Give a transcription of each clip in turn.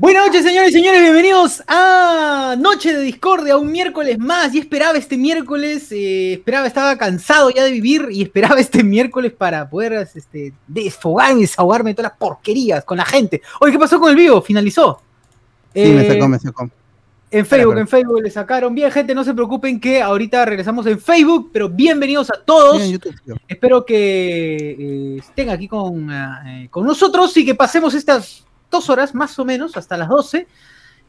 Buenas noches, señores y señores, bienvenidos a Noche de Discordia, un miércoles más. Y esperaba este miércoles, eh, esperaba, estaba cansado ya de vivir y esperaba este miércoles para poder este, desfogarme y desahogarme de todas las porquerías con la gente. Oye, ¿qué pasó con el vivo? ¿Finalizó? Sí, me sacó, me sacó. En Facebook, en Facebook le sacaron. Bien, gente, no se preocupen que ahorita regresamos en Facebook, pero bienvenidos a todos. Sí, en YouTube. Espero que eh, estén aquí con, eh, con nosotros y que pasemos estas dos horas más o menos, hasta las 12,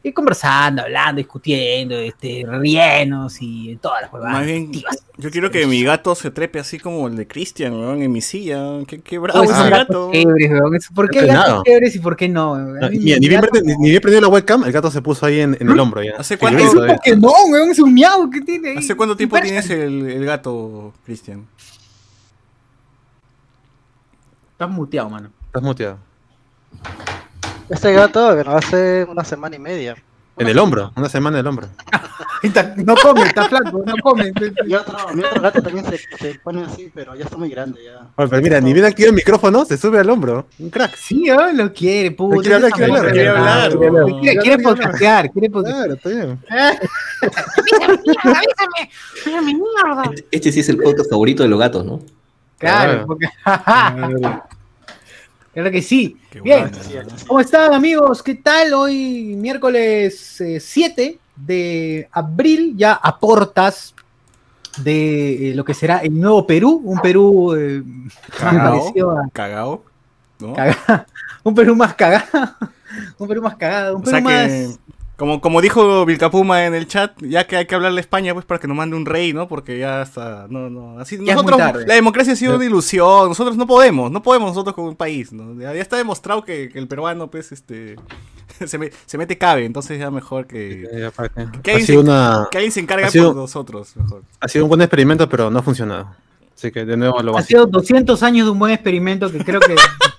y conversando, hablando, discutiendo, este, riéndonos y todas las huevadas. Más bien, yo quiero que mi gato se trepe así como el de Christian, weón, en mi silla. Qué, qué bravo Oh, ese esos gato. weón. Eso- ¿Por qué gatos chéveres y por qué no? ni, bien gato- prende- ni- ni bien prendió la webcam, el gato se puso ahí en, en el hombro. Ya. ¿Hace cuánto- Es un. Pokémon, weón, es un miau que tiene ahí. ¿Hace cuánto tiempo tienes el, el gato, Christian? Estás muteado, mano. Estás muteado. Este gato, bueno, hace una semana y media. En el hombro, una semana en el hombro. No come, está flaco, no come. Y otro, mi otro gato también se, se pone así, pero ya está muy grande ya. Oye, pero mira, ni bien activa el micrófono, se sube al hombro. Un crack. Sí, ah, lo quiere, puto. Quiere hablar, ese quiere hablar, quiere hablar, Quiere hablar. podcastear, quiere podcastear. Claro, está bien. Este, este sí es el podcast favorito de los gatos, ¿no? Claro, Claro. porque. Claro que sí. Qué Bien. ¿cómo están amigos? ¿Qué tal? Hoy miércoles eh, 7 de abril, ya a portas de eh, lo que será el nuevo Perú, un Perú eh, más Cagao. parecido a Cagao. ¿no? un Perú más cagado, un Perú más cagado, un O sea Perú que, más... como, como dijo Vilcapuma en el chat, ya que hay que hablarle a España, pues para que nos mande un rey, ¿no? Porque ya está. No, no. Así, Ya es muy nosotros, tarde. la democracia ha sido una ilusión. Nosotros no podemos, no podemos nosotros como un país, ¿no? Ya, ya está demostrado que, que el peruano, pues, este. se, me- se mete cabe, entonces ya mejor que. ¿Qué Ha dice? sido, una, Que alguien se encargue Ha sido- por nosotros, mejor. ha sido un buen experimento, pero no ha funcionado. Así que de nuevo lo Ha sido 200 años de un buen experimento que creo que...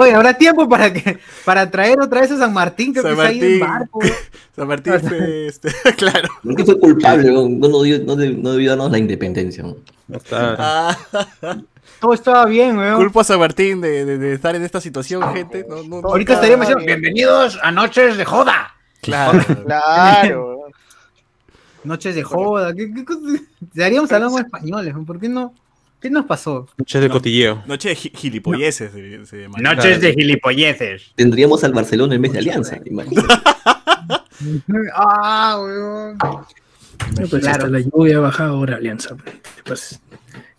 Oye, habrá tiempo para que para traer otra vez a San Martín, creo San que se ha ido en Martín. barco. San Martín, este, este, claro. ¿Por qué fue culpable? No, no, dio- no, no debió darnos la independencia. ¿no? Claro. Ah, Todo estaba bien, weón. culpo a San Martín de, de- de estar en esta situación, gente. No, no, no, Ahorita estaríamos diciendo, bienvenidos a Noches de Joda. Claro. Claro. Noches de Joda. ¿Qué, qué cosa? Estaríamos hablando en españoles. ¿por qué no? ¿Qué nos pasó? Noches de No. cotilleo. Noche de gi- gilipolleces se, se llama. Noches de gilipolleces. Tendríamos al Barcelona en vez de Alianza. imagínate. Ah, weón. Pues Claro. hasta la lluvia ha bajado ahora Alianza. Pues,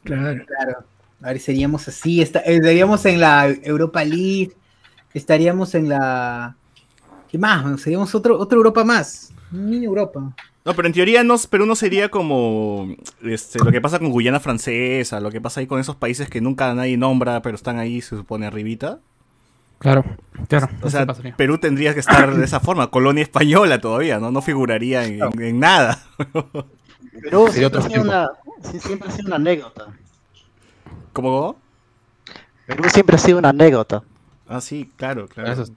claro. Claro. A ver, seríamos así, eh, estaríamos en la Europa League, estaríamos en la... ¿Qué más? Seríamos otro, otra Europa más. Mini Europa. No, pero en teoría no, Perú no sería como este, lo que pasa con Guyana Francesa, lo que pasa ahí con esos países que nunca nadie nombra, pero están ahí, se supone, arribita. Claro, claro. O sea, Perú tendría que estar de esa forma, colonia española todavía, ¿no? No figuraría en, en- en nada. Pero Sí, siempre, otro ha sido una, siempre ha sido una anécdota. ¿Cómo? Perú siempre ha sido una anécdota. Ah, sí, claro, claro. Eso es-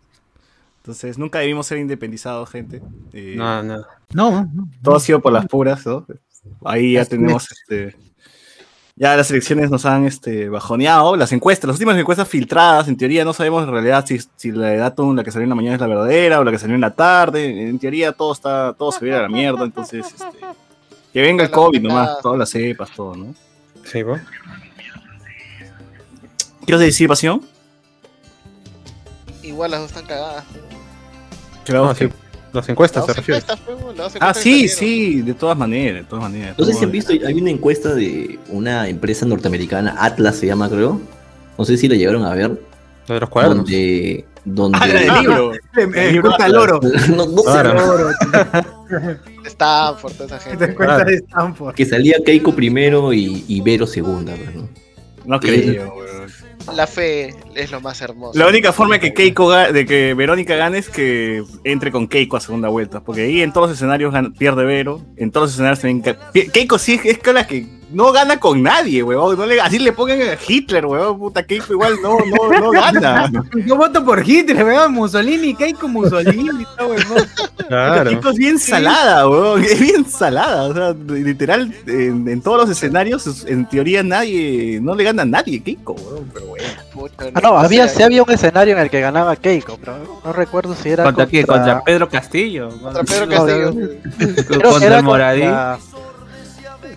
Entonces, nunca debimos ser independizados, gente. Eh, No, no. No, no. Todo ha sido por las puras, ¿no? Ahí ya tenemos este. Ya las elecciones nos han este, bajoneado. Las encuestas, las últimas encuestas filtradas, en teoría no sabemos en realidad si, si la de Datum, la que salió en la mañana es la verdadera o la que salió en la tarde. En teoría todo está, todo se viene a la mierda, entonces este, que venga el COVID nomás, todas las cepas, todo, ¿no? Sí, vos. ¿Qué os decir, pasión? Igual las dos están cagadas. Claro. No, sí. Las encuestas Las se encuestas, pues, las Ah, sí, sí, de todas maneras, de todas maneras. No sé si han visto, hay una encuesta de una empresa norteamericana, Atlas se llama, creo. No sé si la llegaron a ver. De los cuadernos. Donde. donde Ah, la del libro. Eh, encuesta al oro. no, no sé, Claro. Oro. Stanford, toda esa te gente. encuesta Claro. de Stanford. que salía Keiko primero y, y Vero segunda. pues, ¿no? No creo, weón. La fe es lo más hermoso. La única forma de que Keiko de que Verónica gane es que entre con Keiko a segunda vuelta. Porque ahí en todos los escenarios pierde Vero. En todos los escenarios también. Keiko sí es con la que no gana con nadie, huevón. No le, así le pongan a Hitler, huevón. Puta, Keiko igual no, no, no gana. Yo voto por Hitler, weón. Mussolini, Keiko Mussolini, no, weón. Claro. Keiko es bien salada, huevón. Es bien salada. O sea, literal, en, en todos los escenarios, en teoría nadie, no le gana a nadie Keiko, huevón. Pero. Puta, Ah, no, había, sí había un escenario en el que ganaba Keiko, pero no recuerdo si era ¿Contra quién? ¿Contra Pedro Castillo? Contra Pedro No, Castillo. Que ¿Contra era el Moradí?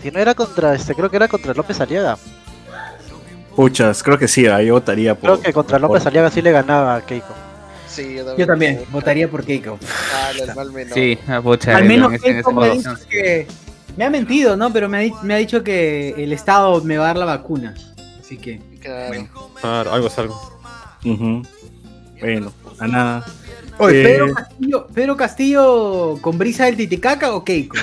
Si no era contra este, creo que era contra López Aliaga. Puchas, creo que sí, ah, yo votaría por. Creo que contra López por- Aliaga sí le ganaba a Keiko. Sí, yo también. Yo también votaría por Keiko. Ah, el mal menor. Sí, ah, pucha, Al en menos Keiko me ha modo. dicho que. Me ha mentido, ¿no? Pero me ha, me ha dicho que el Estado me va a dar la vacuna. Así que. Claro. Claro, algo es algo. Bueno, a nada. Oye, Eh, Pedro Castillo, Pedro Castillo con brisa del Titicaca o Keiko.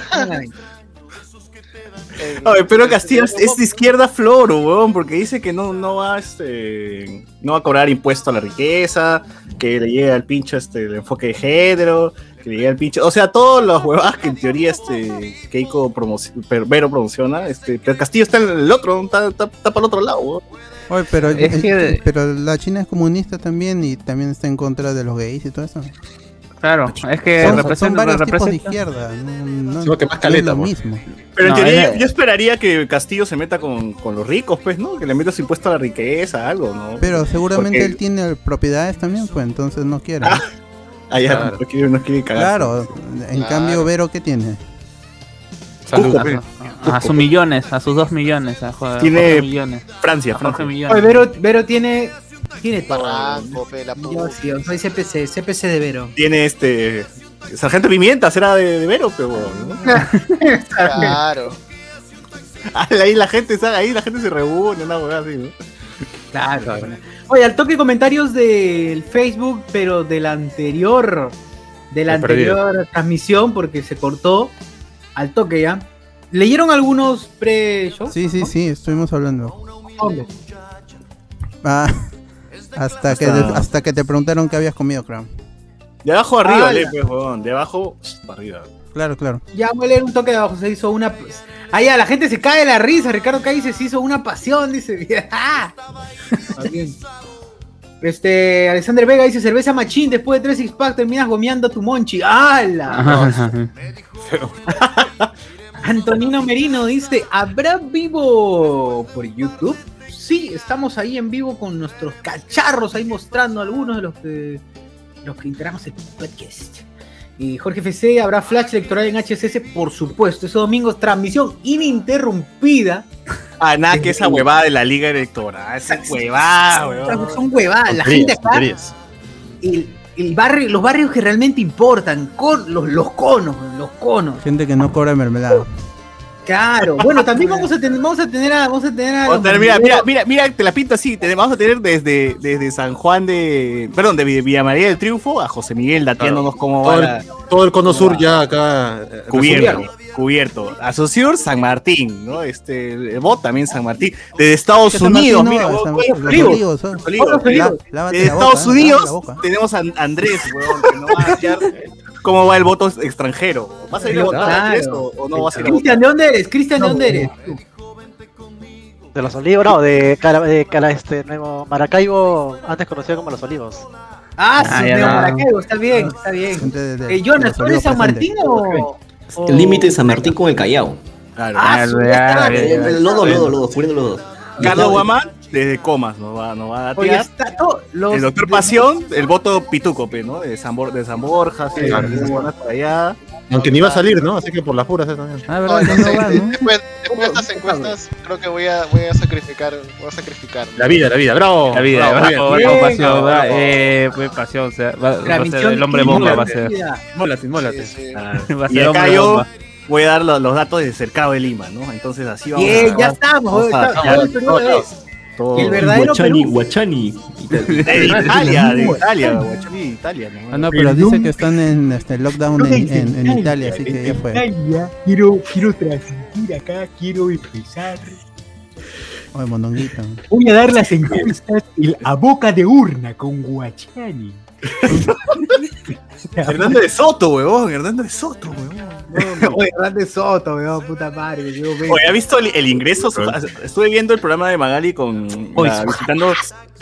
Pero Castillo es, es de izquierda floro, weón, porque dice que no, no va este no va a cobrar impuesto a la riqueza, que le llega al pincho este el enfoque de género, que le llega al pincho, o sea, todos los huevadas que en teoría este Keiko promoci- per- Vero promociona, este, pero Castillo está en el otro, está, está, está para el otro lado, weón. Oye, pero, Es que- pero la China es comunista también y también está en contra de los gays y todo eso. Claro, es que son, son representa, tipos de izquierda. No, no- Sí, lo que más no es caleta, lo pues. mismo. Pero en No, teoría es- yo, esperaría que Castillo se meta con, con los ricos, pues, ¿no? Que le meta su impuesto a la riqueza, algo, ¿no? Pero seguramente Porque- él tiene propiedades también, pues entonces no quiere. Ah, Ah, ya, Claro. no quiere, no quiere cagar. claro, en Claro. cambio Vero, ¿qué tiene? Salud. a, su- a sus millones, a sus dos millones, a Jorge, Tiene- millones. Francia, Francia. millones. Oye, Vero, Vero tiene. Tiene todo. Barranco, pe, la Yo puta. sí, yo soy CPC, CPC de Vero. Tiene este. Sargento Pimienta será de, de Vero, pero. ¿no? Claro. ahí la gente, ahí la gente se reúne, una hueá así, ¿no? Claro. Oye, al toque comentarios del Facebook, pero de la anterior, de la anterior transmisión, porque se cortó. Al toque ya. ¿Leyeron algunos pre-show? Sí, sí, sí, estuvimos hablando. ¿Dónde? Ah, hasta, que, Hasta- hasta que te preguntaron qué habías comido, creo. De abajo arriba, Ah, pues, huevón. De abajo para arriba. Claro, claro. Ya voy a leer un toque de abajo. Se hizo una. pues, Ah, ya, la gente se cae de la risa. Ricardo Calle se hizo una pasión, dice. ¡Ah! Este, Alexander Vega dice cerveza machín, después de tres six pack terminas gomeando tu monchi. ¡Hala! Antonino Merino dice, ¿habrá vivo por YouTube? Sí, estamos ahí en vivo con nuestros cacharros, ahí mostrando algunos de los que, los que integramos el podcast. Y Jorge FC, ¿habrá flash electoral en HSS? Por supuesto, ese domingo es transmisión ininterrumpida. Ah, nada, que esa huevada de la liga electoral. Esa huevada, huevón. Son huevadas, la gente acá, el, el barrio, los barrios que realmente importan, con los, los conos, los conos. Gente que no cobra mermelada. Claro, bueno, también vamos a tener, vamos a tener a, vamos a tener a mira, mira, mira, mira, te la pinto así. te- vamos a tener desde, desde San Juan de. Perdón, de Villa María del Triunfo a José Miguel dateándonos cómo va Todo el, todo el cono sur ya acá. eh, cubierto. resumido. Cubierto. Asociur San Martín, ¿no? Este, el bot también San Martín. Desde Estados ¿Qué San Unidos, mira, no? huevón, San- huevón, los olivos. olivos, son. los olivos. Los olivos. Lá- lávate De la boca, Estados. Unidos tenemos a Andrés, weón, que no va a cómo va el voto extranjero. ¿Vas a ir a votar Claro. O, o no vas a ir a Cristian, votar? ¿de dónde eres? Cristian, ¿de dónde eres? De los olivos, no, de, Cala, de Cala- este, Nuevo Maracaibo, antes conocido como los olivos. Ah, Ah, sí, de no. Maracaibo, está bien, está bien. De- de- Eh, Jonas, ¿tú eres San Martín o...? o- El límite de San Martín con el Callao. Claro. Ah, su- Ya, ya está, ya, ya. El lodo, lodo, lodo, cubriendo los dos. Carlos Guamán, desde Comas, nos va, nos va a Oye, datear. está todo. Los, El doctor Pasión, el voto Pituco, pe, ¿no? De San, Bor- de San Borja, sí, Claro. de para allá. Aunque ni iba a salir, ¿no? Así que por las puras eh, también. Ah, verdad, Oye, que no no sé, va, ¿no? Después, después de estas encuestas, creo que voy a, voy a sacrificar. Voy a sacrificar. La vida, la vida, bravo. La vida, bravo, bravo, pasión, bravo. va, eh, pues pasión, o sea, va, va a ser el hombre bomba, va a ser. Mólate, mólate. Sí, sí. Va a Ah, Y ser acá hombre yo bomba. voy a dar lo- los datos del cercado de Lima, ¿no? Entonces así vamos Bien, a... ya estamos. vamos a está- todo. El verdadero Guachani, Perú. Guachani. De Italia, de Italia, Guachani, de Italia, ¿no? Ah, no, pero dice que están en este lockdown en, en- en Italia, así que ya fue. Quiero, quiero transmitir acá, quiero empezar. Oye, mondonguito. Voy a dar las encuestas el- a boca de urna con Guachani. Hernando de Soto, huevón, Hernando de Soto, huevón. Oye, Grande Soto, weón, puta madre. Yo, Oye, ¿has visto el, el ingreso? Estuve viendo el programa de Magali con Oye, la- visitando.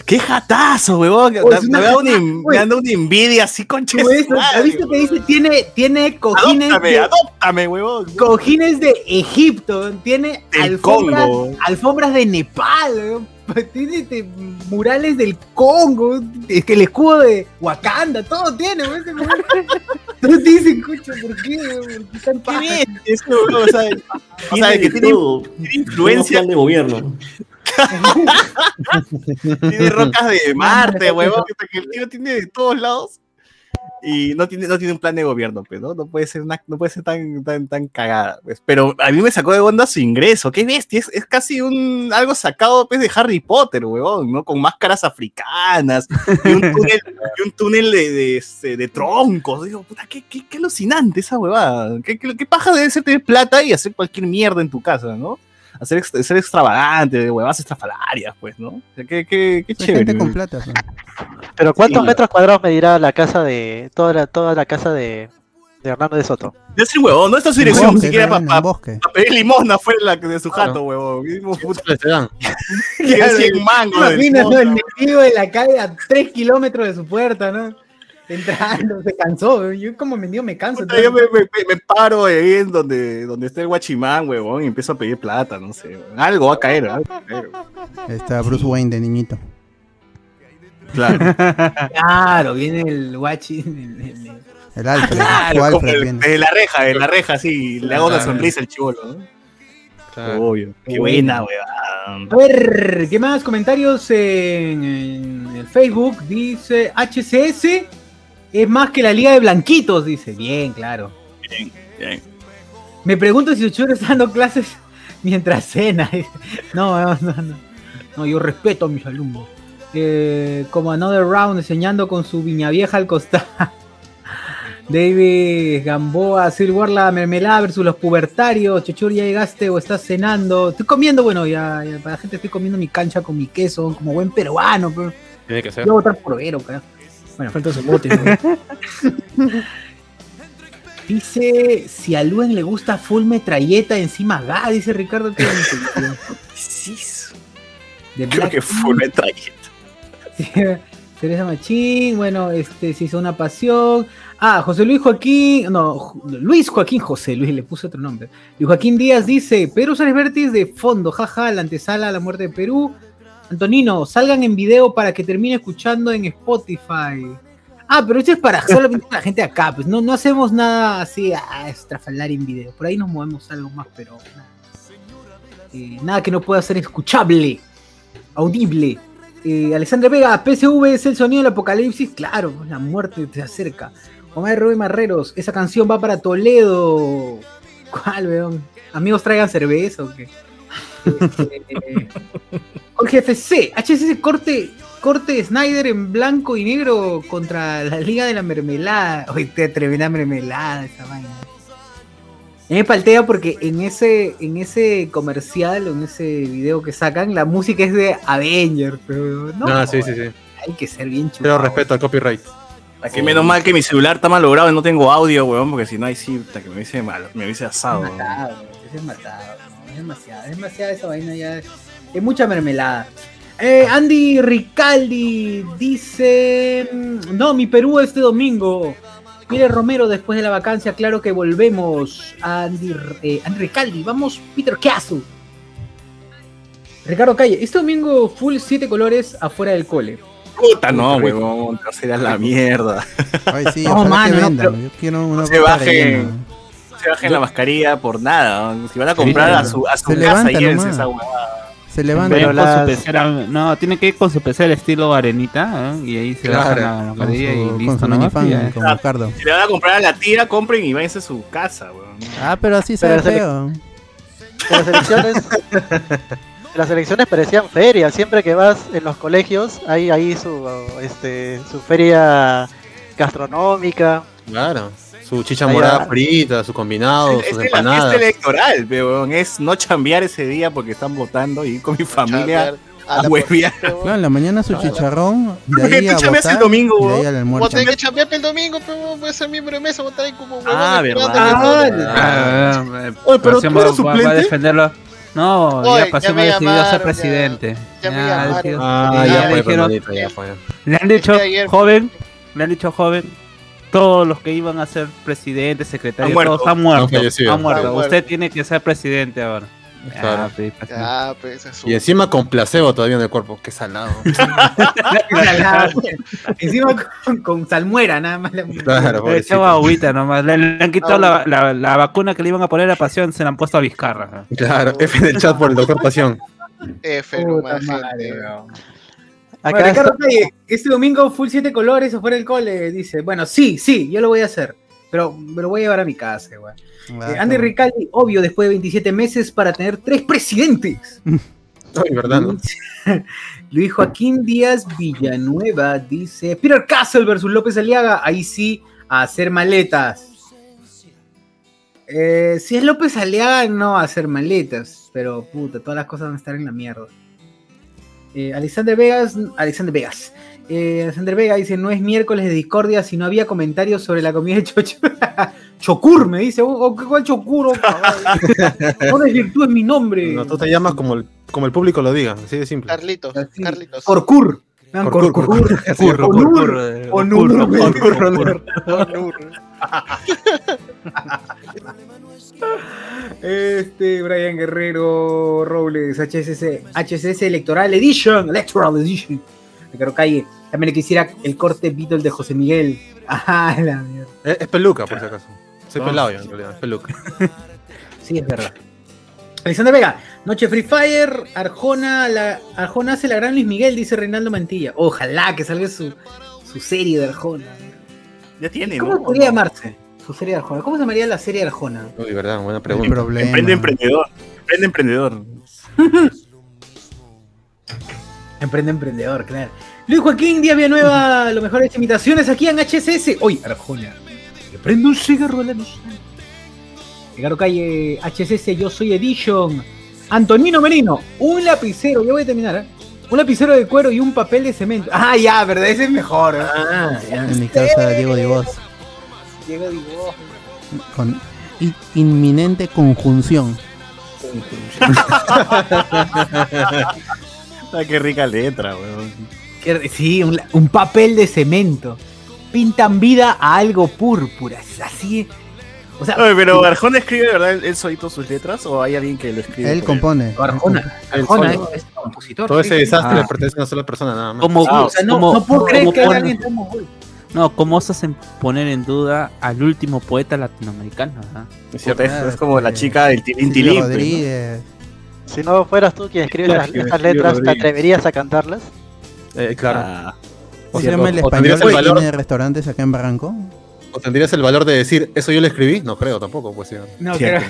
¡Qué jatazo, huevón! Oye, Me da una, me oye. da una envidia así, madre, ¿Has visto que dice? Tiene, tiene cojines Adóptame, de, adóptame, huevón. cojines de Egipto, tiene alfombras, Congo. alfombras de Nepal, weón. Tiene este, murales del Congo, es que el escudo de Wakanda, todo tiene, weón. Todos dicen, escucha, ¿por qué? ¿Por qué bien, eso, huevón, o sea, o sea, que tiene, influencia, de gobierno. tiene rocas de Marte, huevón, que el tío tiene de todos lados. Y no tiene, no tiene un plan de gobierno, pues, ¿no? No puede ser, una- no puede ser tan, tan, tan cagada, pues. Pero a mí me sacó de onda su ingreso. ¡Qué bestia! Es, es casi un, algo sacado, pues, de Harry Potter, huevón, ¿no? Con máscaras africanas y un túnel, de, este, de troncos. Digo, puta, qué, qué, qué alucinante esa huevada. ¿Qué, qué, qué paja debe ser tener plata y hacer cualquier mierda en tu casa, ¿no? Ser extravagante, de huevadas estrafalarias, pues, ¿no? O sea, qué, qué, qué chévere. gente con plata. pues. Pero ¿cuántos Sí. metros cuadrados medirá la casa de. toda la, toda la casa de, de Hernando de Soto? Debe ser huevón, no está su dirección, ni siquiera claro, para un bosque. pedir limosna fuera de, la, de su Claro. jato, huevón. Mismo dan. quiere Claro, 100 mangos. de Imagina, ¿no? El metido de la calle a 3 kilómetros de su puerta, ¿no? Entrando, se cansó. weón. Yo como mendigo me canso. Puta, yo me, me- me- me paro ahí en donde, donde está el guachimán, huevón, y empiezo a pedir plata, no sé. Algo va a caer, algo va a caer. Está Bruce Wayne de niñito. Claro, Claro, viene el guachi. el- el- el- El Alfred. claro su como Alfred el- viene. desde la reja, de la reja, sí, le hago una Claro. sonrisa al chivolo, ¿no? Claro. Obvio. Qué buena, huevón. A ver, ¿qué más comentarios en, en el Facebook? Dice HCS es más que la Liga de Blanquitos, dice. Bien, claro. Bien. Me pregunto si Ochuro está dando clases mientras cena. No, no, no, no. Yo respeto a mis alumnos. Eh, como Another Round enseñando con su viña vieja al costado. David Gamboa, War, la mermelada versus los pubertarios. Chochur, ya llegaste o estás cenando. Estoy comiendo, bueno, ya, ya, para la gente estoy comiendo mi cancha con mi queso, como buen peruano. Pero Tiene que ser. yo voy a votar por Vero, carajo. Bueno, falta su bote. ¿no? Dice, si a Luen le gusta full metralleta encima ga, dice Ricardo. Sí, Creo Black que trayectoria. Sí, Teresa Machín, bueno, este se hizo una pasión. Ah, José Luis Joaquín, no, Luis Joaquín José Luis, le puse otro nombre. Luis Joaquín Díaz dice, Perú Suárez Vértiz de fondo, jaja, la antesala a la muerte de Perú. Antonino, salgan en video para que termine escuchando en Spotify. Ah, pero esto es para solamente la gente acá, pues no, no hacemos nada así a estrafalar en video. Por ahí nos movemos algo más, pero nada. Eh, nada que no pueda ser escuchable, audible. Eh, Vega, PSV es el sonido del apocalipsis. Claro, la muerte se acerca. Omar Rubén Marreros, esa canción va para Toledo. ¿Cuál, weón? Amigos, traigan cerveza o qué. Jorge FC, HCC corte, corte Snyder en blanco y negro contra la Liga de la Mermelada. Oye, te tremenda mermelada esa vaina. A mí me paltea porque en ese, en ese comercial o en ese video que sacan, la música es de Avengers, pero no. Ah, sí, sí, sí. Hay que ser bien chulo. Pero respeto al copyright. Aquí menos mal que mi celular está mal logrado y no tengo audio, weón, porque si no, ahí sí, puta, que me hubiese, mal, me hubiese asado. weón. matado, es matado. no, es demasiado, es demasiado esa vaina ya. Es mucha mermelada. Eh, Andy Ricaldi dice: mm, No, mi Perú este domingo. Mire Romero, después de la vacancia, claro que volvemos. Andy, eh, Andy Ricaldi, vamos, Peter Castle. Ricardo Calle, este domingo full 7 colores afuera del cole. Puta, no, weón, te será la mierda. Ay, sí, No, ojalá mano, que no, vendan. pero- Yo quiero una se bajen. Se bajen la mascarilla por nada. Si van a comprar a su, a su casa, llévense esa huevada. Se levanta. Pero su pecera, no, tiene que ir con su pecera estilo arenita ¿eh? y ahí se baja Claro, la con mascarilla y listo. su ¿no? minifan, Ya. como Ricardo. Si le van a comprar a la tía, compren y váyanse a su casa, weón. Ah, pero así se feo. Que las elecciones. las elecciones parecían ferias. Siempre que vas en los colegios, hay ahí su, este, su feria gastronómica. Claro. Su chicha morada frita, su combinado, Es, sus es la fiesta electoral, weón. Es no chambear ese día porque están votando y ir con mi familia A Ah, la. Claro, en la mañana su chicharrón, de ahí tú a chambeas el votar, domingo, y de ahí weón. Vos tenés que el domingo, pero voy a ser miembro de mesa, ahí como huevón Ah, verdad. que todo- Ah, eh, Oye, pero tú eres va- va a defenderlo. No, ya Pasión ya me ha decidido llamaron, ser ya. presidente. Ya me Ah, ya ya fue, dijeron- ya fue. Le han dicho, ayer. joven, le han dicho, joven, todos los que iban a ser presidente, secretario, Han muerto. todos han muerto. Han fallecido. Han muerto. Han muerto. Usted tiene que ser presidente ahora. Claro. Ya, pues, es Y encima con placebo todavía en el cuerpo. Qué salado. Encima con, con salmuera, nada más. la- Claro, Le echaba agüita nomás. Le, le han quitado la, la- la vacuna que le iban a poner a Pasión, se la han puesto a Vizcarra. Claro, F en el chat por el doctor Pasión. F, nomás, madre. Acá Bueno, Ricardo Calle, este domingo full 7 colores afuera del cole, dice, bueno, sí, sí, yo lo voy a hacer, pero me lo voy a llevar a mi casa, güey. Ah, Eh, Andy Ricaldi, obvio, después de 27 meses para tener tres presidentes. Ay, verdad, ¿no? Luis Joaquín Díaz Villanueva dice, Peter Castle versus López Aliaga, ahí sí, a hacer maletas. Eh, si es López Aliaga, no a hacer maletas, pero puta, todas las cosas van a estar en la mierda. Eh, Alexander Vegas, Alexander Vegas. Eh, Alexander Vega dice, no es miércoles de discordia, si no había comentarios sobre la comida de Chocho. Chocur, me dice, oh, oh, ¿cuál Chocur? Oh, no desvirtúes mi nombre. No, tú te llamas como el, como el público lo diga, así de simple. Carlitos, Así. Carlitos. Corcur. Corcur, Corcur. Onur. Onur, Este, Brian Guerrero Robles, HSS, HSS Electoral Edition, Electoral Edition. Ricardo Calle, también le quisiera el corte Beatle de José Miguel. Ah, la mierda. Es, es peluca, por si acaso. Soy Ah. pelado yo, en realidad, es peluca. Sí, es verdad. Alexander Vega, Noche Free Fire, Arjona, la, Arjona hace la gran Luis Miguel, dice Reinaldo Mantilla. Ojalá que salga su, su serie de Arjona. Ya tiene, ¿Cómo ¿no? podría llamarse su serie de Arjona? ¿Cómo se llamaría la serie de Arjona? Uy, verdad, buena pregunta. problema. Emprende emprendedor. Emprende emprendedor. Emprende emprendedor, claro. Luis Joaquín Díaz Villanueva, lo mejores imitaciones aquí en HSS. Hoy, Arjona. Le prendo un cigarro a la luz. Ricardo Calle, HSS, yo soy Edition. Antonino Merino, un lapicero, ya voy a terminar, ¿eh? Un lapicero de cuero y un papel de cemento. Ah, ya, verdad, ese es mejor. ¿eh? Ah, ya. En mi casa, Diego Divos. Divo. Con inminente conjunción. Ah, qué rica letra, weón. Qué- Sí, un, un papel de cemento. Pintan vida a algo púrpura. Es así. O sea, Oye, pero Arjona escribe verdad él, él solito sus letras o hay alguien que lo escribe? Él compone. Arjona. Arjona es, es compositor. Todo ese desastre Ah. le pertenece a una sola persona, nada más. Como, Ah, O sea, no, como- no puedo creer como que haya alguien mogol. No, ¿cómo osas en poner en duda al último poeta latinoamericano? ah? Es cierto, es, como la este, chica del tilín tilín. pues. Si no fueras tú quien escribe las, Silvio letras, ¿te atreverías a cantarlas? Eh, claro. Ah, ¿Cómo se Cierto. llama el O español tendrías que el valor- tiene restaurantes acá en Barranco? ¿O tendrías el valor de decir, eso yo lo escribí? No creo tampoco, pues sí. No, Cierto.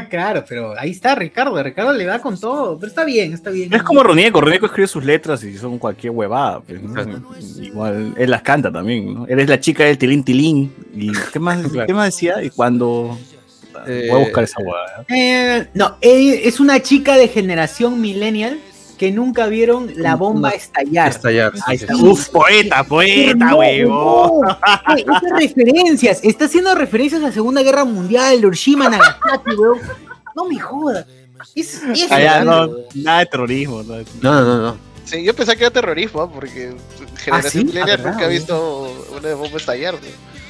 claro, pero ahí está Ricardo. Ricardo le da con todo. Pero está bien, está bien. Es como Ronieco, Ronieco escribe sus letras y son cualquier huevada. pues, ¿no? Igual él las canta también, ¿no? Eres la chica del tilín tilín. ¿Y qué más, Claro. qué más decía? Y cuando. Eh, Voy a buscar esa huevada. Eh, no, eh, es una chica de generación millennial que nunca vieron la bomba estallar. Estallar. Ahí está. Uf, poeta, poeta, No, huevo. no. Güey, Estas referencias, está haciendo referencias a la Segunda Guerra Mundial, Hiroshima, Nagasaki, weón. No me jodas. Es, es Allá no, weón. nada de terrorismo. nada de- No, no, no, no. Sí, yo pensaba que era terrorismo, ¿ah? porque Generación sí? Millennial Ah, nunca ha visto una bomba estallar.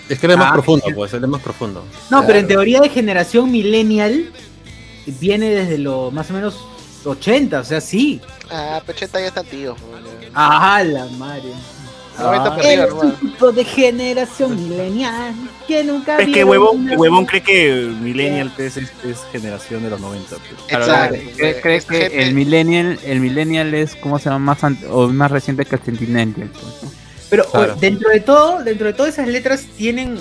Es que es más Ah, profundo, pues, es más profundo. No, pero en teoría de generación millennial viene desde los más o menos 80, o sea, sí. Ah, Pecheta ya está tío. güey. Ah, la madre. 90 para arriba, Eres un hermano. tipo de generación millennial que nunca Es que huevón, una- huevón cree que Millennial pues, es, es generación de los 90. pues. Exacto. ¿Cree, güey. cree que gente- el millennial, el millennial es como se llama más o más reciente que el centennial? pues, ¿no? Pero Claro. dentro de todo, dentro de todas esas letras tienen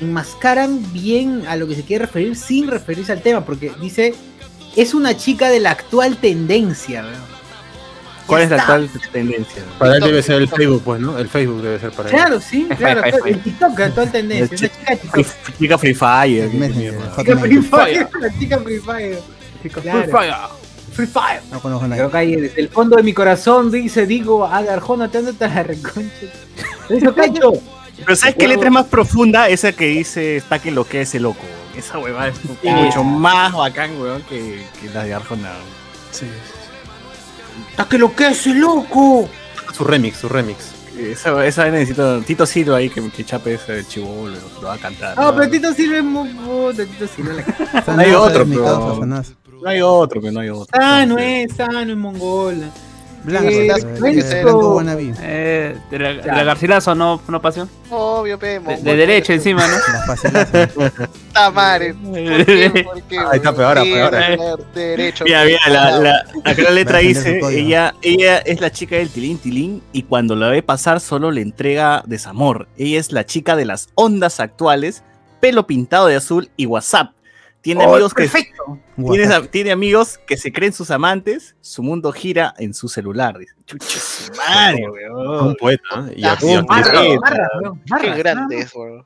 enmascaran bien a lo que se quiere referir sin referirse al tema, porque dice es una chica de la actual tendencia. weón. ¿Cuál es la actual tendencia? Para él debe ser el TikTok. Facebook, pues, ¿no? El Facebook debe ser para él. Claro, sí, claro. El TikTok, la actual tendencia. Chica Free, TikTok. chica Free Fire. Chica. Free Fire, la chica Free Fire. Claro. Free Fire. No conozco a nadie. Creo que ahí desde el fondo de mi corazón dice, digo, a Arjona, te andas a la reconcha. Eso, Cacho. Pero ¿sabes qué letra es más profunda? Esa que dice, está que lo que es el loco. Esa huevada es mucho más bacán, weón, que, que la de Arjona. Sí. ¡Está que lo que es el loco! Su remix, su remix. Esa, esa vez necesito Tito Silva ahí que, que chape ese chivolo, lo va a cantar. Ah, pero Tito sirve muy puta, Tito sirve la Sanás, hay otro, pero-. No hay otro, que no hay otro. Sano es, sano en Mongola. Blanco, Eh, eh, blanco. Eh, de la, de la Garcilaso, ¿no, no pasión? Obvio, pe, De, de derecho encima, ¿no? Puta madre. ¿Por qué? ¿Por qué? Ahí está, peor, peor. de- Derecho. Mira, mira, la, la, acá la letra dice, ella, ella es la chica del tilín tilín y cuando la ve pasar solo le entrega desamor. Ella es la chica de las ondas actuales, pelo pintado de azul y WhatsApp. Tiene Oh, amigos que tiene, amigos que se creen sus amantes, su mundo gira en su celular. Dice, chucha su madre, weón. Un poeta. ¿eh? Y aquí Qué grande es, weón.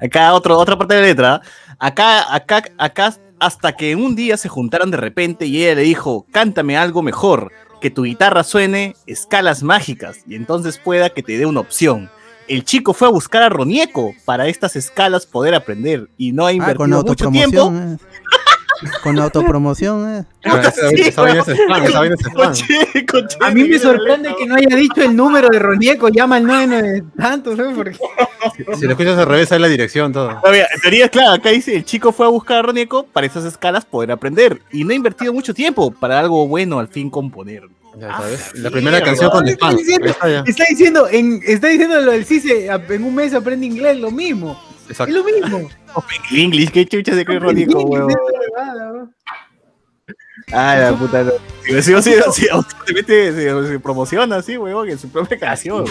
Acá otro, otra parte de la letra. Acá, acá, acá, hasta que un día se juntaron de repente y ella le dijo, cántame algo mejor, que tu guitarra suene escalas mágicas y entonces pueda que te dé una opción. El chico fue a buscar a Ronieco para estas escalas poder aprender y no ha Ah, con invertido mucho tiempo. autopromoción. eh. Con autopromoción. eh. Ah, es es A mí me sorprende que no haya dicho el número de Ronieco, llama al 99 tanto, ¿sabes? Porque Si lo escuchas al revés, hay la dirección, todo. No, mira, en teoría, claro, acá dice, el chico fue a buscar a Ronieco para esas escalas poder aprender y no ha invertido mucho tiempo para algo bueno al fin componer. Ya sabes. La primera canción con Está spam. está está diciendo, en, está diciendo lo del CICE, en un mes aprende inglés, lo mismo. Es Exacto. lo mismo. El English, qué chucha se cree Ronieco, huevón. Ah, la puta. no. Si, si, si, si automáticamente se, se promociona así, huevón, en su propia canción.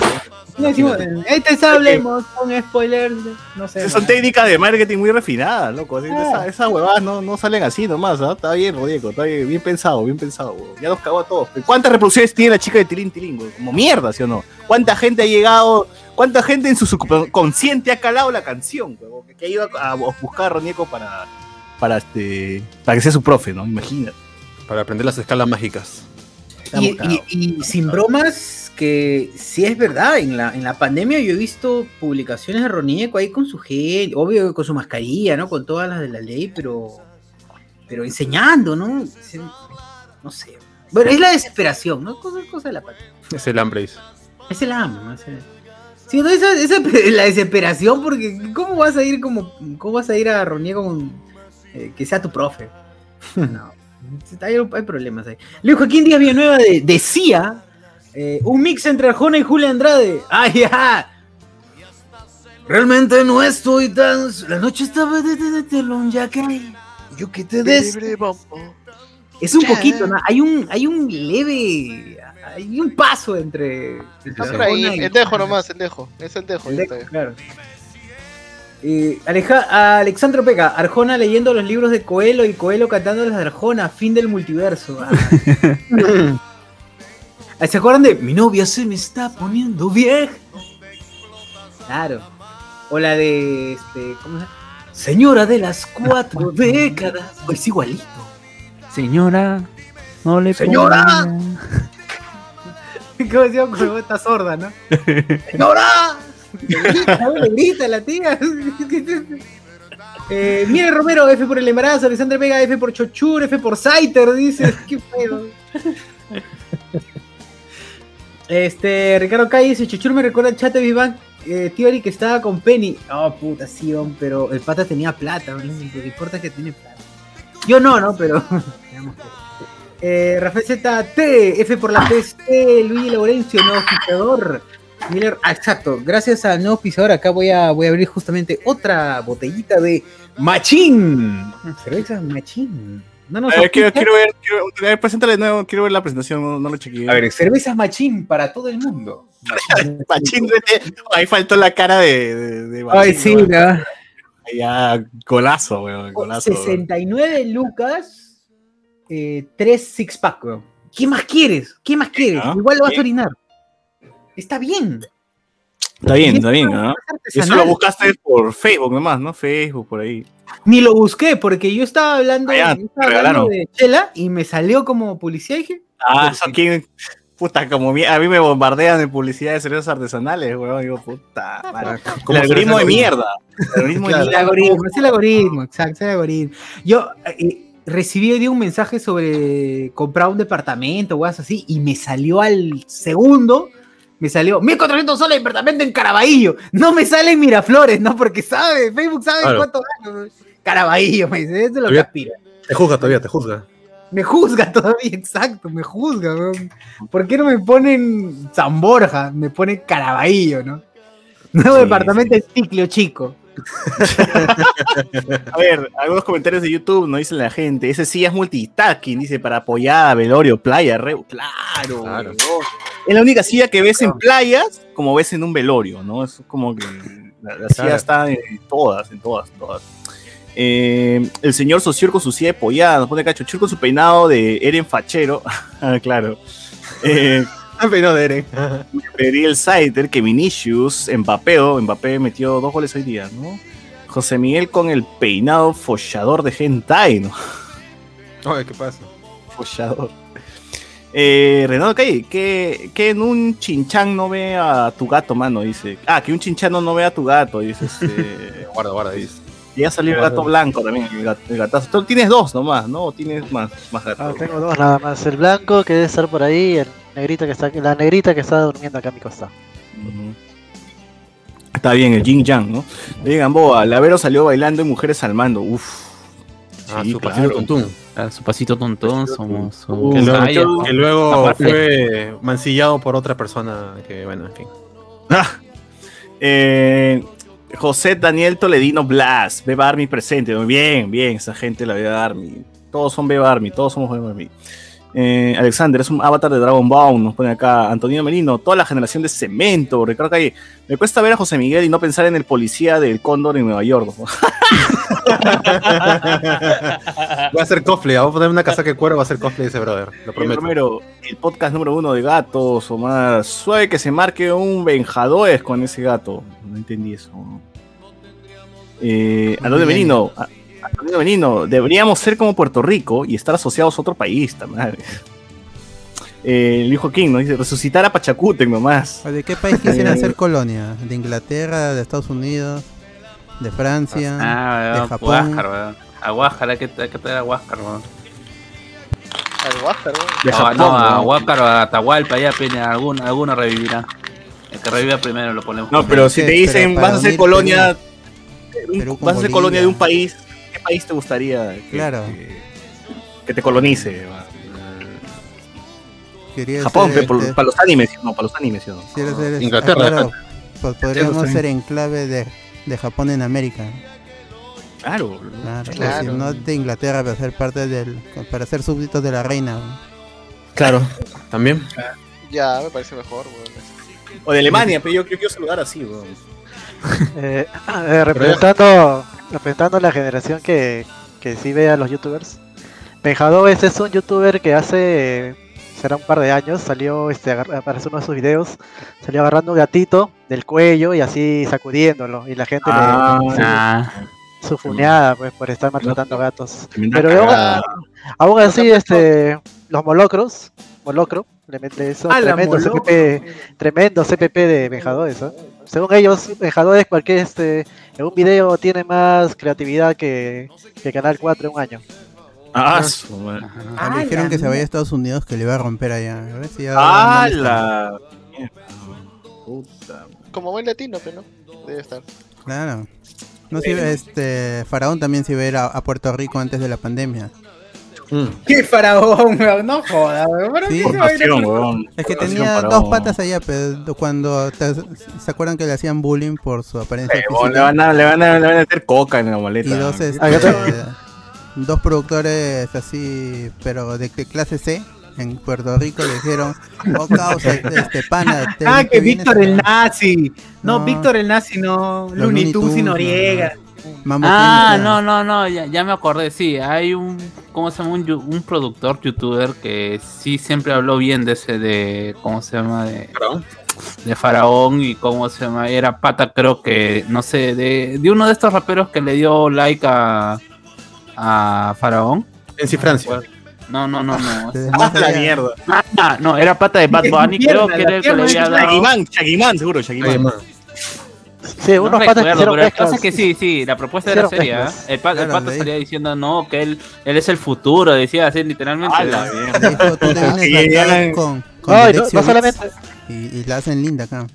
Y decimos, este hablemos con spoilers, no sé. Son técnicas de marketing muy refinadas, loco. Ah. esa- Esas huevadas no, no salen así nomás, ¿ah? Está bien, Rodieco, está bien, bien pensado, bien pensado, huevón. Ya nos cagó a todos. ¿Cuántas reproducciones tiene la chica de Tilín Tilín, huevón? Como mierda, ¿sí o no? ¿Cuánta gente ha llegado, cuánta gente en su subconsciente ha calado la canción, huevón? Que ha ido a, a buscar a Ronieco para, para, este, para que sea su profe, ¿no? Imagínate. Para aprender las escalas mágicas. Y, y- y sin bromas, que sí es verdad, en la, en la pandemia yo he visto publicaciones de Ronieco ahí con su gel, obvio con su mascarilla, ¿no? Con todas las de la ley, pero, pero enseñando, ¿no? No sé. Bueno, es la desesperación, ¿no? Cosa, cosa de la pandemia. Es el hambre, dice. Es el amo, ¿no? Es el- Sí, no, esa, esa- la desesperación, porque ¿cómo vas a ir como, cómo vas a ir a Ronieco con eh, que sea tu profe? No, hay, hay problemas ahí. Luis Joaquín Díaz Villanueva de, decía eh, un mix entre Arjona y Julia Andrade. ¡Ay, ya! Realmente no estoy tan. La noche estaba de, de, de telón, ya que. Yo que te des. Es un poquito, ¿no? Hay un, hay un leve. Hay un paso entre. entre Arjona y- el dejo nomás, el dejo. Es el dejo. el ya deco, está bien. claro. Eh, Aleja- Alexandro Peca, Arjona leyendo los libros de Coelho y Coelho cantando las de Arjona, fin del multiverso. Ah. Ah, ¿Se acuerdan de Mi novia se me está poniendo vieja? Claro. O la de este, ¿cómo se llama? Señora de las cuatro décadas. Pues igualito. Señora, no le Señora. ponga- ¿Cómo se llama? Está sorda, ¿no? ¡Señora! Le la tía. Eh, Mire Romero, F por el embarazo, Alexandra Vega, F por Chochur, F por Saiter, dice. Qué feo. Este, Ricardo Calle dice, Chochur me recuerda al chat de Vivan eh, Theory que estaba con Penny. Oh, puta, sí, pero el pata tenía plata, ¿no? lo que importa que tiene plata. Yo no, ¿no? Pero... eh, Rafael ZT, F por la PC, Luis Laurencio, nuevo pisador. Miller, ah, exacto, gracias al nuevo pisador, acá voy a, voy a abrir justamente otra botellita de Machín. Cerveza Machín. No ver, quiero, quiero ver, quiero, ver, preséntale de nuevo, quiero ver la presentación, no, no lo chequeé. A ver, cervezas Machín para todo el mundo. Machín, ahí faltó la cara de, de, de Ay, sí, ¿no? Ya, golazo, weón, golazo. weón. 69 lucas, eh, 3 six pack, weón. ¿Qué más quieres? ¿Qué más quieres? ¿Ah? Igual lo vas a orinar. Está bien. Está bien, está bien, ¿no? es Eso lo buscaste por Facebook nomás, ¿no? Facebook, por ahí. Ni lo busqué porque yo estaba hablando, Ah, yo estaba hablando de Chela y me salió como publicidad y dije, Ah, eso quién. Puta, como mi- a mí me bombardean de publicidad de cervezas artesanales, weón. Digo, puta. madre. El ¿Cómo se algoritmo de el mierda. El algoritmo Claro. el algoritmo, es el algoritmo, exacto, es el algoritmo. Yo eh, recibí un mensaje sobre comprar un departamento algo así y me salió al segundo, me salió 1400 soles de departamento en Caraballo. No me sale en Miraflores, ¿no? Porque sabe, Facebook sabe Claro. cuánto gano. Caraballo, me dice, eso es lo que aspira. Te juzga todavía, te juzga. Me juzga todavía, exacto, me juzga, weón. ¿Por qué no me ponen San Borja? Me pone Caraballo, ¿no? Nuevo Sí, departamento en Ticlio Chico. A ver, algunos comentarios de YouTube nos dicen la gente. Ese sí es multitasking, dice, para apoyada, velorio, playa, re... Claro, Claro. weón. Es la única silla que ves en playas como ves en un velorio, ¿no? Es como que la, la silla está en todas, en todas, todas. Eh, el señor Socior con su silla de pollada, nos pone cacho, Chur con su peinado de Eren Fachero. ah, claro. Eh, Pero de Eren. el Saiter que Vinicius, Mbappeo, Mbappé metió dos goles hoy día, ¿no? José Miguel con el peinado follador de hentai, ¿no? Oye, ¿qué pasa? Follador. Eh, Renato Calle, que, que en un chinchán no ve a tu gato, mano, dice. Ah, que un chinchano no ve a tu gato, dice. Este, Guarda, guarda, dice. ya salió el gato blanco también, el, gat- el gatazo. Tú tienes dos nomás, ¿no? ¿O tienes más, más Ah, gatos? tengo dos nada más. El blanco que debe estar por ahí y el negrito que está, la negrita que está durmiendo acá a mi costado. Ujú. Está bien, el Jin Yang, ¿no? Le Gamboa, Lavero salió bailando y mujeres al mando. Uf. Ah, Sí, su claro. pasito tuntún. Ah, Su pasito tontón, somos. somos- Que luego, Calla, que luego fue mancillado por otra persona que, bueno, en fin. Ah. Eh, José Daniel Toledino Blas, Beba Army presente. Muy bien, bien, esa gente la Beba Army. Todos son Beba Army, todos somos Beba Army. Eh, Alexander es un avatar de Dragon Ball, nos pone acá Antonio Merino, toda la generación de cemento, Ricardo Calle. Me cuesta ver a José Miguel y no pensar en el policía del Cóndor en Nueva York. Voy a hacer cosplay, voy a poner una casaca de cuero, va a hacer cosplay de ese brother, lo prometo. Romero, el podcast número uno de gatos, o más suave que se marque un Benjadores con ese gato. No entendí eso. Eh, Antonio. Benino, a- Antonio Benino, deberíamos ser como Puerto Rico y estar asociados a otro país, ta madre. Eh, el hijo King nos dice resucitar a Pachacútec nomás. ¿De qué país quisieran ser colonia? ¿De Inglaterra, de Estados Unidos, de Francia, Ah, de Japón? Huáscar, weón. A Huáscar, hay que, hay que traer a Huáscar, weón. Al Huáscar, weón. De No, Japón, no, a. Huáscar o a Atahualpa, ya pene, alguno, alguno revivirá. El que reviva primero lo ponemos. No, pero si te dicen vas a ser colonia, Perú vas a ser colonia de un país, ¿qué país te gustaría que, Claro. que, que te colonice? Quería Japón, ser, por- este, para los animes, ¿sí o no, para los animes, este, Inglaterra, ah, claro, podríamos ser enclave de, de Japón en América. Claro. Claro, Claro. si no de Inglaterra para ser parte del, para ser súbditos de la reina. Claro, también. Ya, me parece mejor, weón. O de Alemania, pero yo, yo quiero saludar así, weón. Eh, eh, representando, representando la generación que, que sí ve a los youtubers. Benjadores es un youtuber que hace, será un par de años, salió, este, aparece uno de sus videos, salió agarrando un gatito del cuello y así sacudiéndolo. Y la gente Ah, le Ah, su funeada pues, por estar maltratando gatos. Pero aún, aún así, este, los molocros, molocro, le mete eso, Ah, tremendo. CPP, tremendo CPP de Benjadores, ¿eh? Según ellos, Benjadores, cualquier este, en un video tiene más creatividad que, que Canal 4 en un año. Ah. Ah, le dijeron que se vaya a Estados Unidos que le iba a romper allá. A ver si ya ¡Ah! Puta. Como buen latino, pero no. Debe estar. Claro. No si este Faraón también se iba a ir a, a Puerto Rico antes de la pandemia. Mm. ¡Qué faraón, weón! No joda, weón. ¿Para Sí. weón. Es que tenía dos patas allá, pero cuando te- se acuerdan que le hacían bullying por su apariencia le, van a, le, van a, le van a meter coca en la maleta. y dos este, Ah, yo dos productores así, pero de, de clase C en Puerto Rico le dijeron, "Oh, causa este pana, te- Ah, que Víctor el acá". nazi. No, No. Víctor el nazi, no. Looney Tunes y Noriega. Mambo Ah, no, no, no, ya, ya me acordé, sí, hay un, ¿cómo se llama? Un, productor, youtuber, que sí siempre habló bien de ese, de, ¿cómo se llama? De, Faraón. de Faraón y cómo se llama, era pata creo que, no sé, de, de uno de estos raperos que le dio like a, a Faraón. En sí, Francia. No, no, no, no. Ah, más la mierda. Ah, no, era pata de Bad Bunny, creo que era el que le había dado. Chaguimán, Chaguimán, seguro, Chaguimán. Oye, man. Sí, No unos patas que recuerdo, pero es que sí, sí, la propuesta era seria. ¿eh? El, pa- el pato salía diciendo no, que él, él es el futuro, decía así literalmente. A la con, con No, no, no solamente, y, y la hacen linda acá.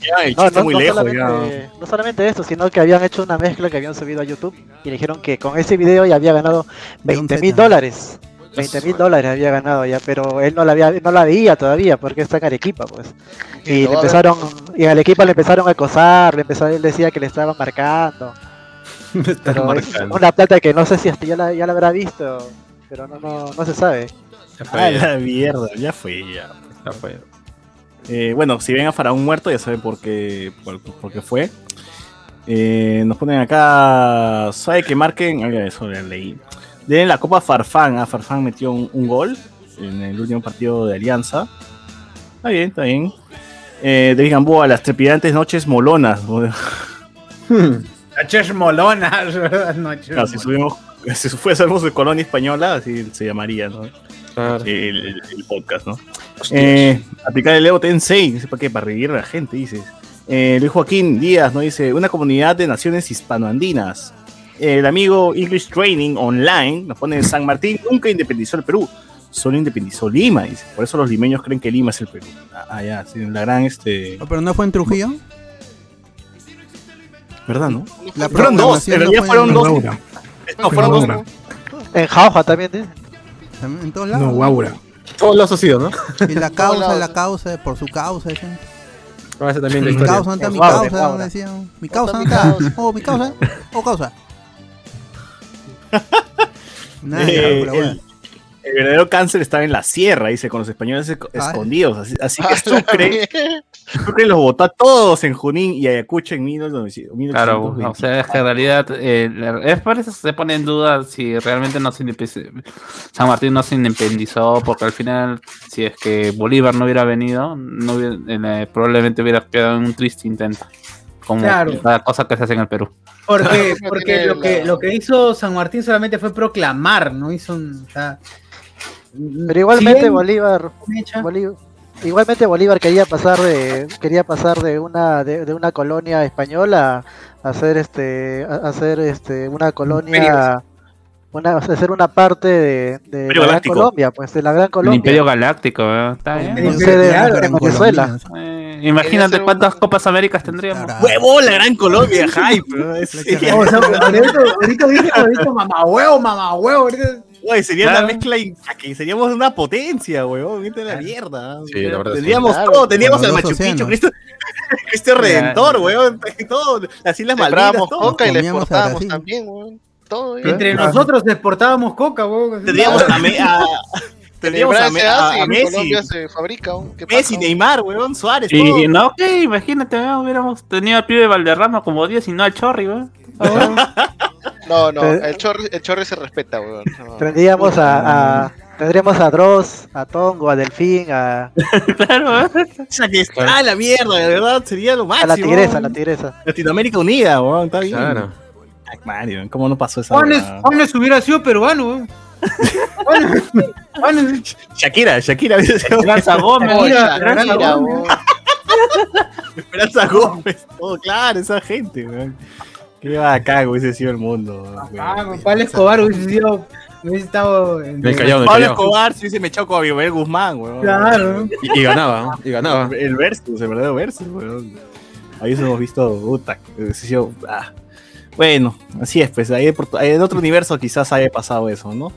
Ya, el no, chiste no, muy no lejos, ya. solamente, no solamente esto, sino que habían hecho una mezcla que habían subido a YouTube y dijeron que con ese video ya había ganado De un 20 mil dólares. 20 mil dólares había ganado ya, pero él no la, había, no la veía todavía porque está en Arequipa, pues. Y Y le a empezaron, y en Arequipa le empezaron a acosar, le empezó, él decía que le estaban marcando. Me Pero es una plata que no sé si hasta ya la, ya la habrá visto, pero no, no, no se sabe. Ya fue, A ya. la mierda, ya fue, ya. Ya fue. Eh, bueno, si ven a Faraón muerto, ya saben por qué, por, por qué fue. Eh, nos ponen acá. ¿Sabe que marquen? Oiga, eso ya leí. Den la Copa Farfán. Ah, Farfán metió un, un gol en el último partido de Alianza. Está bien, está bien. Eh, David Gamboa, las trepidantes noches molonas. Noches molonas, ¿verdad? Noches Claro, si, subimos, si fuésemos de colonia española, así se llamaría, ¿no? Claro. el, el- el podcast, ¿no? Eh, aplicar el Evo Tensei, no sé para qué, para revivir a la gente, dices. Eh, Luis Joaquín Díaz nos dice, una comunidad de naciones hispanoandinas. El amigo English Training Online nos pone San Martín nunca independizó el Perú, solo independizó Lima, dice. Por eso los limeños creen que Lima es el Perú. Ah, ah, ya, sí, la gran este. Pero no fue en Trujillo. ¿Verdad, no? La Fueron dos, en proclamación no realidad fue fueron dos. No, fueron dos. En Jauja también, ¿eh? También En todos lados. No, Guaura. Todos los ha sido, ¿no? Y la causa, la causa, por su causa. decían. Ahora ese también la Mi causa, ¿dónde está mi causa? Decían. Mi ¿Dónde causa, está ¿dónde mi está? Oh, mi causa. Oh, causa. Nada, Eh, el, el verdadero cáncer estaba en la sierra, dice, con los españoles Ah. escondidos. Así, así que Ah, Sucre, Sucre los votó a todos en Junín y Ayacucho en 1900 Claro, 1820. o sea, es que en realidad eh, la- es por eso se pone en duda si realmente no se independizó, San Martín no se independizó, porque al final, si es que Bolívar no hubiera venido, no hubiera- eh, probablemente hubiera quedado en un triste intento, como Claro. cada cosa que se hace en el Perú. Porque, porque lo, que, lo que hizo San Martín solamente fue proclamar, no hizo un. o sea, Pero igualmente Bolívar, igualmente Bolívar quería pasar de quería pasar de una de, de una colonia española a hacer este a a hacer este una colonia una hacer una parte de, de la Gran Galáctico. Colombia, pues de la Gran El Colombia. Imperio Galáctico, ¿eh? está bien. El Imperio- claro, eran en Venezuela. Eh, imagínate cuántas un- Copas Américas tendríamos. ¡Huevo! La gran Colombia, hype. ahorita, dije, ahorita mamá huevo, mamá huevo. ahorita- Güey, sería Claro. una mezcla in- que seríamos una potencia. Vete a la mierda. Sí, la verdad. Teníamos Claro. todo, teníamos los Machu Picchu. Cristo, Cristo Redentor, weón. Todo, las Islas Malvinas, todo. coca y le exportábamos también, weón. Todo, ¿Eh? Entre nosotros exportábamos coca, weón. Tendríamos a, Me- a- tendríamos a, a- a Messi, se fabrica, weón. ¿Qué Messi, pasa, Neymar, weón, Suárez, Y todo. no, ok, imagínate, ¿eh? hubiéramos tenido al pibe Valderrama como 10 y no al Chorri, ¿eh? No, no, el chorri, el chorri se respeta, weón. No. Tendríamos a, a tendríamos a Dross, a Tongo, a Delfín, a, claro, ¿eh? O sea, que está la mierda, de verdad, sería lo a máximo. la tigresa, a la tigresa. Latinoamérica unida, weón, está bien. Claro. Ay, Mario, ¿cómo no pasó esa Juanes? Juanes hubiera sido peruano, weón. Juanes, Juanes, Shakira, Shakira, Esperanza Gómez, Oh, Shakira, Shakira, weón. Esperanza Gómez, todo claro, esa gente, weón. Qué bacán hubiese sido el mundo. Ah, con Pablo Escobar hubiese sido. Hubiese estado. en- Me callado, me Pablo callado. Escobar se hubiese mechado con Abimael Guzmán, weón. Claro. Y, y ganaba, y ganaba. El versus, el verdadero versus, weón. Ahí hemos visto, puta, hubiese sido- ah. Bueno, así es, pues ahí en otro universo quizás haya pasado eso, ¿no?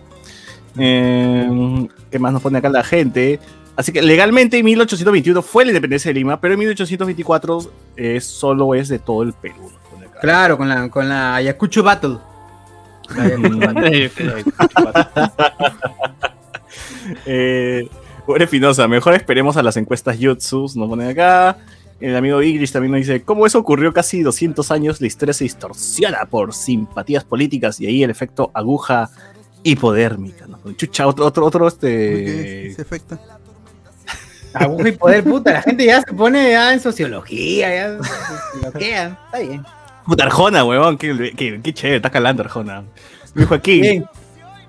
Eh, ¿Qué más nos pone acá la gente? Así que legalmente en 1821 fue la independencia de Lima, pero en 1824 eh, solo es de todo el Perú. Claro, con la, con la Ayacucho Battle. La Ayacucho Battle. Eh, Pobre Espinosa, mejor esperemos a las encuestas Jutsus, nos ponen acá. El amigo Igrish también nos dice, ¿cómo eso ocurrió casi 200 años? La historia se distorsiona por simpatías políticas y ahí el efecto aguja hipodérmica. ¿no? Chucha, otro, otro, otro, ¿Por qué este... ese efecto? Aguja y poder, puta. La gente ya se pone ya en sociología, ya se bloquean. Está bien. Puta Arjona, huevón, qué, qué, qué chévere, está calando Arjona. Me dijo aquí.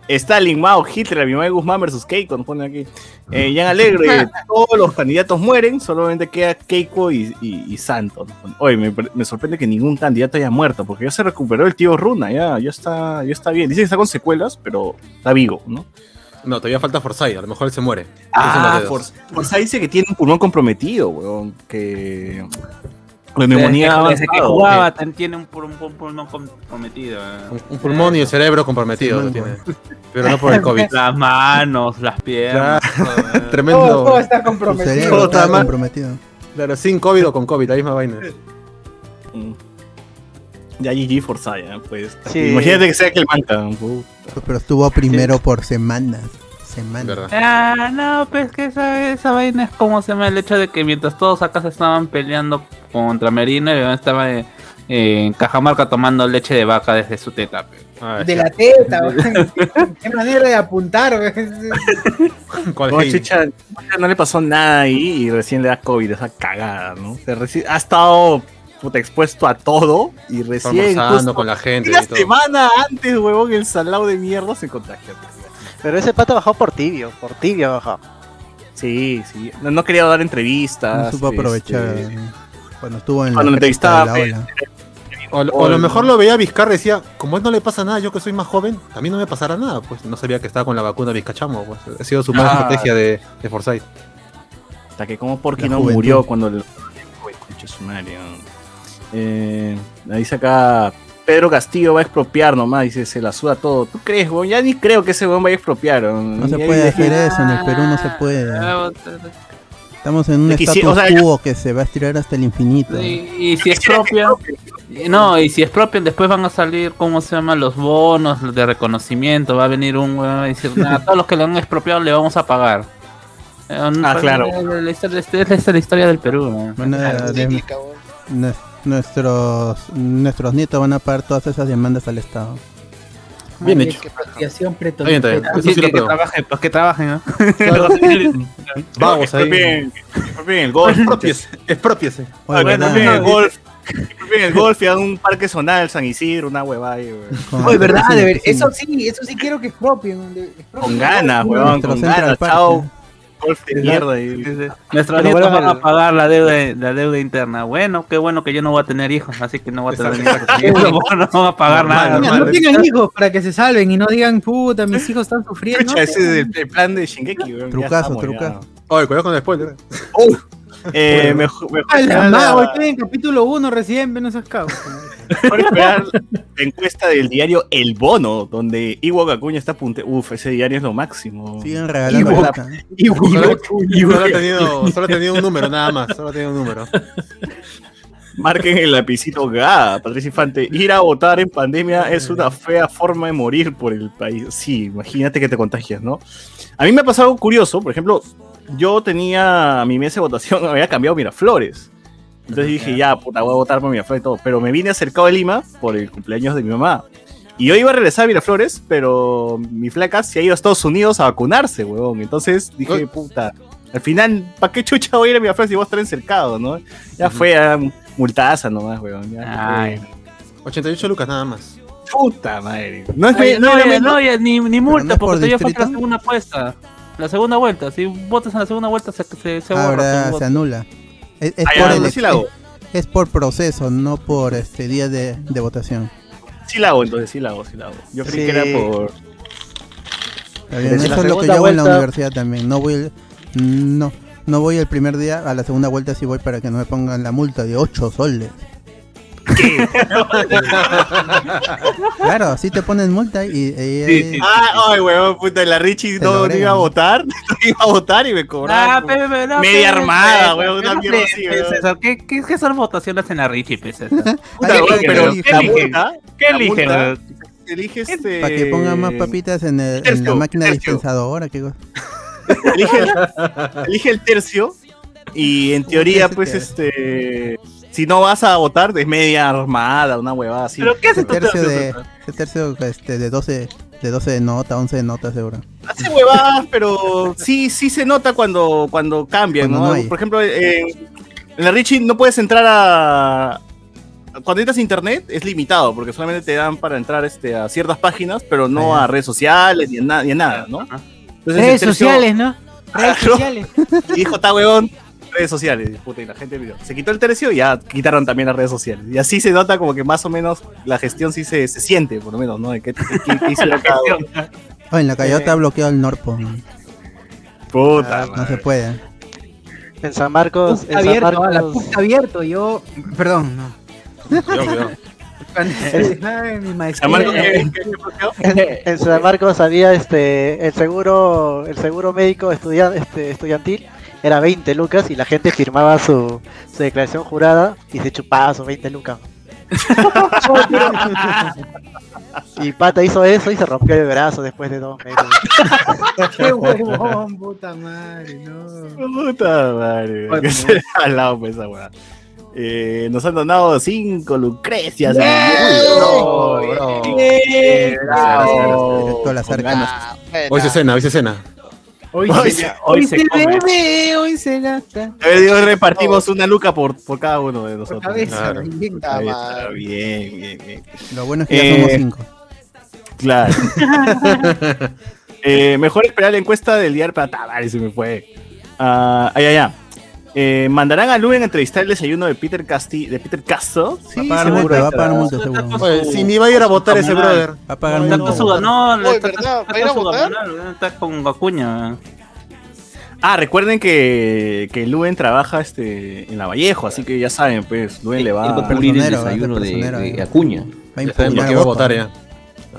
Stalin, Mao, Hitler, Abimael Guzmán versus Keiko, nos pone aquí. Eh, Jan Alegre, todos los candidatos mueren, solamente queda Keiko y, y, y Santos. Oye, me, me sorprende que ningún candidato haya muerto, porque ya se recuperó el tío Runa, ya, ya está, ya está bien. Dice que está con secuelas, pero está vivo, ¿no? No, todavía falta Forsyth, a lo mejor él se muere. Ah, Forza dice que tiene un pulmón comprometido, weón, que... La neumonía Desde, desde que jugaba tiene un, pul- un pulmón comprometido. eh. Un, pulmón y el cerebro comprometido lo tiene. Pero no por el COVID. Las manos, las piernas. todo, eh. Tremendo. Todo, todo está comprometido. Todo está comprometido. Claro, sin COVID o con COVID, la misma vaina. Mm. Ya GG Forza, ya, pues. Sí. Imagínate que sea que el manca. puta. Pero estuvo primero por semanas. Ah, no, pues que esa, esa vaina es como se llama el hecho de que mientras todos acá se estaban peleando contra Merino, el estaba eh, en Cajamarca tomando leche de vaca desde su teta. pe. Ah, De la teta. Qué manera de apuntar, weón. ¿Cuál No, chicha, no le pasó nada ahí y recién le da COVID, esa cagada, ¿no? Reci- ha estado puta, expuesto a todo y recién. Justo con la gente. Una y todo. semana antes, huevón, el salado de mierda se contagia. Pero ese pata bajó por tibio, por tibio bajó. Sí, sí. No, no quería dar entrevistas. No supo aprovechar este, eh, cuando estuvo en Cuando la entrevistaba, de la ola. O, o a lo mejor lo veía Vizcarra y decía, como a él no le pasa nada, yo que soy más joven, a mí no me pasará nada. Pues no sabía que estaba con la vacuna Vizcachamo. Pues. Ha sido su mala Ah. estrategia de, de Forsyth. Hasta que como Porky La no murió cuando el. Uy, su madre, ¿no? Eh, ahí dice acá. Pedro Castillo va a expropiar nomás, dice, se la suda todo. ¿Tú crees, weón? Ya ni creo que ese weón vaya a expropiar. weón. No se puede hacer eso, en el Perú no se puede. Ah, Estamos en un Es que sí, status o sea, quo que se va a estirar hasta el infinito. Y, y si expropian, no, y si expropian, después van a salir, ¿cómo se llaman? Los bonos de reconocimiento. Va a venir un weón a decir, "Nah, a todos los que le han expropiado le vamos a pagar. Eh, Ah, claro. Esta es la historia del Perú. ¿no? Nuestros, nuestros nietos van a pagar todas esas demandas al Estado. Bien Ay, hecho. qué expropiación Está bien, está bien. pretoriana. Eso Sí, sí que, que trabajen, pues que trabajen, ¿no? Vagos ahí. Expropien, expropien el golf. Expropiese, expropien el golf. Expropien el golf y hagan un parque zonal, San Isidro, una huevada ahí, Oye, verdad, de ver- eso sí, eso sí quiero que expropien. Con ganas, Nuestro con ganas. Chao, golf de mierda. y- Nuestros Pero nietos van a pagar la deuda, la deuda interna. Bueno, qué bueno que yo no voy a tener hijos, así que no voy a tener hijos. No, no van a pagar nada. Mira, no tengan hijos para que se salven y no digan, puta, mis hijos están sufriendo. Escucha, ese es el, plan de Shingeki, ya Trucazo, trucazo. Oye, cuidado con el spoiler. Eh, mejor, mejor la mago, estoy en capítulo 1 recién, ven esos cabos. Mejor esperar la encuesta del diario El Bono, donde Iwo Acuña está punte. Uf, ese diario es lo máximo. Siguen regalando. Solo, solo ha tenido, solo ha tenido un número, nada más. Solo ha tenido un número. Marquen el lapicito GA, Patricia Infante. Ir a votar en pandemia es una fea forma de morir por el país. Sí, imagínate que te contagias, ¿no? A mí me ha pasado algo curioso. Por ejemplo, yo tenía mi mesa de votación, había cambiado Miraflores. Entonces dije, ya, puta, voy a votar por Miraflores y todo. Pero me vine acercado de Lima por el cumpleaños de mi mamá. Y yo iba a regresar a Miraflores, pero mi flaca se ha ido a Estados Unidos a vacunarse, huevón. Entonces dije, Uy. puta, al final, ¿para qué chucha voy a ir a Miraflores si voy a estar encercado, no? Ya fue a multaza nomás, weón. Ya, Ay. 88 lucas nada más. Puta madre. No es Ay, no, no, ya, no, ya, ni, multa, porque por todavía falta la segunda apuesta. La segunda vuelta, si votas en la segunda vuelta se, se, se borra. Ahora se voto. anula. Es, es por no, sí la hago. es por proceso, no por este día de, de votación. Sí la hago, entonces sí la hago, sí la hago. Yo creí Sí. que era por. Bien, Eso es lo que yo hago en la universidad también. No voy el, no, no voy el primer día, a la segunda vuelta sí voy para que no me pongan la multa de 8 soles. claro, así te ponen multa y, y- Sí, sí. Ah, ay, weón, puta, la Richie no, iba a votar. No iba a votar y me cobraron. Ah, pe, pe, no, Media armada, weón, una mierda así, weón. ¿Qué, qué, qué son votaciones en la Richie, pero multa, ¿Qué la elige? multa, weón? elige este. para que pongan más papitas en, el- en tercio, la máquina tercio. dispensadora. ¿qué cosa? Elige el, elige el tercio. Y en teoría, pues, este. Si no vas a votar, es media armada, una huevada así. ¿Pero qué hace tu tercio de, ese tercio este, de 12, De 12 de nota, 11 de nota seguro. Hace huevadas, pero sí, sí se nota cuando, cuando cambian, Cuando ¿no? no. Por ejemplo, en, en la Richie no puedes entrar a. Cuando entras a internet es limitado, porque solamente te dan para entrar este, a ciertas páginas, pero no Ah, a redes sociales ni a, na- ni a nada, ¿no? Entonces, Redes tercio- sociales, ¿no? Redes sociales. Y dijo, está huevón, redes sociales. Puta, y la gente vio. Se quitó el tercio y ya quitaron también las redes sociales. Y así se nota como que más o menos la gestión sí se, se siente, por lo menos, ¿no? De qué, qué- qué hicieron cada uno. Oh, en la Cayota ha bloqueado el Norpo. Puta, No se puede. En San Marcos, Está San abierto, ah, la Marcos, está abierto. Yo, perdón, no. San Marcos, ¿qué- qué- qué bloqueó? en, San Marcos había este el seguro, el seguro médico estudia- este, estudiantil era 20 lucas y la gente firmaba su, su declaración jurada y se chupaba sus 20 lucas. y Pata hizo eso y se rompió el brazo después de dos meses. Qué huevón, puta madre, no. Puta madre. Bueno, Que se al lado pues, esa weá. Eh, nos han donado 5 lucrecias. No. Hoy se cena, hoy se cena. Hoy, Hoy se, se- hoy hoy se, se come. bebe, hoy se gasta. A ver, Dios, repartimos una luca por, por cada uno de Por nosotros. cabeza, Claro. bien. Madre. bien, bien, bien. Lo bueno es que ya Eh, somos cinco. Claro. Eh, mejor esperar la encuesta del diario para vale, se me fue. Ah, ay, ay, ay. Eh, ¿Mandarán a Luen a entrevistar el desayuno de Peter Casti de Peter Castro? Va a pagar multa, va a pagar multa seguro. Oye, si ni va a ir a votar ese brother. Va a pagar multa. Oye, está, ¿verdad? está ¿Va a ir a con su votar? ganón, está con Acuña. Ah, recuerden que, que Luen trabaja este, en la Vallejo, así que ya saben, pues, Luen le va a cubrir el desayuno de, de. Acuña. Va a va a votar ya.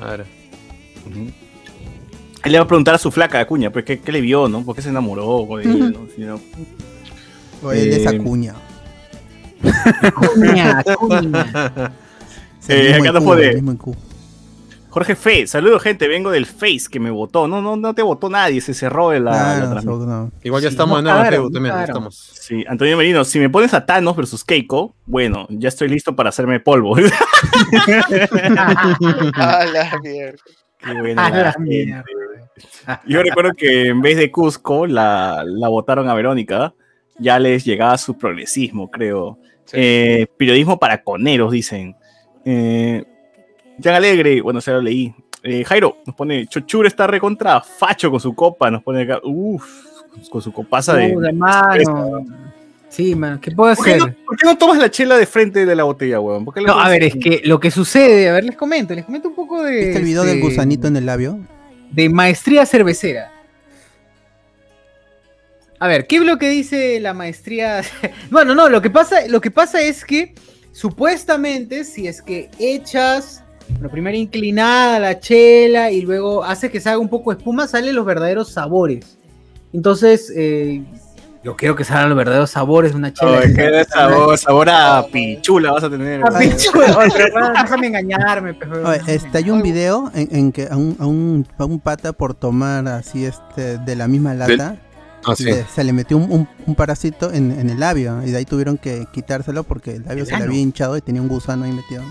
A ver. Él le va a preguntar a su flaca Acuña, pues, ¿qué, qué le vio, no? ¿Por qué se enamoró él, no? Si no- O él es Eh, Acuña. Cuña, cuña. El eh, acá mismo IQ. Jorge Fe, saludos gente, vengo del Face que me votó. No, no, no te votó nadie, se cerró la, transmisión. no. Igual ya Sí, estamos no de nuevo en no también. Estamos. Sí, Antonio Merino, si me pones a Thanos versus Keiko, bueno, ya estoy listo para hacerme polvo. A la mierda. Qué buena A la mierda. Yo recuerdo que en vez de Cusco la, la votaron a Verónica, ya les llegaba su progresismo, creo. Eh, periodismo para coneros, dicen. Eh, Jan Alegre, bueno, se lo leí. Eh, Jairo nos pone, Chochur está recontra facho con su copa, nos pone acá, uff, con su copaza de... Puta, mano. Sí, mano, ¿qué puedo ¿Por qué, hacer? no, por qué no tomas la chela de frente de la botella, weón? ¿Por qué la No, a ver, es que lo que sucede, a ver, les comento, les comento un poco de. ¿Viste el video del este, gusanito en el labio? De maestría cervecera. A ver, ¿qué es lo que dice la maestría? bueno, no, lo que pasa, lo que pasa es que supuestamente si es que echas, bueno, primero inclinada la chela y luego hace que se haga un poco de espuma, salen los verdaderos sabores. Entonces, eh, yo quiero que salgan los verdaderos sabores de una chela. Ay, qué sabor, sabor a pichula vas a tener. Oye, pero, bueno, déjame engañarme, pero- Oye, este, hay un video en, en que a un, a, un, a un pata por tomar así este de la misma lata Ah, sí. le- se le metió un, un- un parásito en, en el labio y de ahí tuvieron que quitárselo porque el labio se le había hinchado y tenía un gusano ahí metido.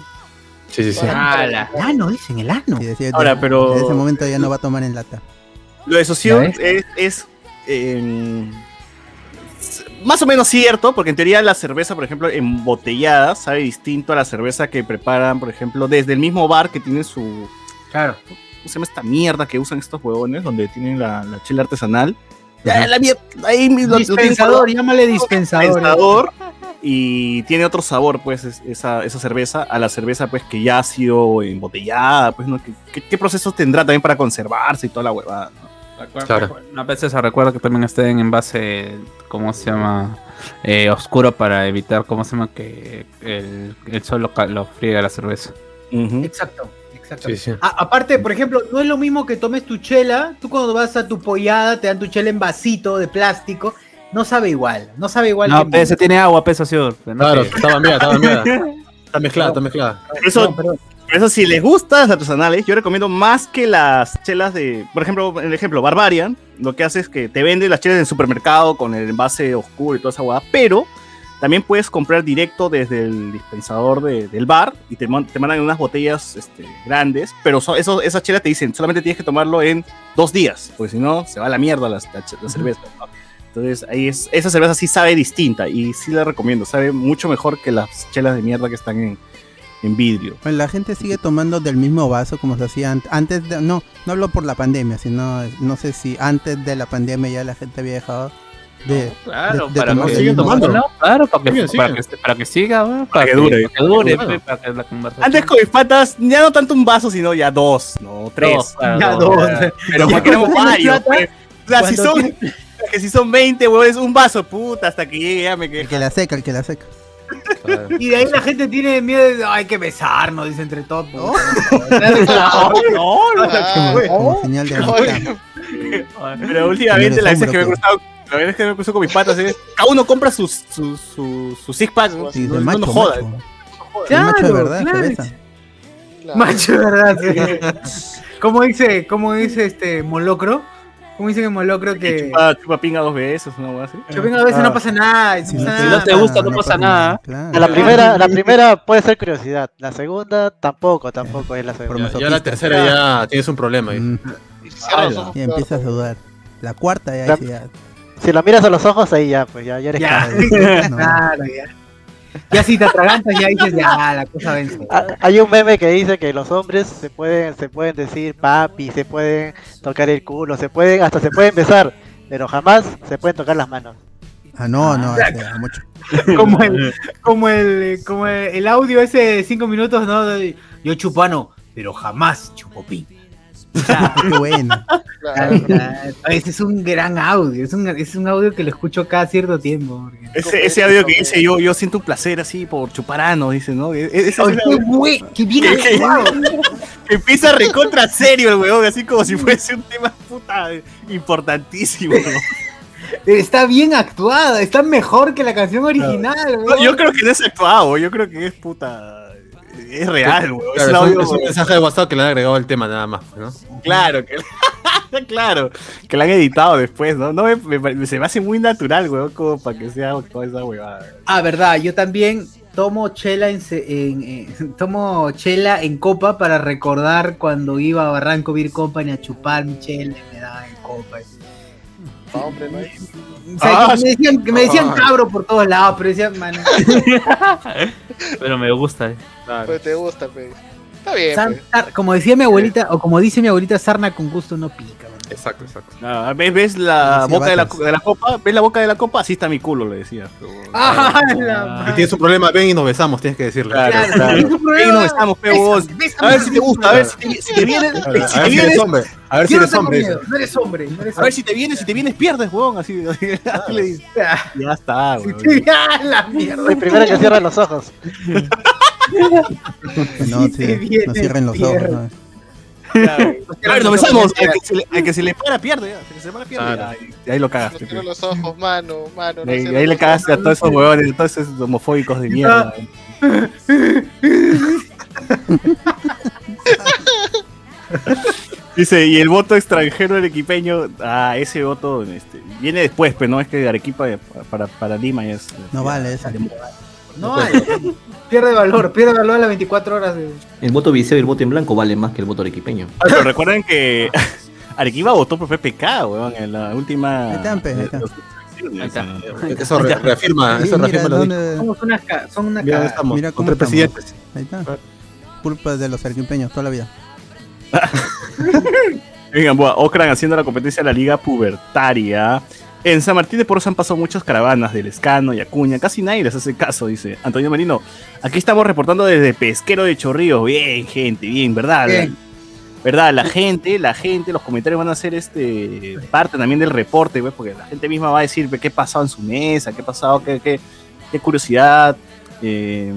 Sí, sí, sí. ¡Hala! El ano, dicen, el ano. Y decía, Ahora, de- pero- desde ese momento ya no va a tomar en lata. Lo de Socium ¿Ya es, es, em, más o menos cierto, porque en teoría la cerveza, por ejemplo, embotellada, sabe distinto a la cerveza que preparan, por ejemplo, desde el mismo bar que tiene su. Claro. ¿Cómo se llama esta mierda que usan estos huevones? Donde tienen la, la chela artesanal. Ya, la mierda, ahí mi- Dispensador, llámale dispensador. dispensador, y tiene otro sabor, pues, es- esa, esa cerveza, a la cerveza, pues, que ya ha sido embotellada, pues, ¿no? ¿Qué, qué, qué procesos tendrá también para conservarse y toda la huevada? ¿no? Claro. A veces se recuerda que también estén en base, ¿cómo se llama? Eh, oscuro para evitar, ¿cómo se llama? Que el, el sol lo, lo friega la cerveza. Exacto, exacto. Sí, sí. A- aparte, por ejemplo, no es lo mismo que tomes tu chela. Tú cuando vas a tu pollada te dan tu chela en vasito de plástico. No sabe igual, no sabe igual. No, que ese tiene agua, peso azul. Claro, está cambiada, está cambiada. Está mezclada, está mezclada. Eso, por eso, si les gustan las artesanales, yo recomiendo más que las chelas de. Por ejemplo, el ejemplo, Barbarian, lo que hace es que te vende las chelas en el supermercado con el envase oscuro y toda esa hueá, pero También puedes comprar directo desde el dispensador de- del bar y te, te mandan unas botellas este, grandes, pero so- eso, esas chelas te dicen solamente tienes que tomarlo en dos días, porque si no se va a la mierda la, la la cerveza. ¿no? Entonces ahí es, esa cerveza sí sabe distinta y sí la recomiendo, sabe mucho mejor que las chelas de mierda que están en, en vidrio. Pues la gente sigue tomando del mismo vaso como se hacía an- antes de, no, no hablo por la pandemia, sino no sé si antes de la pandemia ya la gente había dejado de, Claro, de- de para tomar que tomando. vaso. No, claro, para que, Siguen, para siguen. que, para que siga, ¿no? Para que dure. Para que dure, Claro. pe, para que la conversación. Antes con mis patas, ya no tanto un vaso, sino ya dos, no tres. Dos, claro, Ya dos. Pero Ya cuando varios. pues. O sea, si son, que si son 20, huevón, es un vaso, puta, hasta que llegue ya me El que la seca, el que la seca. Y de ahí la gente tiene miedo de, hay que besarnos, dice entre todos. No, señal de amistad. Pero últimamente las veces que me he cruzado, veces que me he cruzado con mis patas es, cada uno compra sus, sus, sus, sus six packs, ¿no? Sí, no, de no, macho, no jodas. macho. De verdad claro. claro. Macho, ¿verdad? ¿Cómo dice, cómo dice este Molocro? ¿Cómo dice que Molocro Que que chupa, chupa pinga dos veces, una hueá así. yo vengo a veces no pasa nada? Si no pasa te no gusta, no pasa nada. Claro. La primera, la primera puede ser curiosidad, la segunda tampoco, tampoco es la segunda. masoquista. Ya la tercera ya tienes un problema. ahí. Mm, Y empiezas a dudar. La cuarta ya, La- ya. Si lo miras a los ojos, ahí ya, pues ya, ya eres Ya. No. Claro, ya. Ya si te atragantas ya dices, ya, la cosa vence. Ah, Hay un meme que dice que los hombres se pueden, se pueden decir papi, se pueden tocar el culo, se pueden, hasta se pueden besar, pero jamás se pueden tocar las manos. Ah, no, no, ese, mucho. Como el, como el, como el, el audio ese de cinco minutos, ¿no? Yo chupano, pero jamás chupo pi. Qué bueno. Claro. Ese es un gran audio, es un, es un audio que lo escucho cada cierto tiempo. Ese, ese audio que dice yo, yo siento un placer así por chupar ano, dice, ¿no? E- e- Ese es qué bien Que- que- actuado. Empieza recontra serio el weón, así como si fuese un tema puta importantísimo. Está bien actuada, está mejor que la canción original. No, yo creo que no es actuado, yo creo que es puta. Es real, weón. Es Claro, audio- es un mensaje de WhatsApp que le han agregado el tema nada más, ¿no? Claro, que, claro, que la han editado después, ¿no? no me, me- se me hace muy natural, weón, como para que sea toda esa huevada. Ah, verdad, yo también tomo chela en, se- en- en- tomo chela en copa para recordar cuando iba a Barranco Beer Company a chupar mi chela y me daban en copa. Pa' hombre, ¿no? O sea, Ah, me decían, que me decían ah. cabro por todos lados, pero decían, man, Pero me gusta. eh. Pues te gusta, pues. Está bien, pues. sar- como decía mi abuelita, o como dice mi abuelita, sarna con gusto no pica. Exacto, exacto. Ah, ¿ves, ves la Sí, boca de la, de la copa? ¿Ves la boca de la copa? Así está mi culo, le decía. Ah, la Ah. Si tienes un problema, ven y nos besamos, tienes que decirle. Claro, Claro, claro. ¿tienes un Ven y nos besamos, pe, vos. A ver si te gusta, a ver si te, si te vienes, A si ver te si eres vienes, hombre. A ver si eres hombre. no eres hombre, a ver si te vienes, si te vienes pierdes, weón, así, le dice. Ah, Ya está, weón. la mierda. El primero que cierra los ojos. No, Sí, te no cierren los ojos. ¿no? A ver, nos besamos. Al que, se le, al que se le para, pierde. Al que se le para, pierde. Claro. Ahí, ahí lo No cagaste. cierro pe. los ojos, mano, mano. no Ahí, ahí le cagaste a todos esos huevones, a todos esos homofóbicos de mierda. Dice, y el voto extranjero del equipeño, ah, ese voto este, viene después, pero no es que Arequipa eh, para, para Lima es. No vale sale- No vale. Pierde valor, pierde valor a las 24 horas. De... El voto viseo y el voto en blanco vale más que el voto arequipeño. Ah, Pero recuerden que Arequipa votó por PPK, weón, en la última. Ahí ahí está. Ahí está. Eso re- reafirma, Sí, eso reafirma lo dónde- Somos una, ca- son una Mira, estamos Mira cómo estamos. Ahí está. Culpa de los arequipeños toda la vida. Vengan, boa, Ocran haciendo la competencia de la liga pubertaria. En San Martín de Porros han pasado muchas caravanas del Escano y Acuña. Casi nadie les hace caso, dice Antonio Marino. Aquí estamos reportando desde Pesquero de Chorrillos. Bien, gente, bien, ¿verdad? Bien. ¿Verdad? La gente, la gente, los comentarios van a ser este parte también del reporte, güey, porque la gente misma va a decir qué pasado en su mesa, qué pasado, qué, qué, qué curiosidad, eh,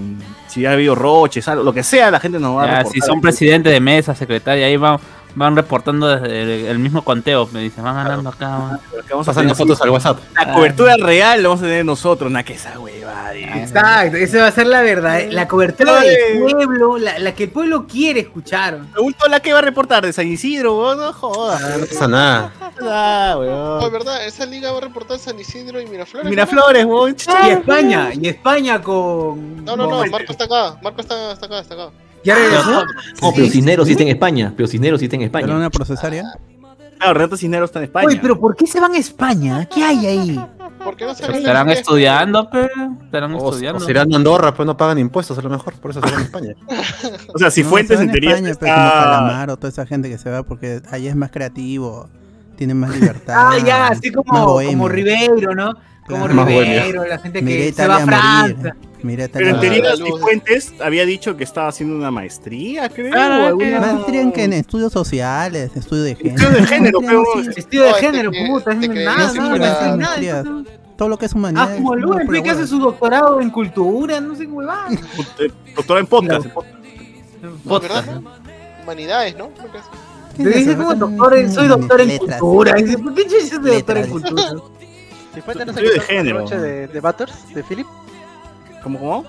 si ha habido roches, algo, lo que sea, la gente nos va a reportar. si son presidente de mesa, secretaria, ahí vamos, van reportando desde el, mismo conteo. Me dicen, van ganando acá. van. Vamos Pasando fotos al WhatsApp. La cobertura real la vamos a tener nosotros, na que esa hueva. Exacto, esa va a ser la verdad, la cobertura Ay. del pueblo, la, la que el pueblo quiere escuchar. Pregunto la que va a reportar de San Isidro, weón, no jodas. No pasa nada. Ah, Oh, weón. ¿verdad? Esa liga va a reportar San Isidro y Miraflores. Miraflores, weón. Y España, y España con. No, no, no, Marco está acá. Marco está, está acá, está acá. ¿Ya regresó? No, pero Cisneros sí está en España. Pero Cisneros sí está en ¿Era España. una procesaria? Claro, Renato Cisneros está en España. Oye, pero ¿por qué se van a España? ¿Qué hay ahí? ¿Por qué no se Estarán estudiando, pero. Estarán O, o estudiando. se irán a Andorra, pues no pagan impuestos, a lo mejor. Por eso se van a España. O sea, si No, Fuentes se en teoría España, pero como está... Calamar o toda esa gente que se va porque allá es más creativo, tienen más libertad. Ah, ya, así como, como Ribeiro, ¿no? Como Claro. Ribeiro, la gente que se va a Francia. morir. Miré Pero en Italia a teoría la morir. si Fuentes había dicho que estaba haciendo una maestría, creo. Claro, o alguna- Maestría en, que en estudios sociales, estudio de género. Estudio de género, pero-. Vestido de No, género, puta, es que nada, nada. Todo lo que es Ah, humanidad. como Lumen, que hace su doctorado en cultura, no sé qué huevada. Doctora en podcast. en podcast. No, ¿verdad? no? Humanidades, ¿no? Creo que es. ¿Qué Te dice como doctor, en- soy doctor en Letras. cultura. ¿por qué dices de doctor en cultura? Si no Estudio de género. de Butters, de Philip. ¿Cómo, cómo?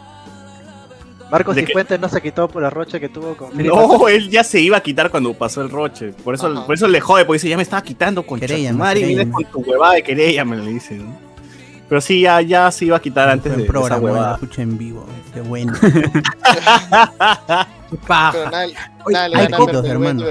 Marcos ¿De y qué? Fuentes no se quitó por la roche que tuvo con Philip No, él ya se iba a quitar cuando pasó el roche. Por eso, Ajá. por eso le jode, porque dice, ya me estaba quitando con Querella, vienes querella. con tu huevada de querella, me le dice, ¿no? Pero sí, ya, ya se iba a quitar antes de, de esa programa, lo huevada. escuché en vivo. Qué bueno. Pero Berto hermano.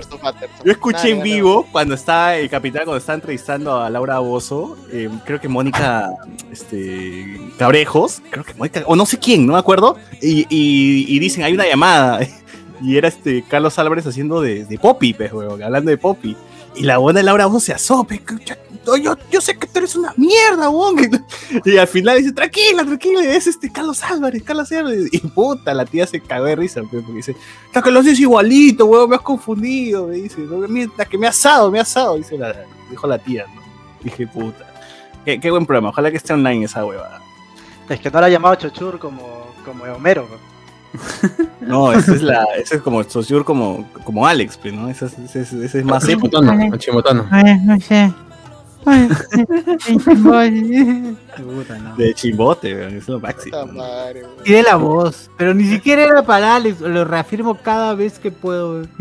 Yo escuché en vivo cuando estaba el capitán, cuando estaba entrevistando a Laura Bozo, eh, creo que Mónica este, Cabrejos, creo que Mónica, o no sé quién, no me acuerdo, y, y- y dicen, hay una llamada, y era este Carlos Álvarez haciendo de, de Poppy, pues, weón, hablando de Poppy. Y la buena Laura Bozo se asope, yo, yo, sé que tú eres una mierda, weón. Y al final dice, tranquila, tranquila, es este Carlos Álvarez, Carlos Álvarez. Y puta, la tía se cagó de risa, pues, porque dice, Hasta que lo haces igualito, weón, me has confundido, me dice. "No, Mira, que me ha asado, me ha asado, dice la, dijo la tía. Dije, puta. Qué, buen programa, ojalá que esté online esa huevada. Es que no la ha llamado Chochur como, como Homero. ¿no? No, esa es la, ese es como Saussure como, como Alex, pues, ¿no? Ese es, ese es, ese es más. Chimotano, el chimotano. no sé. Puta, no. De chimbote, es lo máximo. ¿no? weón. Tiene la voz, pero ni siquiera era para Alex, lo reafirmo cada vez que puedo.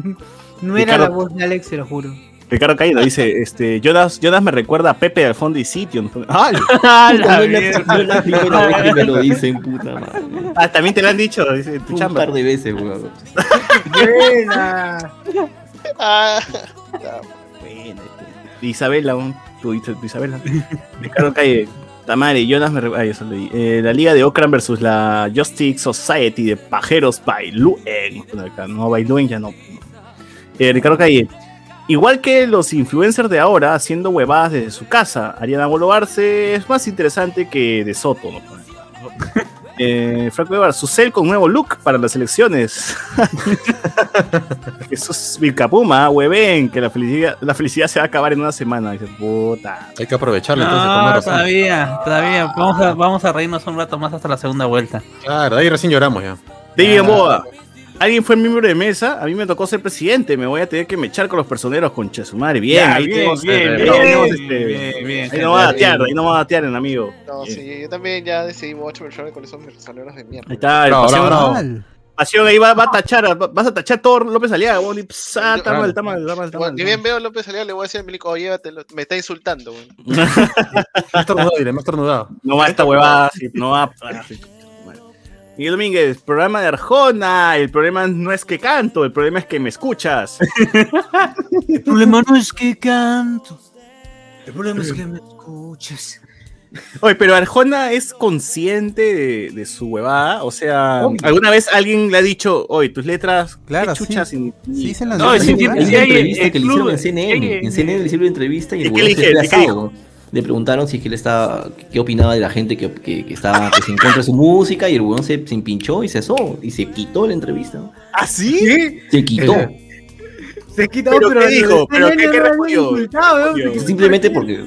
No era Ricardo- la voz de Alex, se lo juro. Ricardo Caído dice, este, Jonas, Jonas me recuerda a Pepe del fondo y sitio. ¡Ah! ¡Ah, No la es la, mierda! no es la primera vez que me lo dicen, puta madre. Ah, también te lo han dicho, dice tu Un chamba. par de veces, weón. Buena. Ah, Bueno, este, Isabela, un, tú dices, tu Isabela. Ricardo Calle, Tamare, Jonas me ay, eso leí. Eh, la liga de Okran versus la Justice Society de Pajeros Bailuen. Bueno, acá, No, Bailuen ya no. Eh, Ricardo Calle. Igual que los influencers de ahora haciendo huevadas desde su casa, Ariana Bolovarse es más interesante que de Soto. ¿no? Eh, Franco Weber, su cel con nuevo look para las elecciones. Jesús Vilcapuma, hueven, que la felicidad, la felicidad se va a acabar en una semana. Dice, puta. Hay que aprovecharlo entonces con No, todavía, todavía. Vamos a, vamos a reírnos un rato más hasta la segunda vuelta. Claro, ahí recién lloramos ya. David Ah. Alguien fue miembro de mesa, a mí me tocó ser presidente, me voy a tener que mechar con los personeros con Chesumare. Bien, Ya, ahí bien, tenemos, bien, ahí bien, tenemos, bien, este, bien, bien, ahí no va a datear, bien. ahí no va a datear el amigo. no, Bien. sí, yo también ya decidí, me voy a echar con esos personeros de mierda. Ahí está, el pasión, ahí va, va a tachar, va- vas a tachar todo López Aliaga, weón, y pss, ah, está mal, está mal, está mal, está Bueno, mal. Ni bien veo a López Aliaga, le voy a decir a Milico, oye, llévatelo, me está insultando, weón. Más tornudado, diré, más tornudado. No va esta huevada, no va. Sí. Miguel Domínguez, programa de Arjona. El problema no es que canto, el problema es que me escuchas. El problema no es que canto. El problema es que me escuches. Oye, pero Arjona es consciente de, de su huevada. O sea, Obvio. ¿alguna vez alguien le ha dicho, oye, tus letras, Claro, chuchas? y- y- Sí, se lo No, han sí, sí, sí, que en CNN. En CNN le hicieron una entrevista y ¿Y el qué huevón le se. Le preguntaron si es que él estaba, qué opinaba de la gente que, que, que estaba pues, en contra de su música y el huevón se, se empinchó y se asó y se quitó la entrevista. ¿Ah, sí? Se quitó. Se Se quita, ¿Pero pero qué dijo? este ¿Pero qué- qué respondió? weón, que- Simplemente porque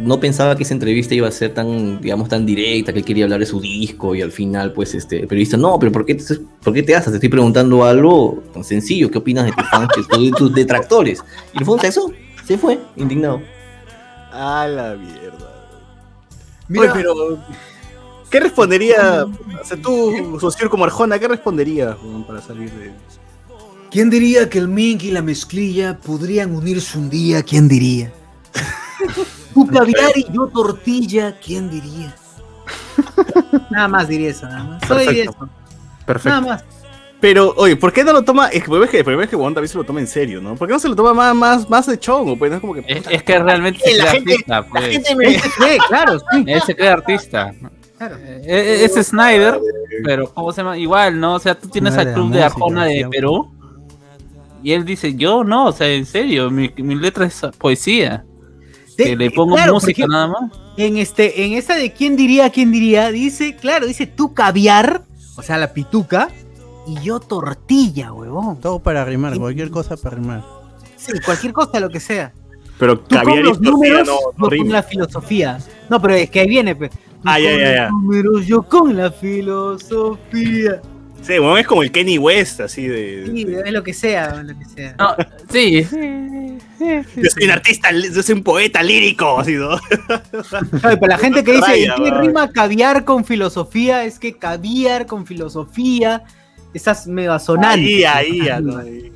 no pensaba que esa entrevista iba a ser tan, digamos, tan directa, que él quería hablar de su disco y al final, pues, este, el periodista, no, pero ¿por qué te, por qué te haces? Te estoy preguntando algo tan sencillo, ¿qué opinas de tus fans, de tus detractores? Y el fondo eso, se fue, indignado. A la mierda. Mira. Oye, pero. ¿Qué respondería? O sea, tú, socio como Arjona, ¿qué responderías para salir de.? ¿Quién diría que el mink y la mezclilla podrían unirse un día? ¿Quién diría? Tú caviar y yo tortilla, ¿quién diría? nada más diría eso, nada más. Solo diría eso. Perfecto. Nada más. Pero, oye, ¿por qué no lo toma? Es que el problema es que, el problema es que Juan también se lo toma en serio, ¿no? ¿Por qué no se lo toma más, más, más de chongo? Pues no es como que. Es, es que realmente se La cree gente- artista, La pues. gente me. se cree, claro, sí. Él se cree artista. Claro. Eh, eh, Es Snyder, pero ¿cómo se llama? Igual, ¿no? O sea, tú tienes al club de Arjona de. Perú. Y él dice, yo no, o sea, en serio, mi, mi letra es poesía. De- Que le pongo claro, música ejemplo, nada más. En este, en esa de quién diría, quién diría, dice, claro, dice tú caviar, o sea, la pituca, y yo tortilla, huevón. Todo para rimar, cualquier cosa para rimar. Sí, cualquier cosa, lo que sea. Pero Tú caviar con y los tortilla números, no, yo no con rima. la filosofía. No, pero es que ahí viene, pues. Ah, ya, con ya, ya. números, yo con la filosofía. Sí, bueno, es como el Kenny West, así de. Sí, es lo que sea, lo que sea. No, sí. Yo soy un artista, yo soy un poeta lírico, así, ¿no? Ay, para la gente que dice, Raya, ¿qué rima caviar con filosofía? Es que caviar con filosofía, esas mega sonantes. Ahí, ahí,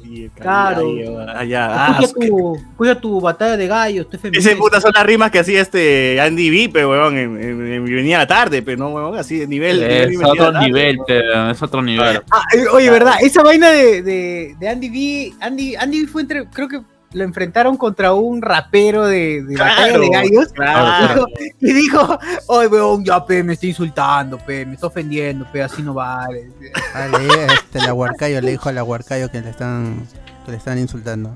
y- Claro. ahí, allá. Ah, Cuida tu, cuida tu batalla de gallos, estoy feminista. Ese puta son las rimas que hacía este Andy Vipe, weón, en, en, en Bienvenida a la tarde, pero no, weón, así de nivel. Es otro nivel, pero es otro nivel. Ah, oye, ¿verdad? Esa vaina de, de, de Andy B. Andy, Andy B fue entre. Creo que lo enfrentaron contra un rapero de, de batalla de gallos. claro. Y dijo: Oye, weón, ya, pe, me está insultando, pe, me está ofendiendo, pe, así no vale. Vale, este, la Huarcayo le dijo a la Huarcayo que le están, que le están insultando.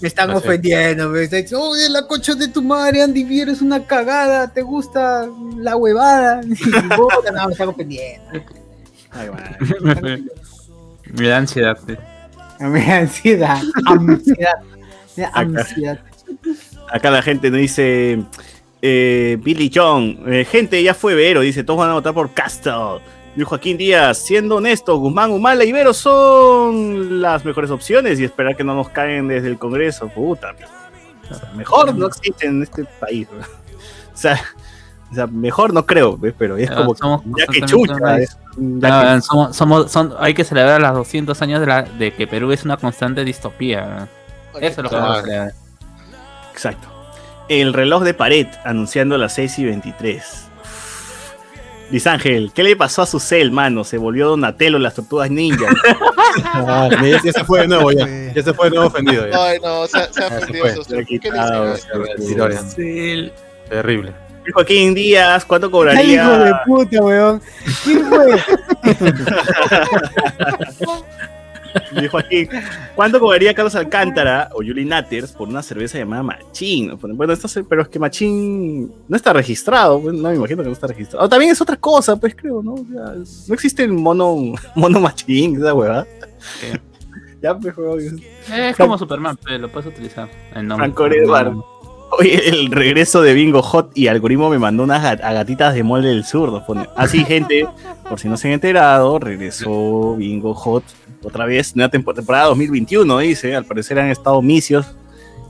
Me están Así es. ofendiendo, me está diciendo, oye, la concha de tu madre, Andy B, eres una cagada, te gusta la huevada. Y vos, no, me están ofendiendo. Ay, weón. Me da ansiedad. sí. Me da ansiedad, ansiedad, ansiedad. Acá la gente nos dice. Eh, Billy John, eh, gente, ya fue Vero, dice, todos van a votar por Castle. Y Joaquín Díaz, siendo honesto, Guzmán, Humala y Vero son las mejores opciones y esperar que no nos caen desde el Congreso. Puta. o sea, mejor no existe en este país. ¿no? O sea, o sea, mejor no creo, ¿ves? pero es Ya, como somos ya que chucha. es- ya No, que- somos, somos, son, hay que celebrar los 200 años de, la, de que Perú es una constante distopía. Eso es lo que Claro. Exacto. El reloj de pared anunciando las 6 y 23. Luis Ángel, ¿qué le pasó a su cel, mano? Se volvió Donatello en las tortugas ninja. Ah, ya, ya se fue de nuevo, ya. Ya se fue de nuevo ofendido. Ya. Ay, no, se, se ha ofendido Se. Terrible. Joaquín Díaz, ¿cuánto Ay, hijo de cobraría? puta, weón. ¿Quién fue? Dijo Joaquín, ¿cuánto cobraría Carlos Alcántara o Yuli Natters por una cerveza llamada Machín? Bueno, esto es- pero es que Machín no está registrado, pues, no me imagino que no está registrado. O también es otra cosa, pues creo, ¿no? O sea, no existe el mono, mono Machín, esa huevada. Sí. Ya, pues. Es como Superman, pero lo puedes utilizar. El nombre. Franco Edward. Oye, el regreso de Bingo Hot y Algoritmo me mandó unas gat- a gatitas de molde del sur. nos pone. Así, gente, por si no se han enterado, regresó Bingo Hot otra vez, nueva tempo- temporada 2021, dice. Al parecer han estado misios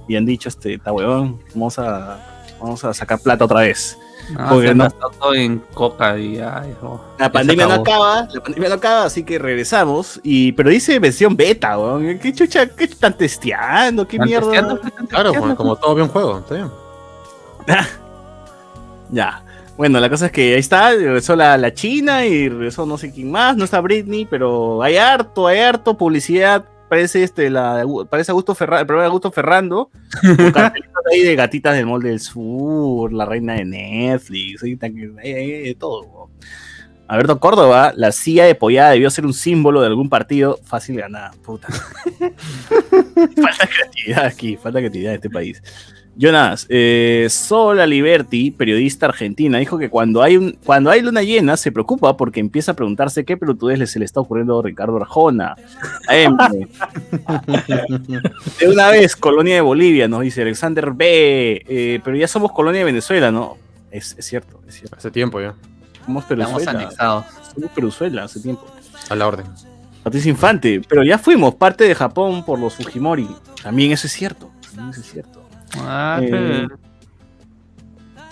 y han dicho, este, está huevón, vamos a, vamos a sacar plata otra vez. No, Porque se no- todo en coca y ay, oh, La pandemia no acaba, la pandemia no acaba, así que regresamos. Y, pero dice versión beta, weón. ¿Qué chucha? ¿Qué están testeando? ¿Qué ¿Están mierda? Claro, testeando? como, como todo bien juego, está bien. Ya. Bueno, la cosa es que ahí está, regresó la, la China y regresó no sé quién más, no está Britney, pero hay harto, hay harto publicidad. Parece este, la, parece Augusto Ferrando, el programa de Augusto Ferrando, ahí de gatitas del molde del sur, la reina de Netflix, ahí ahí- ahí de todo. Alberto Córdoba, la silla de pollada debió ser un símbolo de algún partido fácil ganada. Puta. falta creatividad aquí, falta creatividad en este país. Jonas, eh, Sola Liberty, periodista argentina, dijo que cuando hay, un, cuando hay luna llena se preocupa porque empieza a preguntarse qué pelotudez se le está ocurriendo a Ricardo Arjona. AM. de una vez, colonia de Bolivia, nos dice Alexander B. eh, pero ya somos colonia de Venezuela, ¿no? Es, es cierto, es cierto. Hace tiempo ya. Somos Venezuela. Somos Venezuela hace tiempo. A la orden. Patricia Infante, pero ya fuimos parte de Japón por los Fujimori. También eso es cierto. También eso es cierto. Ah, Eh,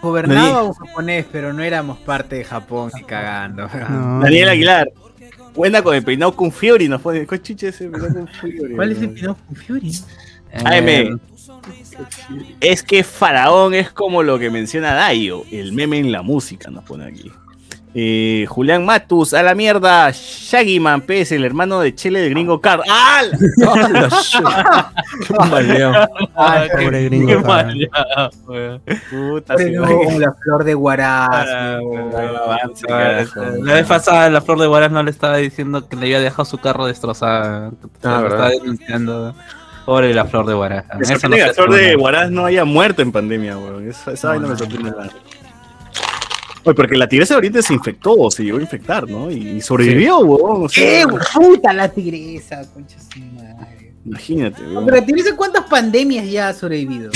Gobernaba un japonés, pero no éramos parte de Japón ni cagando. No. Daniel Aguilar. Buena con el peinado con Fiori, nos pone. ¿Qué chucha ese peinado con Fiori? ¿Cuál es el Pinot con Fury? AM. Eh, Es que Faraón es como lo que menciona Dayo, el meme en la música, nos pone aquí. Eh, Julián Matus, a la mierda. Shaggyman, Pez, el hermano de Chele de Gringo Car. ¡Ah! Qué maleado. Ah, Pobre Qué gringo. maleado, weón. Puta, sí, no, güey. la flor de. Ah, Ah, carajo. La vez pasada la flor de Guaras no le estaba diciendo que le había dejado su carro lo ¿verdad? estaba denunciando. Pobre la flor de. Me sorprende que el flor de ¿no? Huaraz no haya muerto en pandemia, weón. Esa, esa vaina me sorprende nada. Oye, porque la tigresa de Oriente se infectó, se llegó a infectar, ¿no? Y sobrevivió, weón. o sea, ¡Qué puta la tigresa, concha su madre! imagínate, weón. Pero la tigresa, ¿cuántas pandemias ya ha sobrevivido?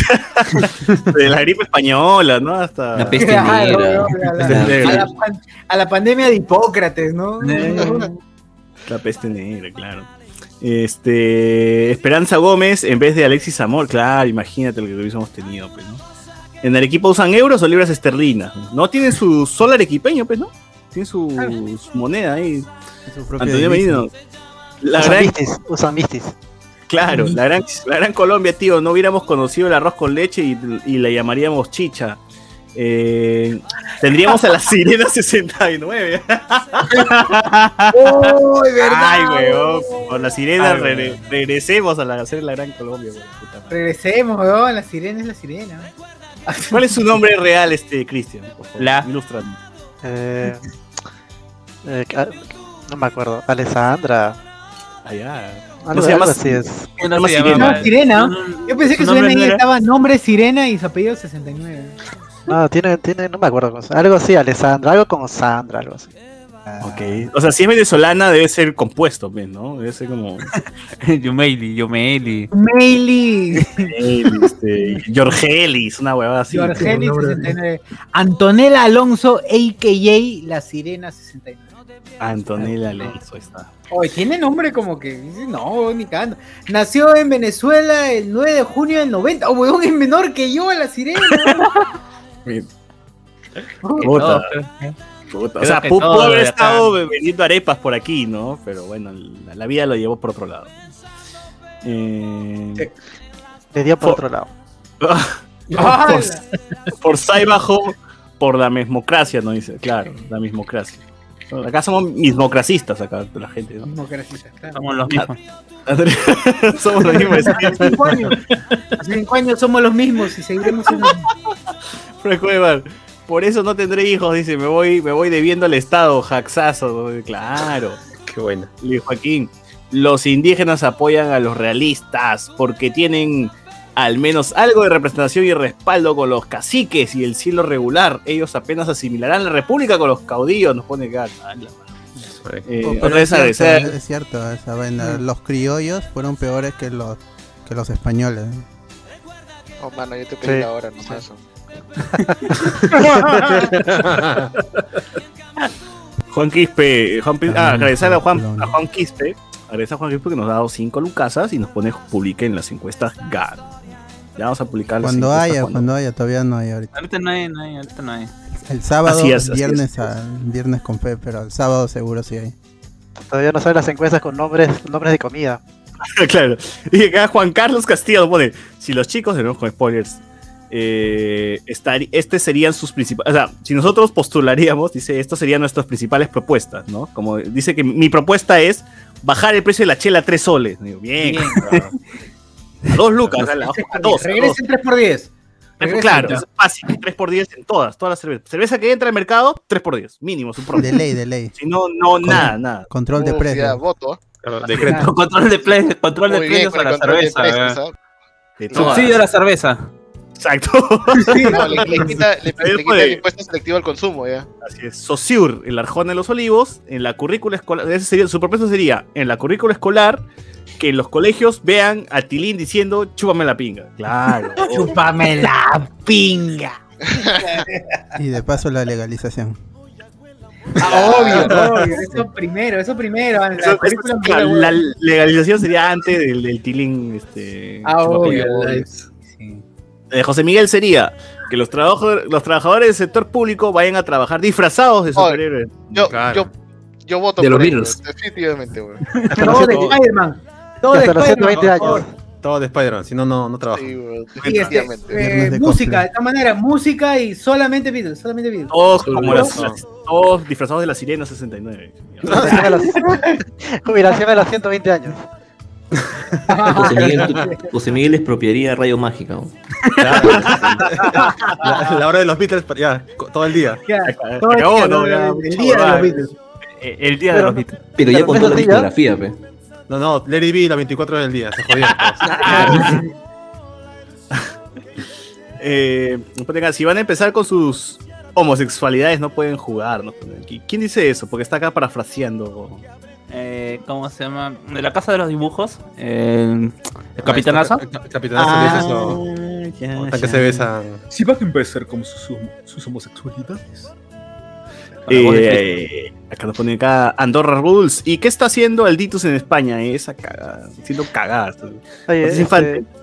De la gripe española, ¿no? Hasta. La peste negra. la, Peste negra. a la pan- a la pandemia de Hipócrates, ¿no? La peste negra, claro. Este. Esperanza Gómez en vez de Alexis Amor, claro, imagínate lo que hubiésemos tenido, pues, ¿no? En el equipo usan euros o libras esterlinas. No tienen su sol arequipeño, pues, ¿no? Tienen su, su moneda ahí. Su propia Antonio. Merino. La Usan gran, mistis, usan mistis. claro, la gran, la gran Colombia, tío. No hubiéramos conocido el arroz con leche y, y la llamaríamos chicha. Eh, tendríamos a la sirena 69. ¡Uy, verdad! Ay, weón. Con la sirena Ay, re- weón. regresemos a la, a hacer la gran Colombia, weón. Regresemos, weón, la sirena es la sirena. ¿Cuál es su nombre real, este, Cristian? La. ilústranos. Eh, eh, ah, no me acuerdo. Alessandra. Allá. Algo, se llama así es. ¿Cómo llama se Sirena. No. No, no, Yo pensé que su nombre no era- estaba nombre Sirena y su apellido 69. No, tiene, tiene, no me acuerdo. Algo así, Alessandra. Algo como Sandra, algo así. Ok. O sea, si es venezolana, debe ser compuesto, pues, ¿no? Debe ser como. Yumeili, Yumeili. Meili. este, Georgelis, una huevada así. Giorgeli 69. Antonella Alonso, a.k.a. La Sirena 69. Antonella Alonso, está. Oye, tiene nombre como que. No, ni cagando. Nació en Venezuela el 9 de junio del 90. Oh, weón, es menor que yo, La Sirena. Puta. Puta, O sea, pudo haber estado vendiendo arepas por aquí, ¿no? Pero bueno, la, la vida lo llevó por otro lado. Eh, Le dio por Fo- otro lado. Por Sai bajo por la mismocracia, ¿no? Dice, claro, la mismocracia. Acá somos mismocracistas, acá la gente, ¿no? Democracistas, claro. Somos los mismos. somos los mismos. Hace cinco años. Hace cinco años somos los mismos y seguiremos siendo los mismos. Por eso no tendré hijos, dice, me voy, me voy debiendo al Estado, jaxazo. Claro. Qué buena. Luis Joaquín, los indígenas apoyan a los realistas porque tienen al menos algo de representación y respaldo con los caciques y el cielo regular. Ellos apenas asimilarán la república con los caudillos, nos pone madre. Eh, Oh, pero es, cierto, es cierto esa vaina. Los criollos fueron peores que los que los españoles. Oh, mano, yo te pedí Sí. la hora, no eso. Juan Quispe, Juan, Pi- ah, agradecer a Juan, a Juan Quispe, agradecer a Juan Quispe que nos ha dado 5 lucasas y nos pone publica en las encuestas GAN. Ya vamos a publicar las Cuando encuestas haya, cuando- cuando haya, todavía no hay ahorita. Ahorita no hay, no hay, ahorita no hay. El sábado, Así es, así viernes, a- viernes con fe, pero el sábado seguro sí hay. Todavía no saben las encuestas con nombres, nombres de comida. claro. Y acá Juan Carlos Castillo nos pone, si los chicos, de nuevo con spoilers, eh, estar, este serían sus principales, o sea, si nosotros postularíamos, dice, estas serían nuestras principales propuestas, ¿no? Como dice que mi propuesta es bajar el precio de la chela a 3 soles. Digo, bien, Bien. claro. a 2 lucas, a, la- a 2. Regresen 3 por 10 Regresen. Claro, es fácil, 3 por 10 en todas, todas las cervezas. Cerveza que entra al mercado, 3 por 10, mínimo, su De ley, de ley. Si no, no, nada, nada. Control de precios. voto. Decreto. Control de, pre- control de precios a la control de cerveza. precios. Subsidio a la cerveza. Exacto. No, le, le quita, le- Ahí le quita puede. el impuesto selectivo al consumo, ya. Así es. Sociur, el Arjona de los Olivos, en la currícula escolar. ese sería- su propuesta sería, en la currícula escolar, que en los colegios vean a Tilín diciendo, chúpame la pinga. Claro. Chúpame la pinga. Y de paso la legalización. Ah, obvio, obvio. Eso primero, eso primero. La Eso- eso- legalización sería antes del, del Tilín. Este, Ah, obvio. Eh, José Miguel sería que los, trabajo- los trabajadores del sector público vayan a trabajar disfrazados de superhéroes. Yo, Claro. yo, yo voto De los por ello, Beatles. definitivamente, weón. Todo de Spider-Man. Todo de los Spider-Man. 120 años. Todo de Spider-Man, si no, no, no trabaja. Sí, este, definitivamente. eh, de música, de esta manera, música y solamente Beatles, solamente Beatles. Todos, como las- No. las- todos disfrazados de la sirena 69. Jubilación los, a los 120 años. José Miguel, tú- José Miguel expropiaría Radio Mágica. ¿no? La, la hora de los Beatles, ya, todo el día. Ya, todo el acabó, día, ¿no? el- Ya, el mucho día de los. Beatles. Eh, El día de Pero- los Beatles. Pero ya con toda la discografía, pe. No, no, It Be, las 24 horas del día, se jodieron Eh, acá, si van a empezar con sus homosexualidades, no pueden jugar. aquí. ¿Quién dice eso? Porque está acá parafraseando. Eh, ¿Cómo se llama? De la casa de los dibujos. eh, el capitanazo. El, el capitanazo que es eso. ya, Hasta que se besan. Si van a empezar con sus, sus homosexualidades. Eh, acá nos ponen acá Andorra Rules. ¿Y qué está haciendo Alditus en España? Esa cagada. Haciendo cagadas. Oye, Patricia este, Infante.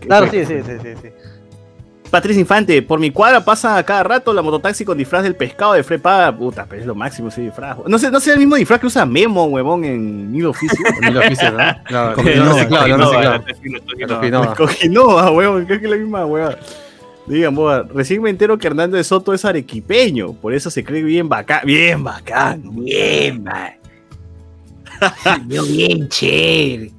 Claro, sí, sí, sí, sí, sí. Patricia Infante, por mi cuadra pasa a cada rato la mototaxi con disfraz del pescado de Frepa. Puta, pero es lo máximo ese disfraz. No sé, no sé el mismo disfraz que usa Memo, huevón, en Mil Oficio. En el oficio, ¿no? No, no. Coginoa, huevón, creo que es la misma huevada. Digan, boa, recién me entero que Hernando de Soto es arequipeño, por eso se cree bien bacán, bien bacán, bien man. Yo bien chévere.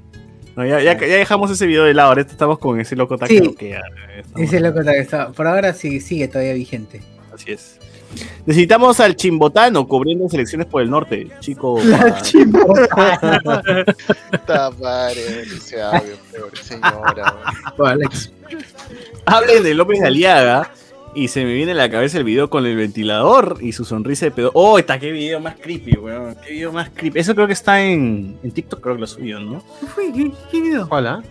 No, ya, ya, ya dejamos ese video de lado, ahora estamos con ese loco Sí. taquero que ya, estamos- Ese loco que está. Por ahora sigue, sigue todavía vigente. Así es. Necesitamos al chimbotano cubriendo selecciones por el norte, chico. La chimbotana. Audio, pobre señora. Hablen de López de Aliaga y se me viene a la cabeza el video con el ventilador y su sonrisa de pedo. Oh, está qué video más creepy, weón. Qué video más creepy. Eso creo que está en, en TikTok, creo que lo subió, ¿no? ¿Qué fue? ¿Qué, qué video? Hola.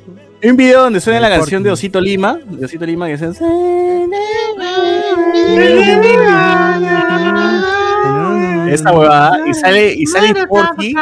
Hay un video donde suena El la canción de Osito Lima, de Osito Lima que dice esa huevada y sale y sale Porky,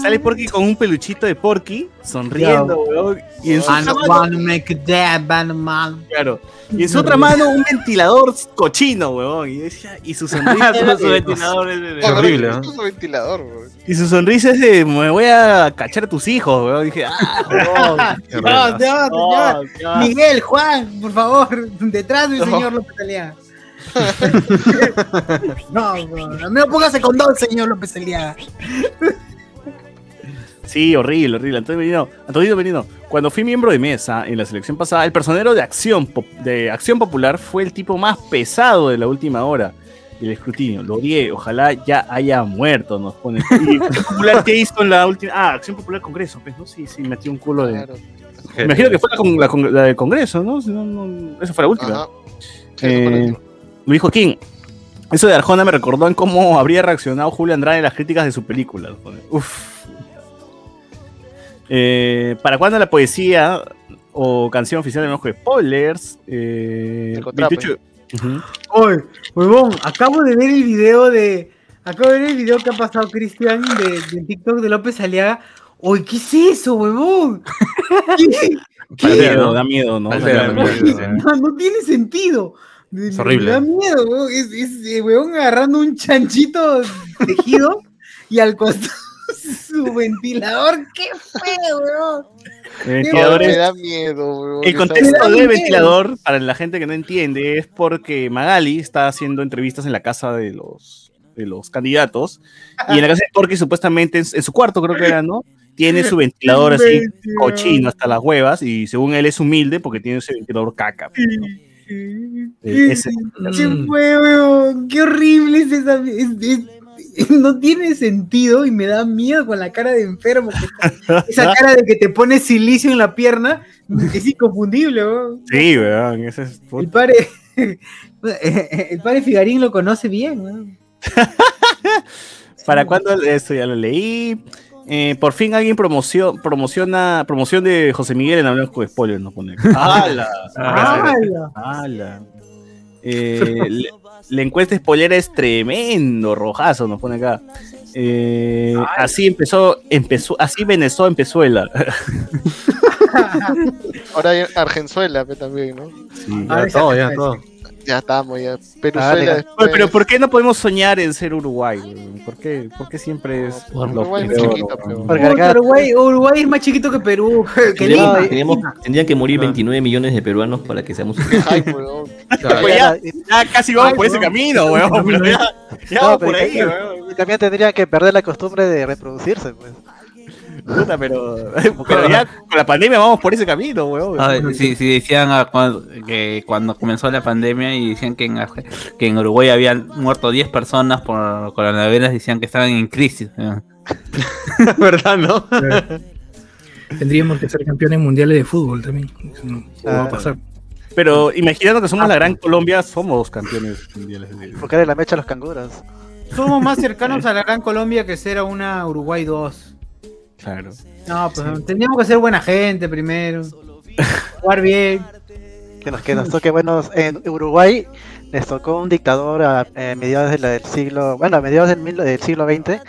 sale Porky con un peluchito de Porky sonriendo, weón, y en su otra mano, make but man. claro, y en su otra mano un ventilador cochino, weón, y, decía- y su sonrisa Todos sus de- ventiladores de- horrible, ¿no? es un ventilador, weón. y su sonrisa es de me voy a cachar a tus hijos, weón, dije, ah, Qué No, no, no, no. Miguel, Juan, por favor, detrás del No. señor López Aliaga. no, no, no me lo póngase con dos, señor López Aliaga. Sí, horrible, horrible. Antonio Benino, Antonio Benino, cuando fui miembro de mesa en la selección pasada, el personero de Acción, de Acción Popular fue el tipo más pesado de la última hora. Y el escrutinio, lo odié, ojalá ya haya muerto, nos pone. ¿Y Popular qué hizo en la última? Ah, Acción Popular Congreso, pues, ¿no? Sí, sí, metió un culo de. Claro. Me imagino que fue la, con- la con- la del Congreso, ¿no? Si no, no- Esa fue la última. Sí, lo Eh. Luis Joaquín, eso de Arjona me recordó en cómo habría reaccionado Julio Andrade en las críticas de su película. Uf. Eh, ¿Para cuándo la poesía o canción oficial de Enojo de Spoilers? Eh, El contrape. 28 Ujú. Oye, huevón, acabo de ver el video de. Acabo de ver el video que ha pasado Cristian de, de TikTok de López Aliaga. Oye, ¿qué es eso, huevón? ¿Qué? Da miedo, ¿no? da miedo, ¿no? Da ¿no? miedo. No, no tiene sentido. Es horrible. Da miedo, huevón. Es, es, eh, huevón agarrando un chanchito tejido y al costado su ventilador. ¡Qué feo! El Me ventilador es- da miedo, weón. El contexto Me del miedo. ventilador, para la gente que no entiende, es porque Magali está haciendo entrevistas en la casa de los, de los candidatos. Y en la casa de Porky, supuestamente, en, en su cuarto creo que era, ¿no? Tiene su ventilador así, cochino hasta las huevas. Y según él es humilde porque tiene ese ventilador caca. pues, ¿no? Eh, ese- ¿Qué? ¡Qué horrible es esa! es- es- no tiene sentido y me da miedo con la cara de enfermo. que está. Esa cara de que te pones silicio en la pierna es inconfundible. weón. Sí, weón, ese es... El padre, el padre Figarín lo conoce bien. weón. ¿Para cuándo? Esto ya lo leí. Eh, por fin alguien promocio- promociona promoción de José Miguel en Hablamos con Spoilers, nos pone. ¡Hala! ¡Hala! ¡Hala! Eh, le- la encuesta spoiler es tremendo, rojazo, nos pone acá. Eh, así empezó, empezó, así Venezuela Venezuela. Ahora hay Argenzuela también, ¿no? Ah, Ya esa- todo, ya todo. Ya estamos, ya. Ah, Peruzuela diga. después. Pero ¿por qué no podemos soñar en ser Uruguay? ¿Por qué, por qué siempre es Por lo Uruguay es chiquito, pero- Porque Uruguay, Uruguay es más chiquito que Perú. que Tendríamos- Lima. tendríamos- tendrían que morir 29 millones de peruanos para que seamos. Ay, weón. Pues ya, ya casi vamos por ese no. camino, weón. Pero ya, ya No, vamos pero por ahí, que- weón. También tendrían que perder la costumbre de reproducirse, pues. Puta, pero, pero ya con la pandemia vamos por ese camino, weón. Ah, sí, sí, decían ah, cuando, que cuando comenzó la pandemia y decían que en, que en Uruguay habían muerto 10 personas por coronavirus, decían que estaban en crisis. ¿Verdad, no? Tendríamos que ser campeones mundiales de fútbol también. Eso no, no va a Ah. pasar. Pero imaginando que somos la gran Colombia, somos campeones mundiales. de- Buscar la mecha a los canguros. Somos más cercanos a la Gran Colombia que ser a una Uruguay 2. Claro. No, pues tendríamos que ser buena gente primero. Jugar bien. Que nos, que nos toque buenos. En Uruguay les tocó un dictador a, eh, mediados de la- del siglo. Bueno, a mediados del, mil- del siglo XX.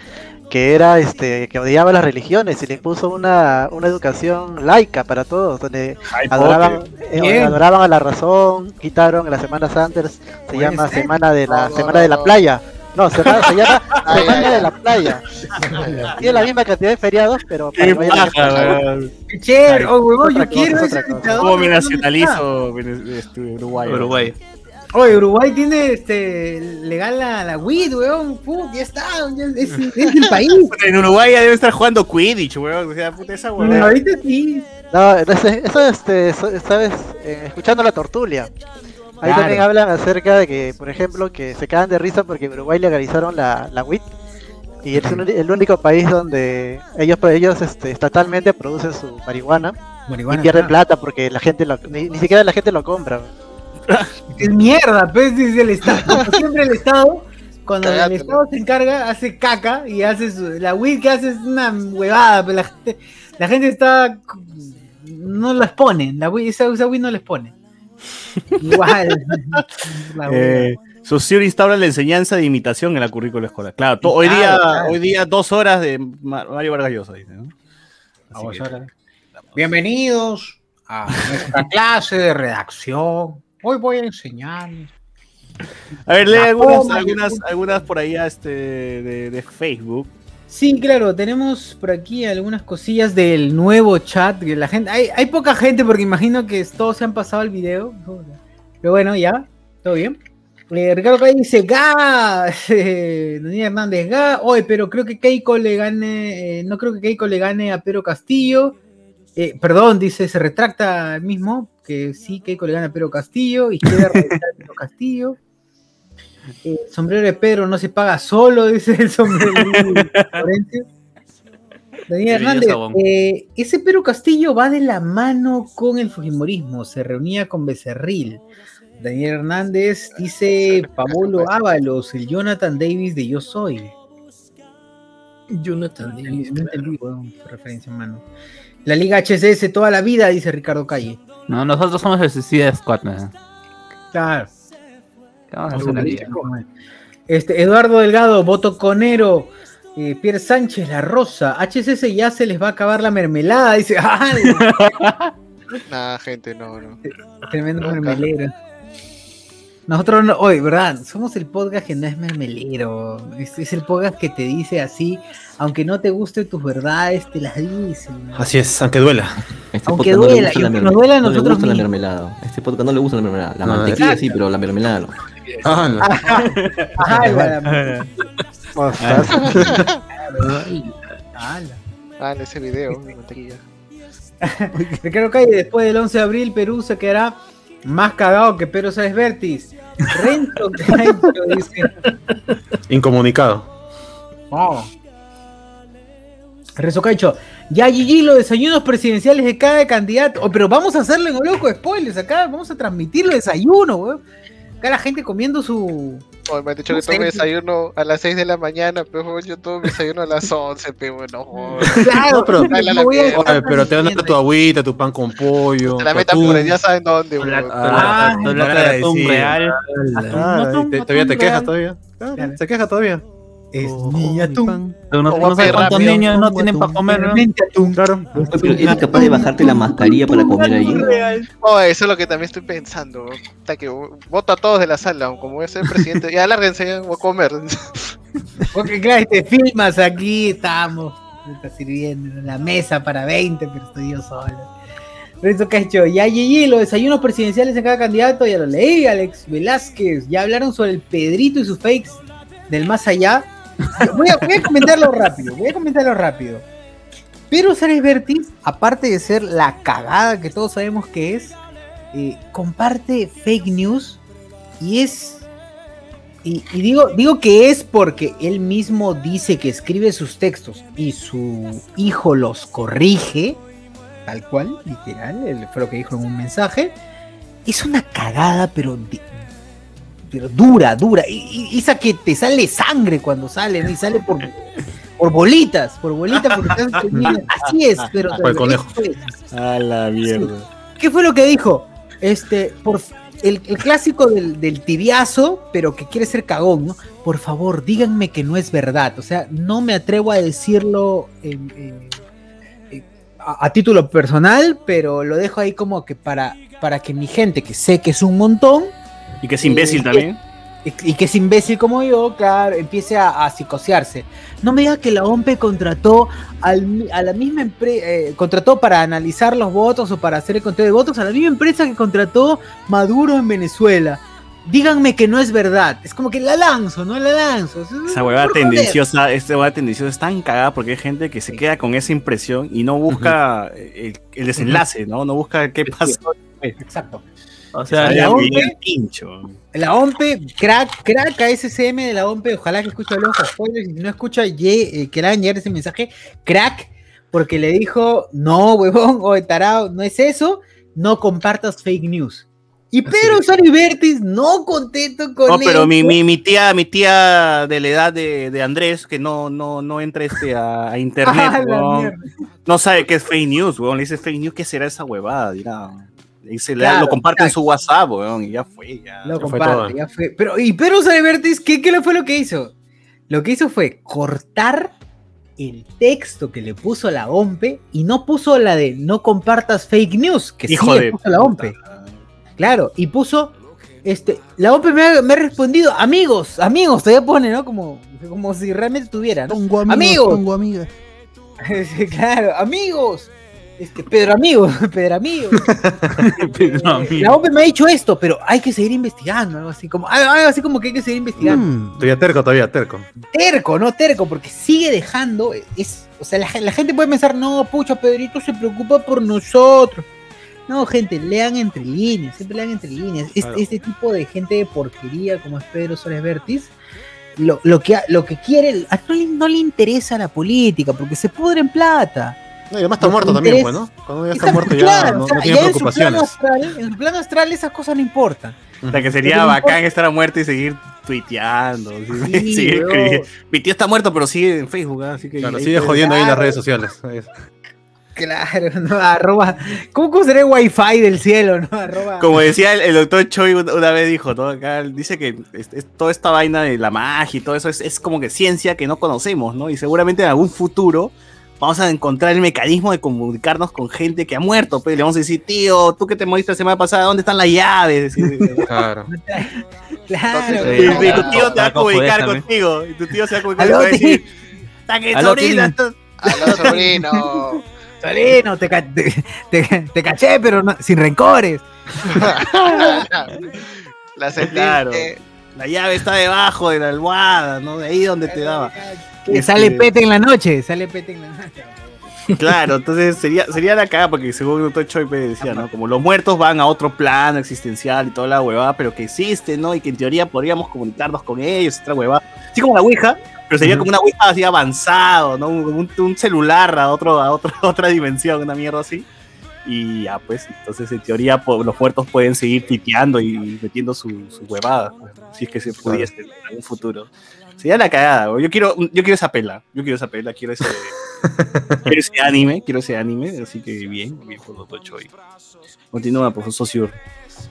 Que era este. que odiaba las religiones y le impuso una, una educación laica para todos. Donde adoraban, eh, adoraban a la razón. Quitaron la Semana Sanders. Se llama ser. Semana de la No, no, Semana de la no. Playa. No, se llama, se llama Ay, Semana de la Playa. Tiene la misma cantidad de feriados, pero Qué paja. Ay, Oh, huevón, yo quiero es ese. ¿Cómo me nacionalizo este, Uruguay? Uruguay. Oye, Uruguay tiene este legal la, la weed, weón. Put, ya está. ya es, es el país. En Uruguay ya debe estar jugando Quidditch, weón. O sea, puta, esa weón. ahorita sí. No, eso, eso, este, eso, sabes, Eh, escuchando la tortulia. Ahí Claro. también hablan acerca de que, por ejemplo, que se cagan de risa porque en Uruguay legalizaron la, la WIT y es un- el único país donde ellos ellos este, estatalmente producen su marihuana y pierden plata porque la gente lo, ni, ni siquiera la gente lo compra. Es mierda, pues es el Estado. Siempre el Estado, cuando Cagátelo. el Estado se encarga, hace caca y hace su- la weed que hace es una huevada, pero la gente, la gente está no las ponen, la weed, esa, esa weed no les pone. Igual. Eh, Saussure instaura la enseñanza de imitación en la currícula escolar. Claro, hoy, día, claro. hoy día dos horas de Ma- Mario Vargas Llosa, dice, ¿no? Así Vamos que- ahora. Bienvenidos a nuestra clase de redacción. Hoy voy a enseñarles. A ver, lee algunas, algunas, algunas por ahí este, de, de Facebook. Sí, claro, tenemos por aquí algunas cosillas del nuevo chat. Que la gente, hay, hay poca gente porque imagino que todos se han pasado el video. Pero bueno, ya, todo bien. Eh, Ricardo Calle dice, ¡Ga! Eh, Daniel Hernández, ¡Ga! Oye, pero creo que Keiko le gane, eh, no creo que Keiko le gane a Pedro Castillo. Eh, perdón, dice, se retracta el mismo, que sí, Keiko le gana a Pedro Castillo retractar a Pedro Castillo. Eh, sombrero de Pedro no se paga solo, dice el sombrero de Florencio. Daniel Hernández, eh, ese Pedro Castillo va de la mano con el Fujimorismo, se reunía con Becerril. Daniel Hernández dice Pablo Ábalos, el Jonathan Davis de Yo Soy. Jonathan Davis, referencia, mano. La Liga HCS toda la vida, dice Ricardo Calle. No, nosotros somos el Suicide Squad. ¿no? Claro. ¿Qué vamos a hacer ahorita? Este, Eduardo Delgado, Voto Conero, eh, Pierre Sánchez, La Rosa, HCS ya se les va a acabar la mermelada, dice, ¡ah! Nah, gente, no, no. Tremendo mermelero. Nosotros no, hoy, ¿verdad? Somos el podcast que no es mermelero. Es, es el podcast que te dice así, aunque no te gusten tus verdades, te las dice. Así es, aunque duela. Este Aunque podcast no le duela, gusta y la aunque mermelada. nos duela a no le nosotros gusta la mermelada. Este podcast no le gusta la mermelada. La No, mantequilla exacto. sí, pero la mermelada no. Ah, no. Ala. Ah, ese video, mi mantequilla. Ricardo Calle, después del 11 de abril, Perú se quedará más cagado que Pedro Sáenz Vértiz. Renzo Caicho dice, Incomunicado. No. Rezo Caicho, ya Gigi, los desayunos presidenciales de cada candidato. Oh, pero vamos a hacerlo en un loco spoilers acá, vamos a transmitir los desayunos, weón. Acá la gente comiendo su. Oh, me han dicho que tomo sé. desayuno a las 6 de la mañana, pero yo tomo mi desayuno a las 11, pero bueno. joder. Claro, No, pero- la Oye, te van a dar tu agüita, tu pan con pollo. Se la metan por ya saben dónde. La- la- Ah, te- te mi mi atún. pan. Tú no, O no sabes guape cuántos rápido, niños no tienen para atún. comer, ¿no? Atún. Claro. Pero eres capaz de bajarte la mascarilla para comer ahí. Oh, eso es lo que también estoy pensando. Puta que voto a todos de la sala, como voy a ser presidente. Ya lárguense, ya voy a comer. Porque claro, te filmas aquí, estamos. me Está sirviendo en la mesa para 20, pero estoy yo solo. Renzo Cacho, ya Gigi, los desayunos presidenciales en cada candidato, ya lo leí, Alex Velázquez, ya hablaron sobre el Pedrito y sus fakes del más allá. Voy a, comentarlo rápido, voy a comentarlo rápido. Pero Sárez Vértiz, aparte de ser la cagada que todos sabemos que es, eh, comparte fake news y es y, digo, digo que es porque él mismo dice que escribe sus textos y su hijo los corrige, tal cual, literal, fue lo que dijo en un mensaje. Es una cagada, pero, pero dura, dura. Y, y- esa que te sale sangre cuando sale, ¿no? y sale por, por bolitas, por bolitas, porque así es, pero Por el conejo. es. A la mierda. ¿Qué fue lo que dijo? Este, por el, el clásico del, del tibiazo, pero que quiere ser cagón, ¿no? Por favor, díganme que no es verdad. O sea, no me atrevo a decirlo en- en- en- a, a título personal, pero lo dejo ahí como que para, para que mi gente, que sé que es un montón, Y que es imbécil Eh, también. y, y que es imbécil como yo, claro, empiece a, a psicosearse. No me diga que la OMP contrató al a la misma empresa, contrató para analizar los votos o para hacer el conteo de votos a la misma empresa que contrató Maduro en Venezuela. Díganme que no es verdad. Es como que la lanzo, no la lanzo. Es- Esa huevada tendenciosa, esta huevada tendenciosa es tan cagada porque hay gente que se queda con esa impresión y no busca el, el desenlace, ¿no? No busca qué pasó. Exacto. O sea, la a OMP vivir el pincho. La OMP, crack, crack a SCM de la OMP, ojalá que escuche los spoilers y si no escucha, ye- eh, que le hagan llegar ese mensaje, crack, porque le dijo, no, huevón, o tarado, no es eso, no compartas fake news. Y pero Sari Vertis, no contento con No, pero mi, mi, mi tía, mi tía de la edad de, de Andrés, que no, no, no entra este a, a internet, Ah, no sabe qué es fake news, weón. Le dice fake news, ¿qué será esa huevada? Dirá. Le le- lo comparte en su WhatsApp, weón, y ya fue, ya. Lo Ya fue comparte, todo. ya fue. Pero, y pero Sari Vertis, ¿qué, ¿qué fue lo que hizo? Lo que hizo fue cortar el texto que le puso la OMP y no puso la de no compartas fake news, que Hijo sí de puso la OMP. Claro, y puso, este, la OMP me ha, me ha respondido, amigos, amigos, todavía pone, ¿no? Como, como si realmente tuviera, ¿no? Pongo amigos, Amigos. claro, amigos. Este, Pedro Amigo, Pedro Amigo. Pedro Amigo. La OMP me ha dicho esto, pero hay que seguir investigando, algo así como, algo así como que hay que seguir investigando. Mm, Todavía terco, todavía terco. Terco, no terco, porque sigue dejando, es, o sea, la, la gente puede pensar, no, pucha, Pedrito se preocupa por nosotros. No, gente, lean entre líneas, siempre lean entre líneas. Este, Claro. este tipo de gente de porquería como es Pedro Soles Vértiz, lo, lo, que, ha- lo que quiere, a- no le, no le interesa la política, porque se pudre en plata. No, y además está muerto también, pues, ¿no? Cuando ya está Está- muerto ya no, o sea, no tiene ya en su plano preocupaciones. astral, en su plano astral esas cosas no importan. O sea, que sería bacán estar muerto y seguir tuiteando. ¿sí? Sí, Seguir escribiendo. Mi tío está muerto, pero sigue en Facebook, ¿ah? así que. Claro, sigue jodiendo ahí en las redes sociales. Claro, no, arroba. ¿Cómo, cómo será el wifi del cielo, no? Arroba. Como decía el, el doctor Choi una, una vez dijo, ¿no? Acá dice que es- es- toda esta vaina de la magia y todo eso es, es como que ciencia que no conocemos, ¿no? Y seguramente en algún futuro vamos a encontrar el mecanismo de comunicarnos con gente que ha muerto. Pues le vamos a decir, tío, tú que te moriste la semana pasada, ¿dónde están las llaves? Claro. Claro. y, y tu tío te va a comunicar contigo. Y tu tío se va a comunicar Aló, a decir, tío. "Está que Aló, sobrina, tío. tú-". A los sobrinos. Solino, te, ca- te, te- te caché, pero no- sin rencores. La. Claro. La llave está debajo de la almohada, ¿no? De ahí donde te daba. Que Este- sale pete en la noche, sale pete en la noche. Claro, entonces sería, sería la cagada porque según pues, decía, ¿no? Como los muertos van a otro plano existencial y toda la huevada, pero que existen, ¿no? Y que en teoría podríamos comunicarnos con ellos, otra huevada. Así como la Ouija, Pero sería como una hueá así avanzado, ¿no? Un celular a, otro, a otro, a otra dimensión, una mierda así. Y ya, pues, entonces en teoría los muertos pueden seguir piteando y metiendo su, su huevada, si es que se pudiese en algún futuro. Sería la cagada, yo quiero, yo quiero esa pela, yo quiero esa pela, quiero ese, quiero ese anime, quiero ese anime, así que bien, bien por. Choi. Continúa, profesor Sur.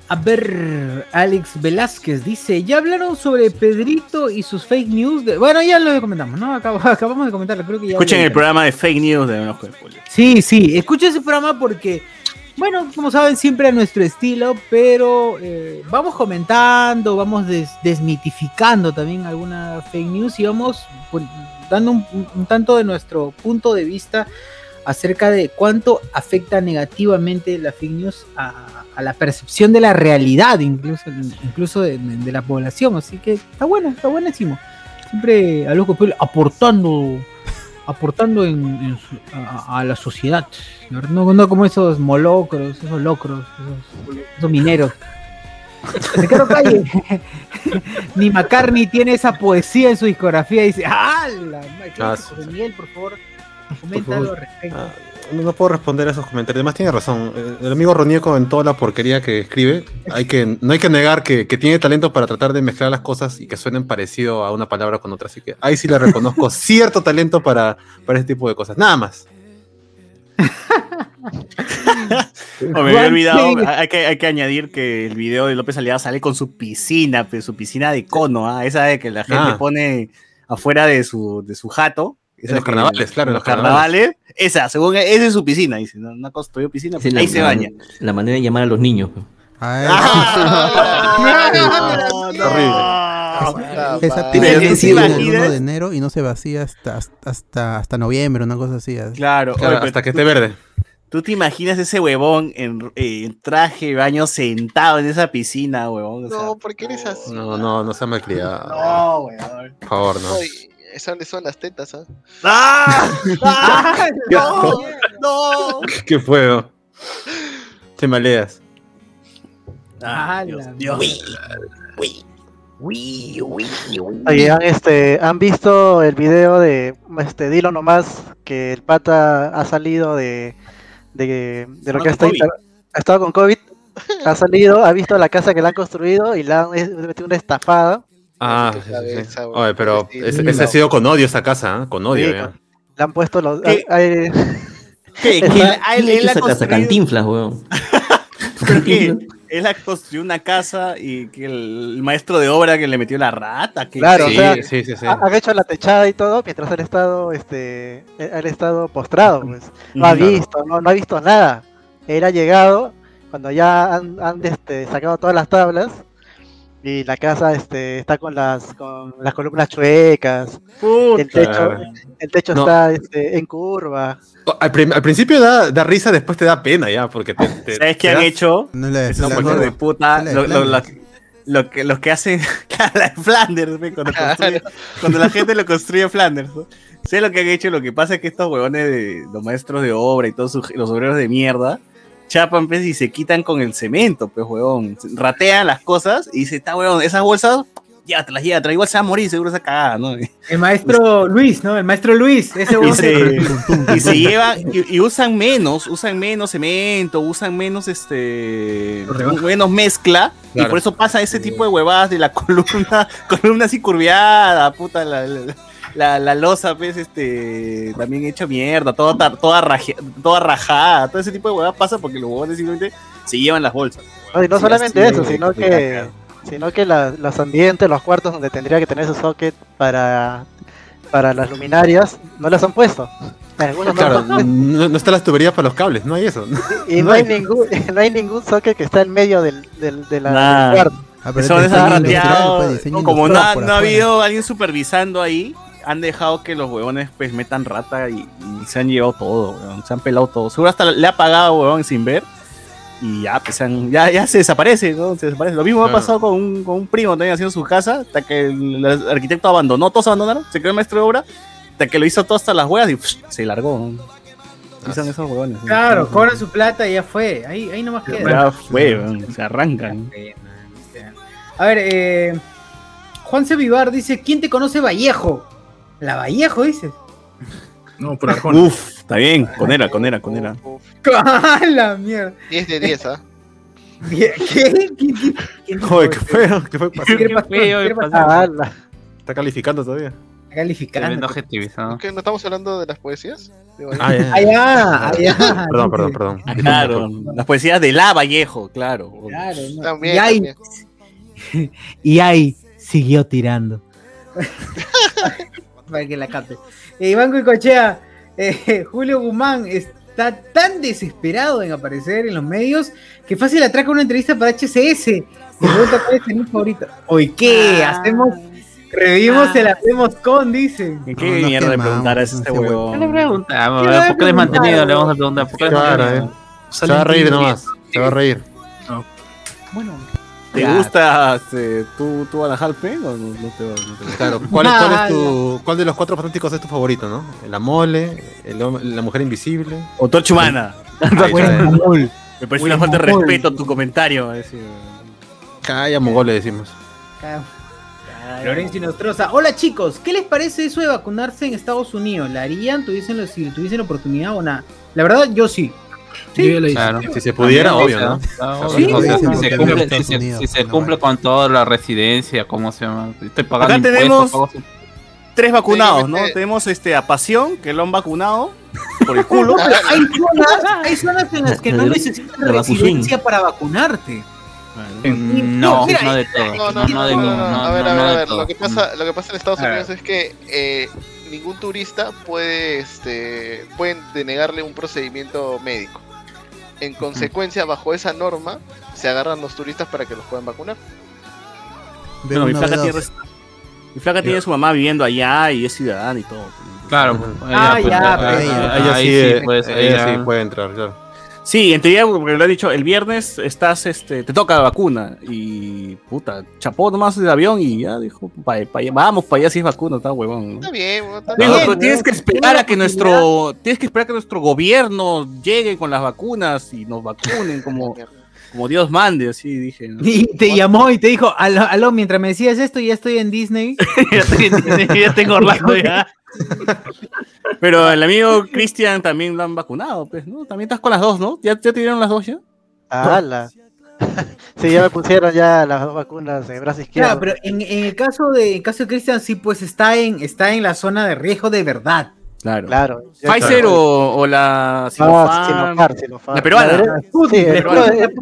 A ver, Alex Velázquez dice, ¿ya hablaron sobre Pedrito y sus fake news? De- Bueno, ya lo comentamos, ¿no? Acab- acabamos de comentarlo, creo que ya... Escuchen el programa de fake news de unos. Sí, sí, escucha ese programa porque, bueno, como saben, siempre a nuestro estilo, pero eh, vamos comentando, vamos des- desmitificando también alguna fake news y vamos pon- dando un, un- un tanto de nuestro punto de vista acerca de cuánto afecta negativamente la fake news a, a la percepción de la realidad, incluso, incluso de, de la población. Así que está bueno, está buenísimo. Siempre a loco aportando aportando en, en su- a, a la sociedad. No, no como esos molocros, esos locros, esos, esos mineros. Ricardo Calle. Ni McCartney tiene esa poesía en su discografía. Dice, ¡ah! La, ¿qué Ah, Miguel, por favor, comenta algo al respecto. Ah, no, no puedo responder a esos comentarios. Además tiene razón. Eh, El amigo Ronieco en toda la porquería que escribe, hay que, no hay que negar que, que tiene talento para tratar de mezclar las cosas y que suenen parecido a una palabra con otra. Así que ahí sí le reconozco cierto talento para, para ese tipo de cosas. Nada más. Oh, me había olvidado, hay que, hay que añadir que el video de López Aliaga sale con su piscina, pues, su piscina de cono, ¿ah? esa de que la gente Ah. pone afuera de su, de su jato. Esa los que- carnavales, claro, en en los carnavales. carnavales. Esa, según esa es su piscina, dice, no, no construyó piscina, es pues, la, ahí se baña. la manera de llamar a los niños. pues. Ah, No, no. Esa 1 imaginas? de enero y no se vacía hasta, hasta, hasta noviembre, una cosa así. así. Claro, Claro, oye, hasta que esté verde. ¿Tú te imaginas ese huevón en, eh, en traje de baño sentado en esa piscina, huevón? O sea, No, ¿por qué eres así? No, no, no sea malcriado. no, huevón. Por favor, no. esas son las tetas, ¿ah? ¡Ah! ¡Ah! ¡No! ¡No! ¿Qué fue? oh? Te maleas. Ah, Dios, Dios. Oye, ¿han, este, ¿han visto el video de este, Dilo nomás que el pata ha salido de, de, de lo que COVID. inter- ha estado con COVID? Ha salido, ha visto la casa que le han construido y le han metido una estafada. Ah, sí, sí, sí. cabeza, güey. Oye, pero Sí, ese, sí, ese ha sido con odio esa casa, ¿eh? con odio. Sí, ya. Le han puesto los. ¿Qué? hay- ¿Qué? Está- ¿Que él, ¿Quién él, ha hecho él ha esa casa? construido, Cantinflas, weón. ¿pero qué? Él ha construido una casa y que el, maestro de obra que le metió la rata. Que Claro, o Sí, sea, sí, sí, sí. ha- han hecho la techada y todo mientras él ha estado, este, él ha estado postrado, pues. No ha Claro. visto, no, no ha visto nada. Él ha llegado cuando ya han, han, este, sacado todas las tablas y la casa este, está con las, con las columnas chuecas, Puta. el techo, el techo No. está este, en curva. Al, principio da, da risa, después te da pena ya, porque te, te- ¿Sabes qué te han das- hecho? No le hijos de puta, lo, lo- lo- Flanders. lo que, los que hacen la de Flanders, ve, cuando, la gente lo construye en Flanders. ¿no? Sé lo que han hecho, lo que pasa es que estos huevones de los maestros de obra y todos sus- los obreros de mierda chapan pues, y se quitan con el cemento, pues huevón. Ratean las cosas y dice, está huevón, esas bolsas, llévatelas, llévatelas, igual se va a morir seguro esa cagada, ¿no? El maestro Luis, ¿no? El maestro Luis, ese Y huevón se, y se tum. llevan y, y usan menos, usan menos cemento, usan menos este menos mezcla y por eso pasa ese tipo de huevadas de la columna, columna así curviada, puta la, la, la, la losa pues este también hecha mierda, toda toda raje- toda rajada, todo ese tipo de huevadas pasa porque los huevones simplemente se llevan las bolsas. No, y no Sí, solamente eso, sino que, sino que la- los ambientes, los cuartos donde tendría que tener su socket para, para las luminarias, no las han puesto. Algunos no Claro, puesto. no, no está las tuberías para los cables, no hay eso. Y no hay ningún, no hay ningún socket que está en medio del, del, de la, Nah. del cuarto. Ah, Son pues, no, como no no ha habido alguien supervisando ahí, han dejado que los huevones pues metan rata y, y se han llevado todo, weón, se han pelado todo. Seguro hasta le ha pagado huevón sin ver y ya, pues, se han- ya, ya se desaparece, ¿no? Se desaparece. Lo mismo ha pasado con un, con un primo también haciendo su casa, hasta que el, el arquitecto abandonó, todos abandonaron, se quedó el maestro de obra, hasta que lo hizo todo hasta las huevas y psh, se largó. ¿no? Esos huevones. ¿no? Claro, cobran su plata y ya fue. Ahí, ahí nomás queda. Ya fue, weón, se arrancan. A ver, eh, Juan C. Vivar dice, ¿quién te conoce Vallejo? La Vallejo, dices. No, por Arjona. Uf, está bien, conera, conera, conera. ¡Ah, la mierda! 10 de 10, ¿ah? ¿Qué? ¿Qué? ¿Qué? ¿Qué? Joder, qué feo, qué. ¿Qué feo, ¿Qué? Ah. Está calificando todavía. Calificando. Objetivizado. ¿Qué, ¿No estamos hablando de las poesías? Ah, ya. Allá, allá. Perdón, perdón, perdón. Ah, claro, las poesías de La Vallejo, claro. Claro, no. También, y ahí, también. y ahí siguió tirando. Para que la capte. Eh, Iván Cochea, eh, Julio Guzmán está tan desesperado en aparecer en los medios que fácil atraca una entrevista para HCS. Y pregunta cuál es el anime favorito. Hoy qué, hacemos, revivimos el hacemos con, dicen. ¿Qué, No, mierda de preguntar a ese ese huevón? ¿Qué le preguntamos? ¿Qué ¿Por qué les mantenido? preguntamos? Le vamos a preguntar. ¿Por qué Claro, eh. Se va a reír nomás. Se va a reír. Bueno, ¿Te Claro. gusta este, tú, tú a o no, no te, no te Claro, ¿cuál, es- cuál es tu, ¿cuál de los cuatro fantásticos es tu favorito, no? La mole, el la mujer invisible. O Torcha Humana. Eh. Me parece una falta de respeto tu comentario. decir, Calla, mongol le decimos. Lorenzo Nostroza. Hola chicos, ¿qué les parece eso de vacunarse en Estados Unidos? ¿La harían tuviesen si tuviesen la oportunidad o nada? La verdad, yo sí. Yo ya lo hice. Claro. Si se pudiera, obvio, ¿no? Sí, sí, si se cumple, en si Estados se, Unidos, si se no cumple vale. con toda la residencia, ¿cómo se llama? Estoy pagando Acá tenemos- Tres vacunados, ¿no? Técnicamente- Tenemos este, a Pasión, que lo han vacunado por el culo. Pero hay zonas, hay zonas en las que no necesitas residencia para vacunarte. Mm, No, no de todo. No, no, No, no, no de no, todo. no, no, A ver, no, a ver, no a ver. Lo que pasa, lo que pasa en Estados. Unidos es que eh, ningún turista puede, este, pueden denegarle un procedimiento médico. En consecuencia, bajo esa norma, se agarran los turistas para que los puedan vacunar. Mi flaca tiene, dos. res- mi flaca tiene su mamá viviendo allá y es ciudadana y todo. Claro. Ah, pues, ya, ahí- ahí eh, pues, ahí sí puede entrar, claro. Sí, en teoría, porque lo he dicho, el viernes estás, este, te toca la vacuna y puta, chapó nomás el avión y ya dijo, pa- pa- vamos para allá si es vacuna, está huevón. ¿no? Está bien, está Digo, bien. pero tienes que esperar a que nuestro, tienes que esperar a que nuestro gobierno llegue con las vacunas y nos vacunen como, como Dios mande, así dije. ¿no? Y te llamó y te dijo, aló, aló, mientras me decías esto, ya estoy en Disney. ya, estoy- ya tengo Orlando ya. Pero el amigo Cristian también lo han vacunado, pues, ¿no? También estás con las dos, ¿no? ¿Ya, ya te dieron las dos ya? Ala. sí, ya me pusieron ya las dos vacunas en brazo izquierdo. Claro, pero en, en el caso de, en el caso de Christian, sí, pues está en, está en la zona de riesgo de verdad. Claro. Claro. ¿Pfizer o, o la No, Sinopharm? Sinopharm, Sinopharm. La peruana. derecha- Sí, el, peruana. hombro de-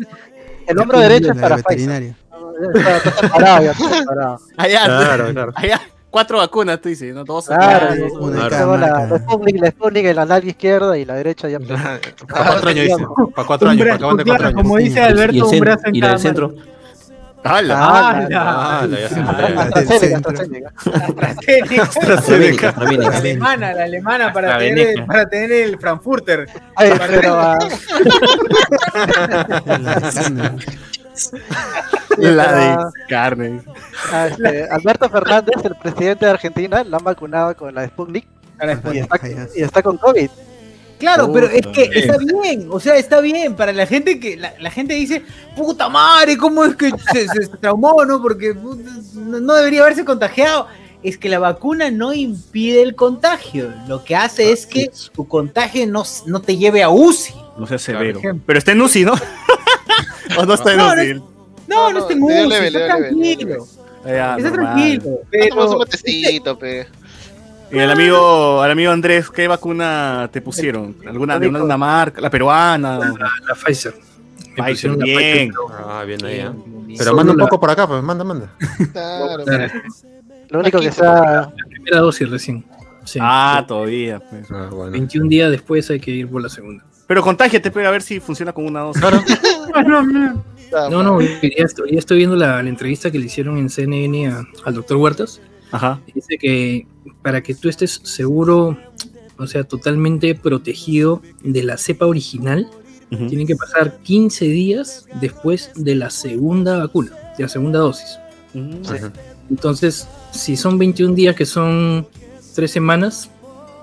el hombro derecho es para Pfizer. Allá, Claro, claro. allá, cuatro vacunas, tú dices, ¿no? Dos Claro, dos- una luego la, Sputnik, la Sputnik en la nalga izquierda y la derecha ya. Para cuatro años, dice. Para cuatro años, para acaban de claro, cuatro años. como dice Alberto, y el, un brazo en y la cada del centro. ¡Hala! Ah, la ya se. AstraZeneca, alemana, la alemana para tener, el, para tener el Frankfurter. Ay, pero La de carne. La pero, de carne. este, Alberto Fernández, el presidente de Argentina, la han vacunado con la Sputnik y está, y está con COVID. Claro, pero es que está bien, o sea, está bien para la gente que la, la gente dice, puta madre, ¿cómo es que se, se traumó, no? Porque no, debería haberse contagiado. Es que la vacuna no impide el contagio, lo que hace es que tu contagio no, no te lleve a UCI. No sea severo. Pero está en UCI, ¿no? ¿O no está en No, no UCI? No, No, no, no, está en UCI, está tranquilo, está tranquilo. Tomamos un Pero, matecito, pe. Y el amigo, al amigo Andrés, ¿qué vacuna te pusieron? ¿Alguna de una, una marca? ¿La peruana? La Pfizer. Me Pfizer, bien. Pfizer. Ah, bien ahí, ¿eh? Pero manda un la- poco por acá, pues manda, manda. Claro, Claro, Lo único que está. La primera dosis recién. Sí. Ah, todavía. pues. Ah, bueno. 21 días después hay que ir por la segunda. Pero contágiate, pero a ver si funciona con una dosis. está No, no, ya estoy, ya estoy viendo la, la entrevista que le hicieron en CNN a- al doctor Huertas. Ajá. Dice que para que tú estés seguro, o sea, totalmente protegido de la cepa original, Ujú. tienen que pasar 15 días después de la segunda vacuna, de la segunda dosis. Ajá. Entonces, si son 21 días, que son 3 semanas,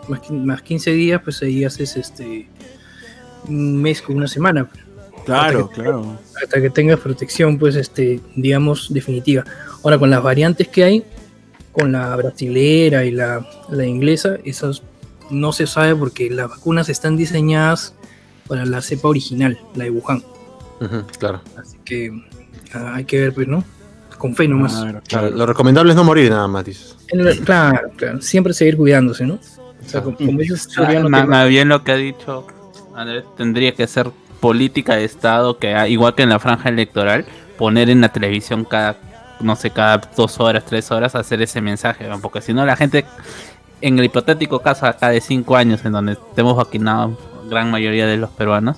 más, más 15 días, pues ahí haces este un mes con una semana, Claro, claro. hasta que tengas protección, pues, este, digamos, definitiva. Ahora, con las variantes que hay, con la brasilera y la, la inglesa, esas no se sabe porque las vacunas están diseñadas para la cepa original, la de Wuhan. Claro. Así que ah, hay que ver, pues, ¿no? Con fe nomás. Claro, Lo recomendable es no morir nada más, dices. Claro, claro. Siempre seguir cuidándose, ¿no? O sea, como, Ah, más bien lo que ha dicho Andrés tendría que ser política de Estado que ah, igual que en la franja electoral poner en la televisión cada no sé cada dos horas tres horas hacer ese mensaje ¿no? porque si no la gente en el hipotético caso acá de cinco años en donde estemos vacunados gran mayoría de los peruanos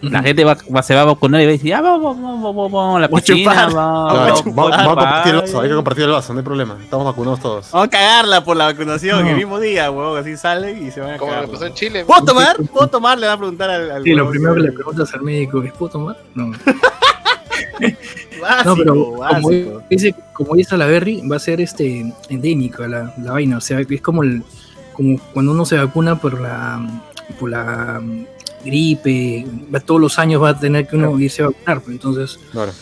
la gente va, va- se va a vacunar y va a decir, ah, vamos, vamos, vamos, vamos, la piscina, chupar. vamos, Claro, vamos, a compartir el vamos". vaso, hay que compartir el vaso, no hay problema. Estamos vacunados todos. Vamos a cagarla por la vacunación No. el mismo día, huevón. Así salen y se van a Como lo cagar. pasó en Chile. ¿Puedo tomar? ¿Puedo tomar? Le va a preguntar al. al Sí, lo primero que le preguntas al médico es, ¿puedo tomar? No. Básico, No, pero como, dice, como dice la Berry, va a ser este endémica la, la vaina. O sea, es como el, como cuando uno se vacuna por la por la gripe, va- todos los años va a tener que uno irse a vacunar, pues entonces Claro.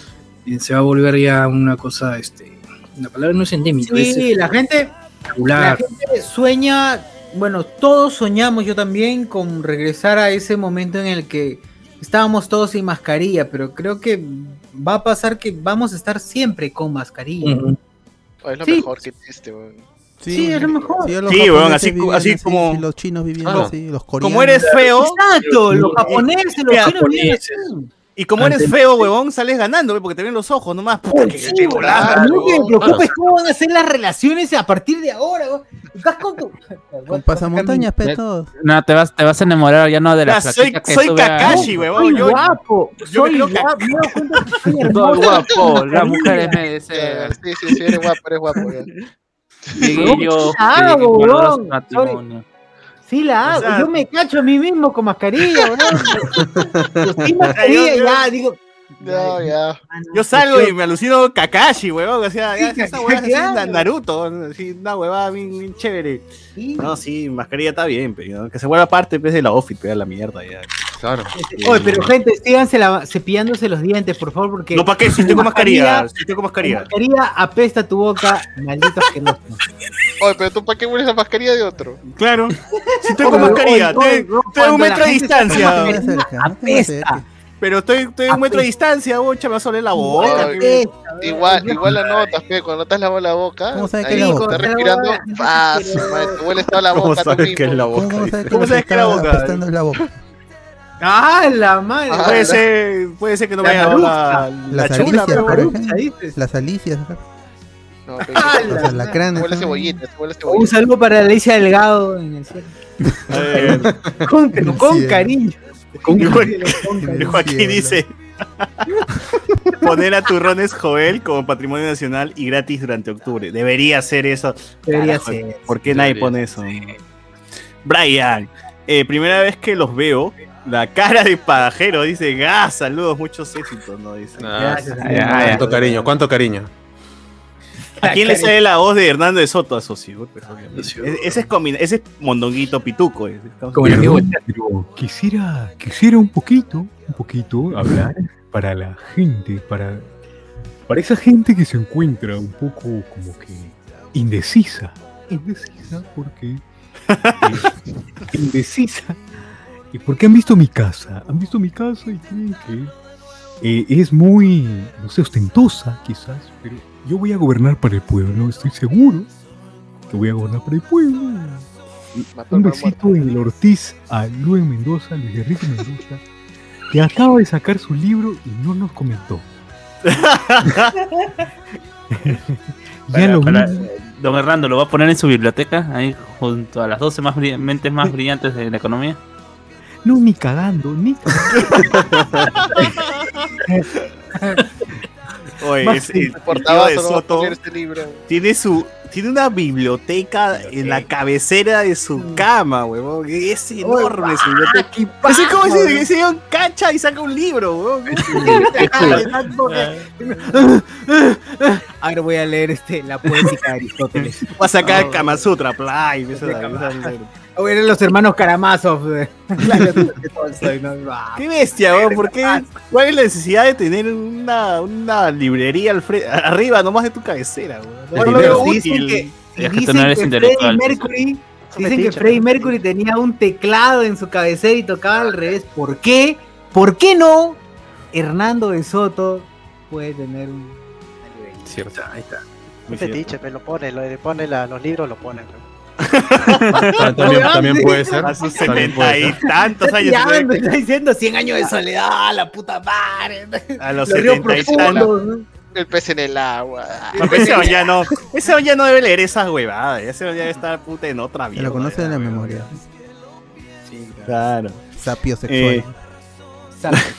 eh, se va a volver ya una cosa, este, la palabra no es endémica, es Sí, la gente, la gente sueña, bueno, todos soñamos, yo también, con regresar a ese momento en el que estábamos todos sin mascarilla, pero creo que va a pasar que vamos a estar siempre con mascarilla. Oh, es lo Sí. mejor que existe, weón. Sí, es lo mejor. Sí, weón, japoneses así- como- los chinos vivían Claro. así, los coreanos. Como eres feo Exacto, los japoneses, los Mira, chinos viven así. Y como eres feo, huevón, sales ganando, porque te ven los ojos nomás. Puta, que- Sí, que weón, golazo, a mí lo que me huevón. preocupa es cómo van a ser las relaciones a partir de ahora. weón. Estás con tu. Con pasamontañas, pe, Ya- todos. no te vas te vas a enamorar ya no de la Ya, soy, que soy Kakashi, huevón. Soy Yo, guapo, yo soy guapo. Soy guapo, las mujeres me desean. Sí, sí, sí, eres guapo, eres guapo. ya. Llegué yo, Ah, huevón. Sí, la hago. O sea- yo me cacho a mí mismo con mascarilla, weón. Yo sin mascarilla Yo- yo- ya, digo. No, ya. yo salgo y me alucino Kakashi, huevón. O sea, ya, esa huevada na- Naruto, una huevada bien, bien chévere. sí. No, sí, mascarilla está bien, pero que se vuelva parte pues, de la outfit, pega la mierda ya. Claro. Oye, pero gente, síganse la- cepillándose los dientes, por favor, porque No, ¿para qué? Si estoy con mascarilla, Mascarilla. si estoy con la mascarilla. mascarilla apesta tu boca, maldito asqueroso. Oye, pero tú, ¿para qué hueles la mascarilla de otro? Claro. Si estoy con Oye, mascarilla, a un la metro de distancia. Apesta. Pero estoy, estoy a un metro de distancia, bocha, me va a soler la boca. Apesta, Igual, igual la notas, pe, cuando estás lavando la boca, ¿Cómo sabes que ahí es la estás boca? respirando, La ah, madre, te hueles toda la ¿Cómo boca sabes que es la ¿Cómo, boca? cómo sabes que ¿Cómo lo que sabes que la es la boca? Ah, la madre. Ah, Puede la- ser, puede ser que no la dado la, la Las chula, alicias, pero dices. Las alicias. No, Ah, se Los la- alacranes. Un saludo para Alicia Delgado en el cielo. Ver, Con, pero con cariño. Con Y cariño, con cariño. Joaquín cielo. dice: Poner a turrones Joel como patrimonio nacional y gratis durante octubre. Debería ser eso. Debería Carajo, ser. ¿Por qué nadie pone eso? Brian, eh, primera vez que los veo, la cara de pajero dice: ¡Ah! Saludos, muchos éxitos, ¿no? Dice. Ah, Gracias. Ay, ay, ay. Cuánto cariño, cuánto cariño. ¿A quién le sale la voz de Hernando de Soto? A Socio. E- Ese es, combina- ese es mondonguito pituco. ese. Como el amigo Perdón, pero quisiera, quisiera un poquito, un poquito hablar para la gente, para, para esa gente que se encuentra un poco como que indecisa. Indecisa porque... eh, indecisa. Eh, Porque han visto mi casa, han visto mi casa y tienen que... eh, es muy, no sé, ostentosa quizás, pero yo voy a gobernar para el pueblo, estoy seguro que voy a gobernar para el pueblo. Mató Un besito en el Ortiz a Luis Mendoza, Luis Enrique Mendoza, que acaba de sacar su libro y no nos comentó. ya Para- lo para-. Don Hernando, ¿lo va a poner en su biblioteca? Ahí junto a las 12 más mentes más brillantes de la economía. No, ni cagando, ni cagando. Oye, es- el de Soto este libro. tiene su tiene una biblioteca en la cabecera de su cama, huevón. Es enorme su biblioteca. Así como si se un cacha y saca un libro, huevón. Ahora voy a leer este, la poética de Aristóteles. Va a sacar Kama Sutra, play, O eran los hermanos Karamazov. de- Claro, de Tolstoy, ¿no? Ah, Qué bestia, weón. ¿Por qué? ¿Cuál es la necesidad de tener una, una librería al fre- arriba nomás de tu cabecera, weón? No lo pero dicen que- Es que tú dicen no eres que intelectual. Freddie Mercury, Eso me dicen que Freddie ¿no? Mercury tenía un teclado en su cabecera y tocaba al revés. ¿Por qué? ¿Por qué no? Hernando de Soto puede tener un. Cierto. Ahí está. Un fetiche, pero lo pone, lo pone la- los libros, lo pone. pe. También, también puede ser. A sus También 70 puede y tantos años. tirando, está diciendo 100 años de soledad, la puta madre. A los 70 y tantos. El pez en el agua. No, pero ese hombre ya no, ese ya no debe leer esas huevadas. Ese hombre ya debe estar puta en otra vida. lo conoce de la memoria. Claro. Sapio sexual. Eh,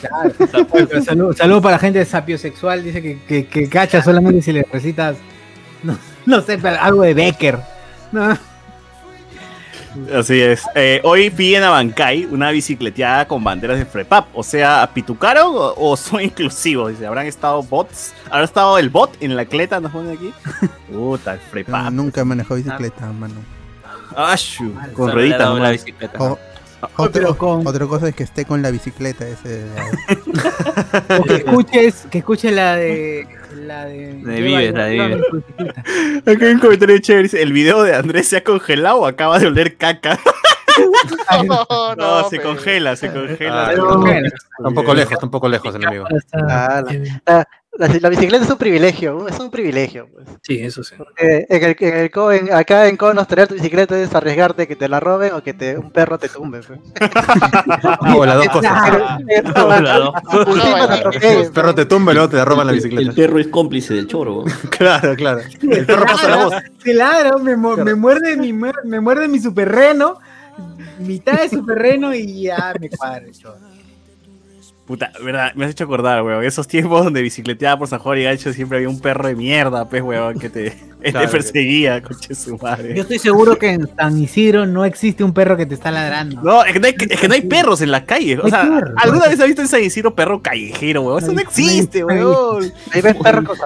claro. Oye, pero Saludo saludo para la gente de Sapio Sexual. Dice que, que, que cacha solamente si le recitas. No, no sé, pero algo de Becker. No. Así es. Eh, hoy piden a Bankai una bicicleteada con banderas de Frepap. O sea, ¿pitucaron o, o son inclusivos? Dice, ¿habrán estado bots? ¿Habrá estado el bot en la cleta? ¿Nos ponen aquí? Puta, el Frepap. nunca manejó bicicleta, mano. Ashu, con Solo le rueditas. la bicicleta. O- pero otro- con- Otra cosa es que esté con la bicicleta ese. O que escuches, que escuches la de. La de. De Vives, la de Vives. Acá hay un comentario chévere. El video de Andrés se ha congelado o acaba de oler caca. No, No, se congela, se congela. Ah, se no. congela. Está un poco lejos, está un poco lejos, enemigo. Ah, la, la- la bicicleta es un privilegio, es un privilegio. Pues. Sí, eso sí. Porque en el, en el co- en- acá en Conos tener tu bicicleta es arriesgarte que te la roben o que te, un perro te tumbe. pues. O las dos cosas. Atropellen, El perro te tumba y luego te roban la bicicleta. el perro es cómplice del choro. Claro, claro. El perro pasa la voz. Claro, me, mu- me muerde mi me muerde mi superreno, mitad de superreno y ya me cuadra el choro. Puta, verdad, me has hecho acordar, weón. Esos tiempos donde bicicleteaba por San Juan y Gancho siempre había un perro de mierda, pues, weón, que te, perseguía, coche su madre. Yo estoy seguro que en San Isidro no existe un perro que te está ladrando. No, es que no, hay, es que no hay perros en la calle. O sea. ¿alguna vez has visto en San Isidro perro callejero, weón? Eso no existe, weón. Ahí ves perro con.